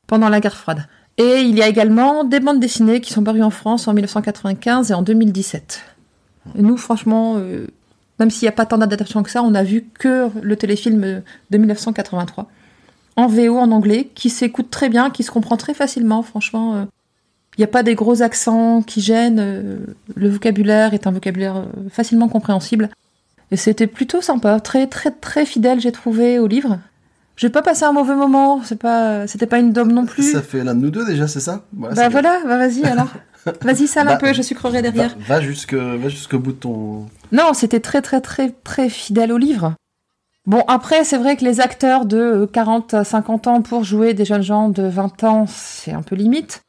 pendant la guerre froide. Et il y a également des bandes dessinées qui sont parues en France en 1995 et en 2017. Et nous, franchement, euh, même s'il n'y a pas tant d'adaptations que ça, on a vu que le téléfilm de 1983 en VO en anglais, qui s'écoute très bien, qui se comprend très facilement, franchement. euh, Il n'y a pas des gros accents qui gênent. euh, Le vocabulaire est un vocabulaire euh, facilement compréhensible. Et c'était plutôt sympa, très très très fidèle, j'ai trouvé au livre. J'ai pas passé un mauvais moment. C'est pas, c'était pas une dôme non plus. Ça fait l'un de nous deux déjà, c'est ça? Voilà, bah voilà, bah vas-y alors. Vas-y, sale un Bah, peu, je sucrerai derrière. va jusque, va jusqu'au bout de ton. Non, c'était très très très très fidèle au livre. Bon, après, c'est vrai que les acteurs de euh, 40 à 50 ans pour jouer des jeunes gens de 20 ans, c'est un peu limite.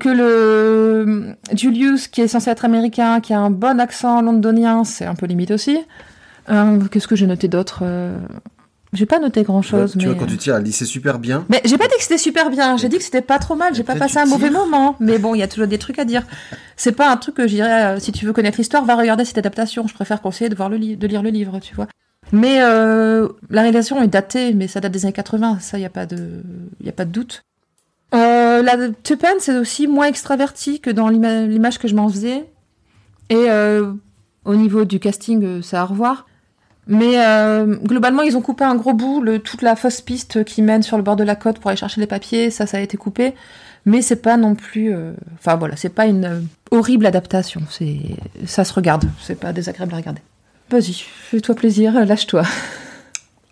Que le euh, Julius, qui est censé être américain, qui a un bon accent londonien, c'est un peu limite aussi. Euh, Qu'est-ce que j'ai noté d'autre Euh, J'ai pas noté grand-chose, Ouais, tu mais... vois, quand tu tires, elle dit c'est super bien. Mais j'ai pas dit que c'était super bien, j'ai dit que c'était pas trop mal, j'ai pas passé un mauvais moment. Mais bon, il y a toujours des trucs à dire. C'est pas un truc que je dirais, euh, si tu veux connaître l'histoire, va regarder cette adaptation. Je préfère conseiller de, voir le de lire le livre, tu vois. Mais la réalisation est datée, mais ça date des années 80, ça, il n'y a, pas de- y a pas de doute. Euh, la Tupan, c'est aussi moins extraverti que dans l'ima- l'image que je m'en faisais. Et euh, au niveau du casting, euh, c'est à revoir. Mais euh, globalement, ils ont coupé un gros bout, toute la fausse piste qui mène sur le bord de la côte pour aller chercher les papiers, ça, ça a été coupé. Mais c'est pas non plus. euh, Enfin voilà, c'est pas une euh, horrible adaptation. C'est, ça se regarde. C'est pas désagréable à regarder. Vas-y, fais-toi plaisir, lâche-toi.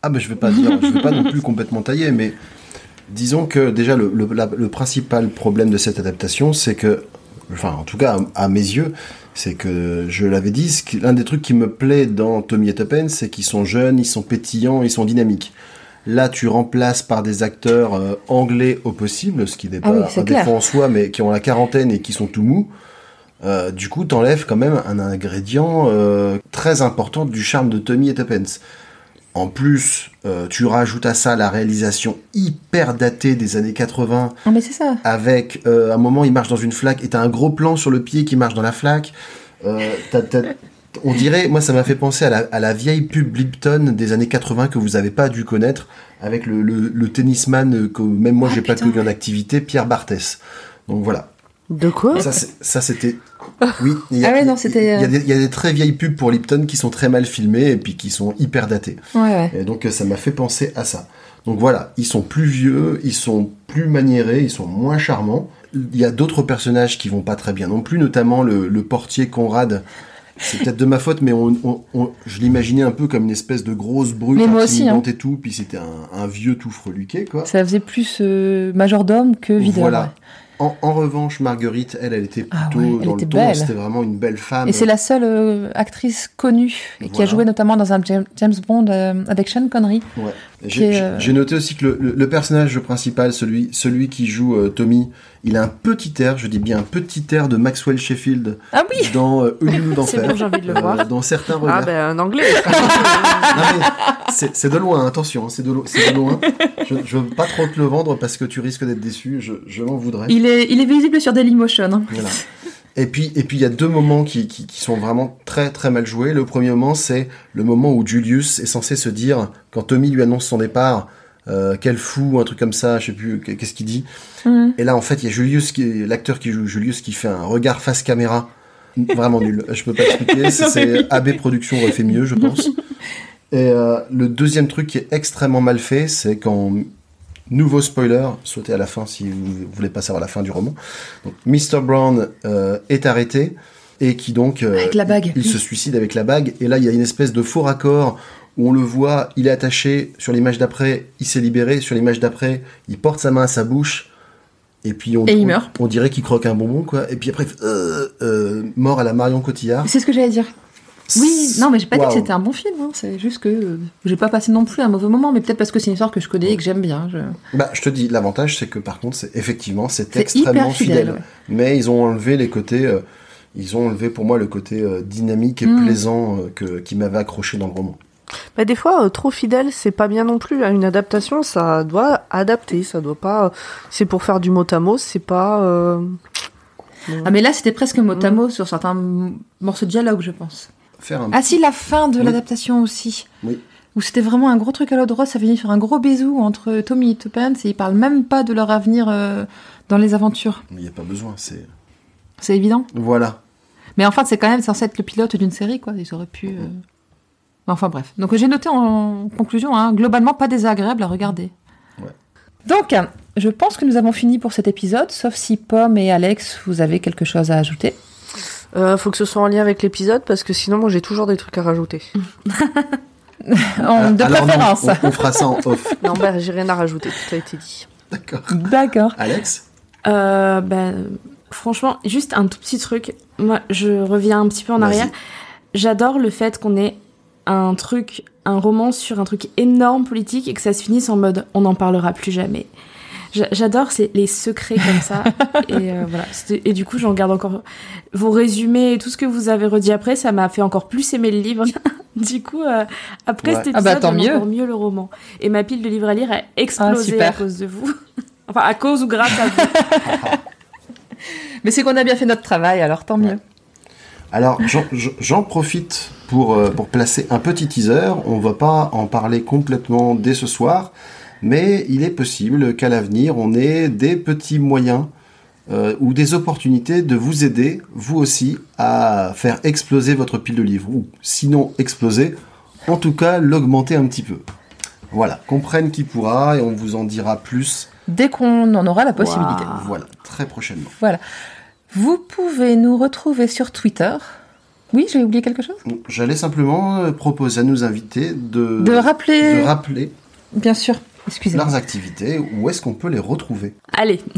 Ah, mais je vais pas dire, je vais pas non plus complètement tailler, mais disons que déjà le, le- la- le principal problème de cette adaptation, c'est que, enfin, en tout cas à, à mes yeux, c'est que je l'avais dit, l'un des trucs qui me plaît dans Tommy et Tuppence, c'est qu'ils sont jeunes, ils sont pétillants, ils sont dynamiques. Là, tu remplaces par des acteurs euh, anglais au possible, ce qui n'est Ah pas oui, un clair. défaut en soi, mais qui ont la quarantaine et qui sont tout mous. Euh, du coup, t'enlèves quand même un ingrédient euh, très important du charme de Tommy et Tuppence. En plus, euh, tu rajoutes à ça la réalisation hyper datée des années 80, Ah, mais c'est ça. avec euh, un moment il marche dans une flaque et t'as un gros plan sur le pied qui marche dans la flaque. Euh, on dirait, moi ça m'a fait penser à la, à la vieille pub Lipton des années 80 que vous avez pas dû connaître, avec le, le- le tennisman que même moi Ah, j'ai pas connu en activité, Pierre Barthès. Donc voilà. De quoi Ça, c'était. Oui, il y a, Ah ouais, non, c'était, Il y, euh, des- il y a des très vieilles pubs pour Lipton qui sont très mal filmées et puis qui sont hyper datées. Ouais, ouais. Et donc euh, ça m'a fait penser à ça. Donc voilà, ils sont plus vieux, ils sont plus maniérés, ils sont moins charmants. Il y a d'autres personnages qui vont pas très bien non plus, notamment le, le portier Conrad. C'est peut-être de ma faute, mais on, on- on- je l'imaginais un peu comme une espèce de grosse brute aussi, hein. intimidante et tout, puis c'était un, un vieux tout freluqué, quoi. Ça faisait plus euh, majordome que videur. Voilà. ouais. En, en revanche, Marguerite, elle, elle était Ah plutôt ouais, elle dans était le ton, belle. c'était vraiment une belle femme. Et c'est la seule euh, actrice connue et qui a joué notamment dans un James Bond euh, avec Sean Connery. Ouais. J'ai euh, noté aussi que le, le- le personnage principal, celui, celui qui joue euh, Tommy, il a un petit air, je dis bien un petit air de Maxwell Sheffield Ah oui dans euh, Ululu d'enfer. Bon, j'ai envie de le Euh, voir. Dans certains Ah ben un anglais. C'est de loin, attention, hein, c'est de, lo- de loin. Je, je veux pas trop te le vendre parce que tu risques d'être déçu, je, je m'en voudrais. il est, il est visible sur Dailymotion. hein. Voilà. Et puis, et puis il y a deux moments qui, qui, qui sont vraiment très très mal joués. Le premier moment, c'est le moment où Julius est censé se dire, quand Tommy lui annonce son départ, euh, quel fou, un truc comme ça, je sais plus, qu'est-ce qu'il dit. Mhm. Et là, en fait, il y a Julius, qui, l'acteur qui joue Julius, qui fait un regard face caméra. Vraiment nul. Je peux pas expliquer. C'est, c'est AB Productions aurait fait mieux, je pense. Et euh, le deuxième truc qui est extrêmement mal fait, c'est quand nouveau spoiler, sautez à la fin si vous voulez pas savoir la fin du roman. Donc, Mr. Brown euh, est arrêté et qui donc euh, Avec la bague. il, il se suicide avec la bague. Et là, il y a une espèce de faux raccord où on le voit, il est attaché. Sur l'image d'après, il s'est libéré. Sur l'image d'après, il porte sa main à sa bouche. Et puis on, Et il on- meurt. on dirait qu'il croque un bonbon, quoi. Et puis après, euh, euh, mort à la Marion Cotillard. C'est ce que j'allais dire. Oui, non, mais j'ai pas dit que c'était un bon film. hein. C'est juste que euh, j'ai pas passé non plus un mauvais moment, mais peut-être parce que c'est une histoire que je connais et que j'aime bien. je- Bah, je te dis, l'avantage, c'est que par contre, c'est effectivement, c'est extrêmement fidèle. ouais. Mais ils ont enlevé les côtés, euh, ils ont enlevé pour moi le côté euh, dynamique et Mm. plaisant euh, que, qui m'avait accroché dans le roman. Bah, des fois, euh, trop fidèle, c'est pas bien non plus. À une adaptation, ça doit adapter, ça doit pas. C'est pour faire du mot à mot, c'est pas. euh, Ah, mais là, c'était presque mot à mot sur certains morceaux de dialogue, je pense. Faire un Ah si, la fin de Oui. l'adaptation aussi. Oui. Où c'était vraiment un gros truc à l'eau de rose, ça finit sur un gros bisou entre Tommy et Tuppence et ils parlent même pas de leur avenir euh, dans les aventures. Il n'y a pas besoin, c'est. C'est évident. Voilà. Mais enfin, c'est quand même censé être le pilote d'une série, quoi. Ils auraient pu. euh, Enfin bref. Donc j'ai noté en conclusion, hein, globalement pas désagréable à regarder. Ouais. Donc, je pense que nous avons fini pour cet épisode, sauf si Pomme et Alex, vous avez quelque chose à ajouter. Euh, faut que ce soit en lien avec l'épisode parce que sinon moi j'ai toujours des trucs à rajouter. En- de Ah, Alors non, préférence. on, on fera ça en off. non, ben j'ai rien à rajouter, tout a été dit. D'accord. D'accord. Alex? Euh, ben, franchement, juste un tout petit truc. Moi, je reviens un petit peu en arrière. J'adore le fait qu'on ait un truc, un roman sur un truc énorme politique et que ça se finisse en mode on n'en parlera plus jamais. J'a- J'adore les secrets comme ça et euh, voilà et du coup j'en garde encore vos résumés et tout ce que vous avez redit après ça m'a fait encore plus aimer le livre du coup euh, après Ouais. cet Ah bah, épisode tant mieux. encore mieux le roman et ma pile de livres à lire a explosé super. à cause de vous enfin à cause ou grâce à vous Mais c'est qu'on a bien fait notre travail, alors tant mieux. Alors, j'en- profite pour, euh, pour placer un petit teaser. On va pas en parler complètement dès ce soir, mais il est possible qu'à l'avenir, on ait des petits moyens euh, ou des opportunités de vous aider, vous aussi, à faire exploser votre pile de livres. Ou sinon exploser, en tout cas l'augmenter un petit peu. Voilà, comprenne qui pourra et on vous en dira plus. Dès qu'on en aura la possibilité. Voilà, très prochainement. Vous pouvez nous retrouver sur Twitter. Oui, j'ai oublié quelque chose? J'allais simplement euh, proposer à nos invités de, De rappeler, de rappeler bien sûr, excusez-moi. leurs activités, où est-ce qu'on peut les retrouver? Allez.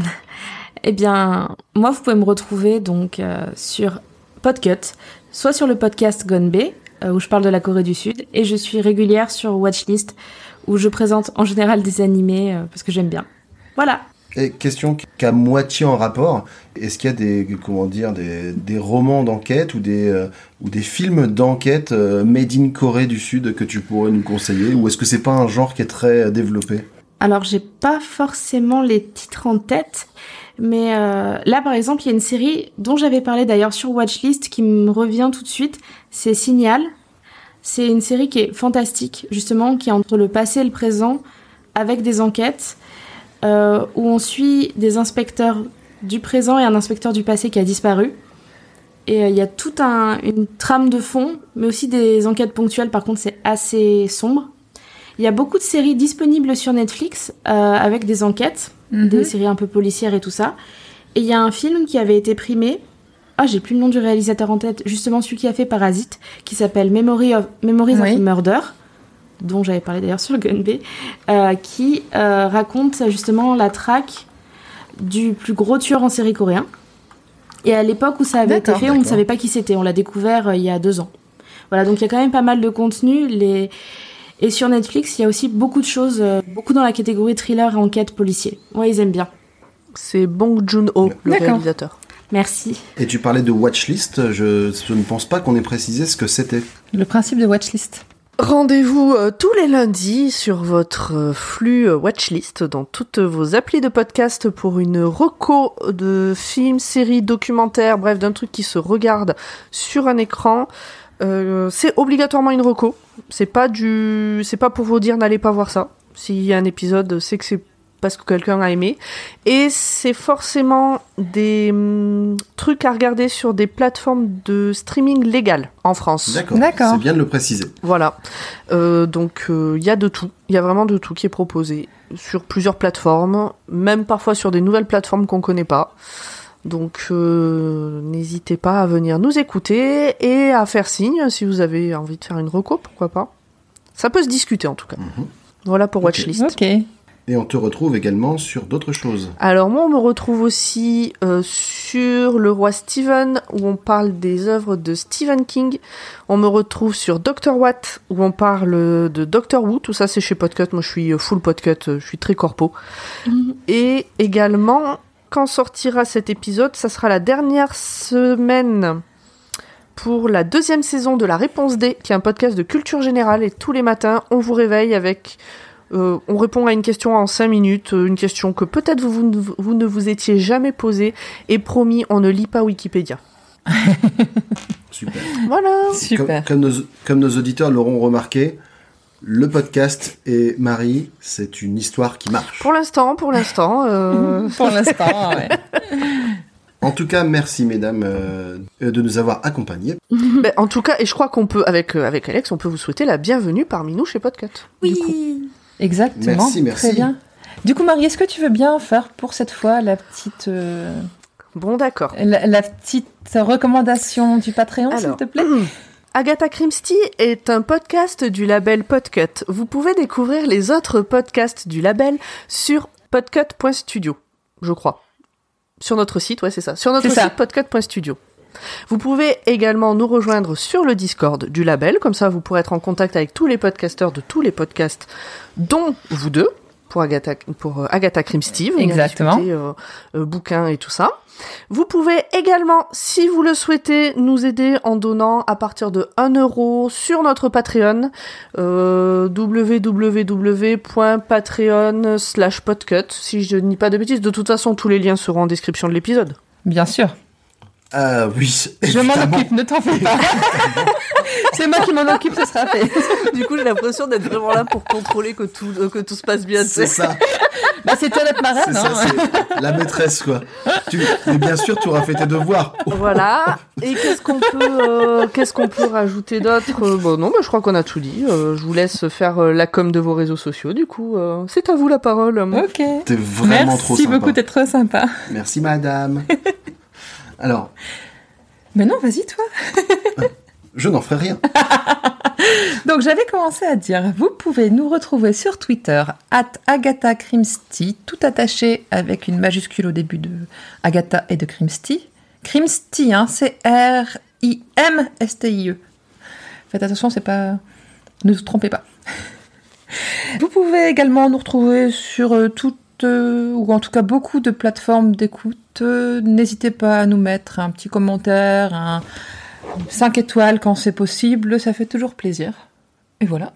Eh bien, moi, vous pouvez me retrouver donc euh, sur Podcut, soit sur le podcast Gone B, euh, où je parle de la Corée du Sud, et je suis régulière sur Watchlist, où je présente en général des animés, euh, parce que j'aime bien. Voilà. Et question qu'à moitié en rapport, est-ce qu'il y a des, comment dire, des, des romans d'enquête ou des, euh, ou des films d'enquête euh, made in Corée du Sud que tu pourrais nous conseiller Ou est-ce que c'est pas un genre qui est très euh, développé? Alors, j'ai pas forcément les titres en tête, mais euh, là, par exemple, il y a une série dont j'avais parlé d'ailleurs sur Watchlist qui me revient tout de suite. C'est Signal. C'est une série qui est fantastique, justement, qui est entre le passé et le présent, avec des enquêtes, euh, où on suit des inspecteurs du présent et un inspecteur du passé qui a disparu. Et euh, il y a toute un, une trame de fond, mais aussi des enquêtes ponctuelles, par contre, c'est assez sombre. Il y a beaucoup de séries disponibles sur Netflix euh, avec des enquêtes, Mhm. des séries un peu policières et tout ça. Et il y a un film qui avait été primé. Ah, j'ai plus le nom du réalisateur en tête, justement celui qui a fait Parasite, qui s'appelle Memory of, Memories Oui. of Murder, dont j'avais parlé d'ailleurs sur Gun B, euh, qui euh, raconte justement la traque du plus gros tueur en série coréen. Et à l'époque où ça avait été fait, on ne savait pas qui c'était. On l'a découvert euh, il y a deux ans. Voilà, donc il y a quand même pas mal de contenu. Les... Et sur Netflix, il y a aussi beaucoup de choses, euh, beaucoup dans la catégorie thriller et enquête policier. Ouais, ils aiment bien. C'est Bong Joon-ho, le réalisateur. Merci. Et tu parlais de watchlist, je, je ne pense pas qu'on ait précisé ce que c'était. Le principe de watchlist. Rendez-vous euh, tous les lundis sur votre euh, flux euh, watchlist dans toutes vos applis de podcast pour une reco de films, séries, documentaires, bref, d'un truc qui se regarde sur un écran. C'est obligatoirement une reco. C'est pas du, c'est pas pour vous dire n'allez pas voir ça. S'il y a un épisode, c'est que c'est parce que quelqu'un a aimé. Et c'est forcément des hum, trucs à regarder sur des plateformes de streaming légales en France. D'accord. C'est bien de le préciser. Voilà. Euh, donc il y a de tout. Il y a vraiment de tout qui est proposé sur plusieurs plateformes, même parfois sur des nouvelles plateformes qu'on connaît pas. Donc euh, n'hésitez pas à venir nous écouter et à faire signe si vous avez envie de faire une reco, pourquoi pas. Ça peut se discuter en tout cas. Mhm. Voilà pour. Watchlist. Ok. Et on te retrouve également sur d'autres choses. Alors moi on me retrouve aussi euh, sur Le Roi Steven où on parle des œuvres de Stephen King. On me retrouve sur Dr Watt où on parle de Doctor Who. Tout ça c'est chez Podcut. Moi je suis euh, full Podcut, euh, je suis très corpo. Et également quand sortira cet épisode, ça sera la dernière semaine pour la deuxième saison de La Réponse D, qui est un podcast de culture générale. Et tous les matins on vous réveille avec Euh, on répond à une question en 5 minutes, euh, une question que peut-être vous, vous, ne- vous ne vous étiez jamais posée. Et promis, on ne lit pas Wikipédia. Super. Voilà. Super. Comme, comme nos, comme nos auditeurs l'auront remarqué, le podcast et Marie, c'est une histoire qui marche. Pour l'instant, pour l'instant. euh, Pour l'instant, ouais. En tout cas, merci mesdames euh, de nous avoir accompagnés. ben, en tout cas, et je crois qu'on peut, avec, euh, avec Alex, on peut vous souhaiter la bienvenue parmi nous chez Podcut. Du coup. Exactement. Merci, merci. Très bien. Du coup, Marie, est-ce que tu veux bien faire pour cette fois la petite, euh, Bon, d'accord. la, la petite recommandation du Patreon, s'il te plaît? Agatha Christie est un podcast du label Podcut. Vous pouvez découvrir les autres podcasts du label sur podcut.studio, je crois. Sur notre site, ouais, c'est ça. Sur notre site podcut.studio. Vous pouvez également nous rejoindre sur le Discord du label, comme ça vous pourrez être en contact avec tous les podcasteurs de tous les podcasts, dont vous deux, pour Agatha, pour euh, Agatha venir Exactement. discuter, euh, euh, bouquins et tout ça. Vous pouvez également, si vous le souhaitez, nous aider en donnant à partir de 1 euro sur notre Patreon, euh, www.patreon slash podcut, si je dis pas de bêtises. De toute façon, tous les liens seront en description de l'épisode. Bien sûr. Ah oui, Je m'en occupe, ne t'en fais pas. C'est moi qui m'en occupe, ce sera fait. du coup, j'ai l'impression d'être vraiment là pour contrôler que tout, euh, que tout se passe bien. C'est ça, Bah, c'est toi notre c'est marraine. ça, hein. c'est la maîtresse quoi. Tu, mais bien sûr, tu auras fait tes devoirs. Voilà. Et qu'est-ce qu'on peut, euh, qu'est-ce qu'on peut rajouter d'autre? Euh, Bon, non, bah, je crois qu'on a tout dit. Euh, je vous laisse faire euh, la com de vos réseaux sociaux. Du coup, euh, c'est à vous la parole. Ok. T'es vraiment Merci trop sympa. beaucoup, t'es trop sympa. Merci madame. Alors, Mais non, vas-y, toi. je n'en ferai rien. Donc j'avais commencé à dire, vous pouvez nous retrouver sur Twitter, at Agatha Crimsty, tout attaché avec une majuscule au début de Agatha et de Crimsty. Crimsty, hein, c'est R-I-M-S-T-I-E. Faites attention, c'est pas... Ne vous trompez pas. Vous pouvez également nous retrouver sur euh, toutes, euh, ou en tout cas beaucoup de plateformes d'écoute. N'hésitez pas à nous mettre un petit commentaire, un 5 étoiles quand c'est possible, ça fait toujours plaisir. Et voilà.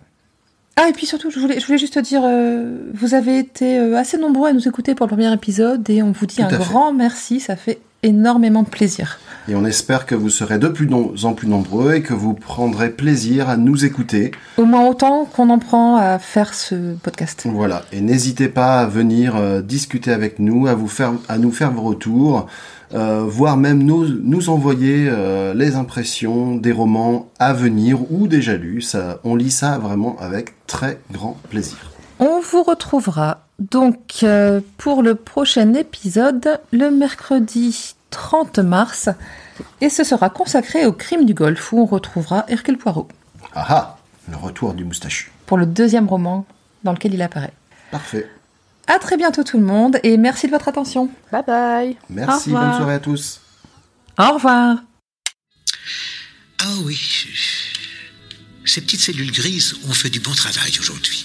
Ah, et puis surtout, je voulais, je voulais juste te dire, euh, vous avez été euh, assez nombreux à nous écouter pour le premier épisode et on vous dit Tout un fait. grand merci, ça fait énormément de plaisir. Et on espère que vous serez de plus en plus nombreux et que vous prendrez plaisir à nous écouter. Au moins autant qu'on en prend à faire ce podcast. Voilà. Et n'hésitez pas à venir euh, discuter avec nous, à vous faire, à nous faire vos retours, euh, voire même nous, nous envoyer euh, les impressions des romans à venir ou déjà lus. Ça, on lit ça vraiment avec très grand plaisir. On vous retrouvera donc euh, pour le prochain épisode le mercredi 30 mars et ce sera consacré au crime du Golfe où on retrouvera Hercule Poirot Ah ah, le retour du moustachu. pour le deuxième roman dans lequel il apparaît. Parfait. À très bientôt tout le monde et merci de votre attention. Bye bye. Merci, bonne soirée à tous. Au revoir. Ah oui, ces petites cellules grises ont fait du bon travail aujourd'hui.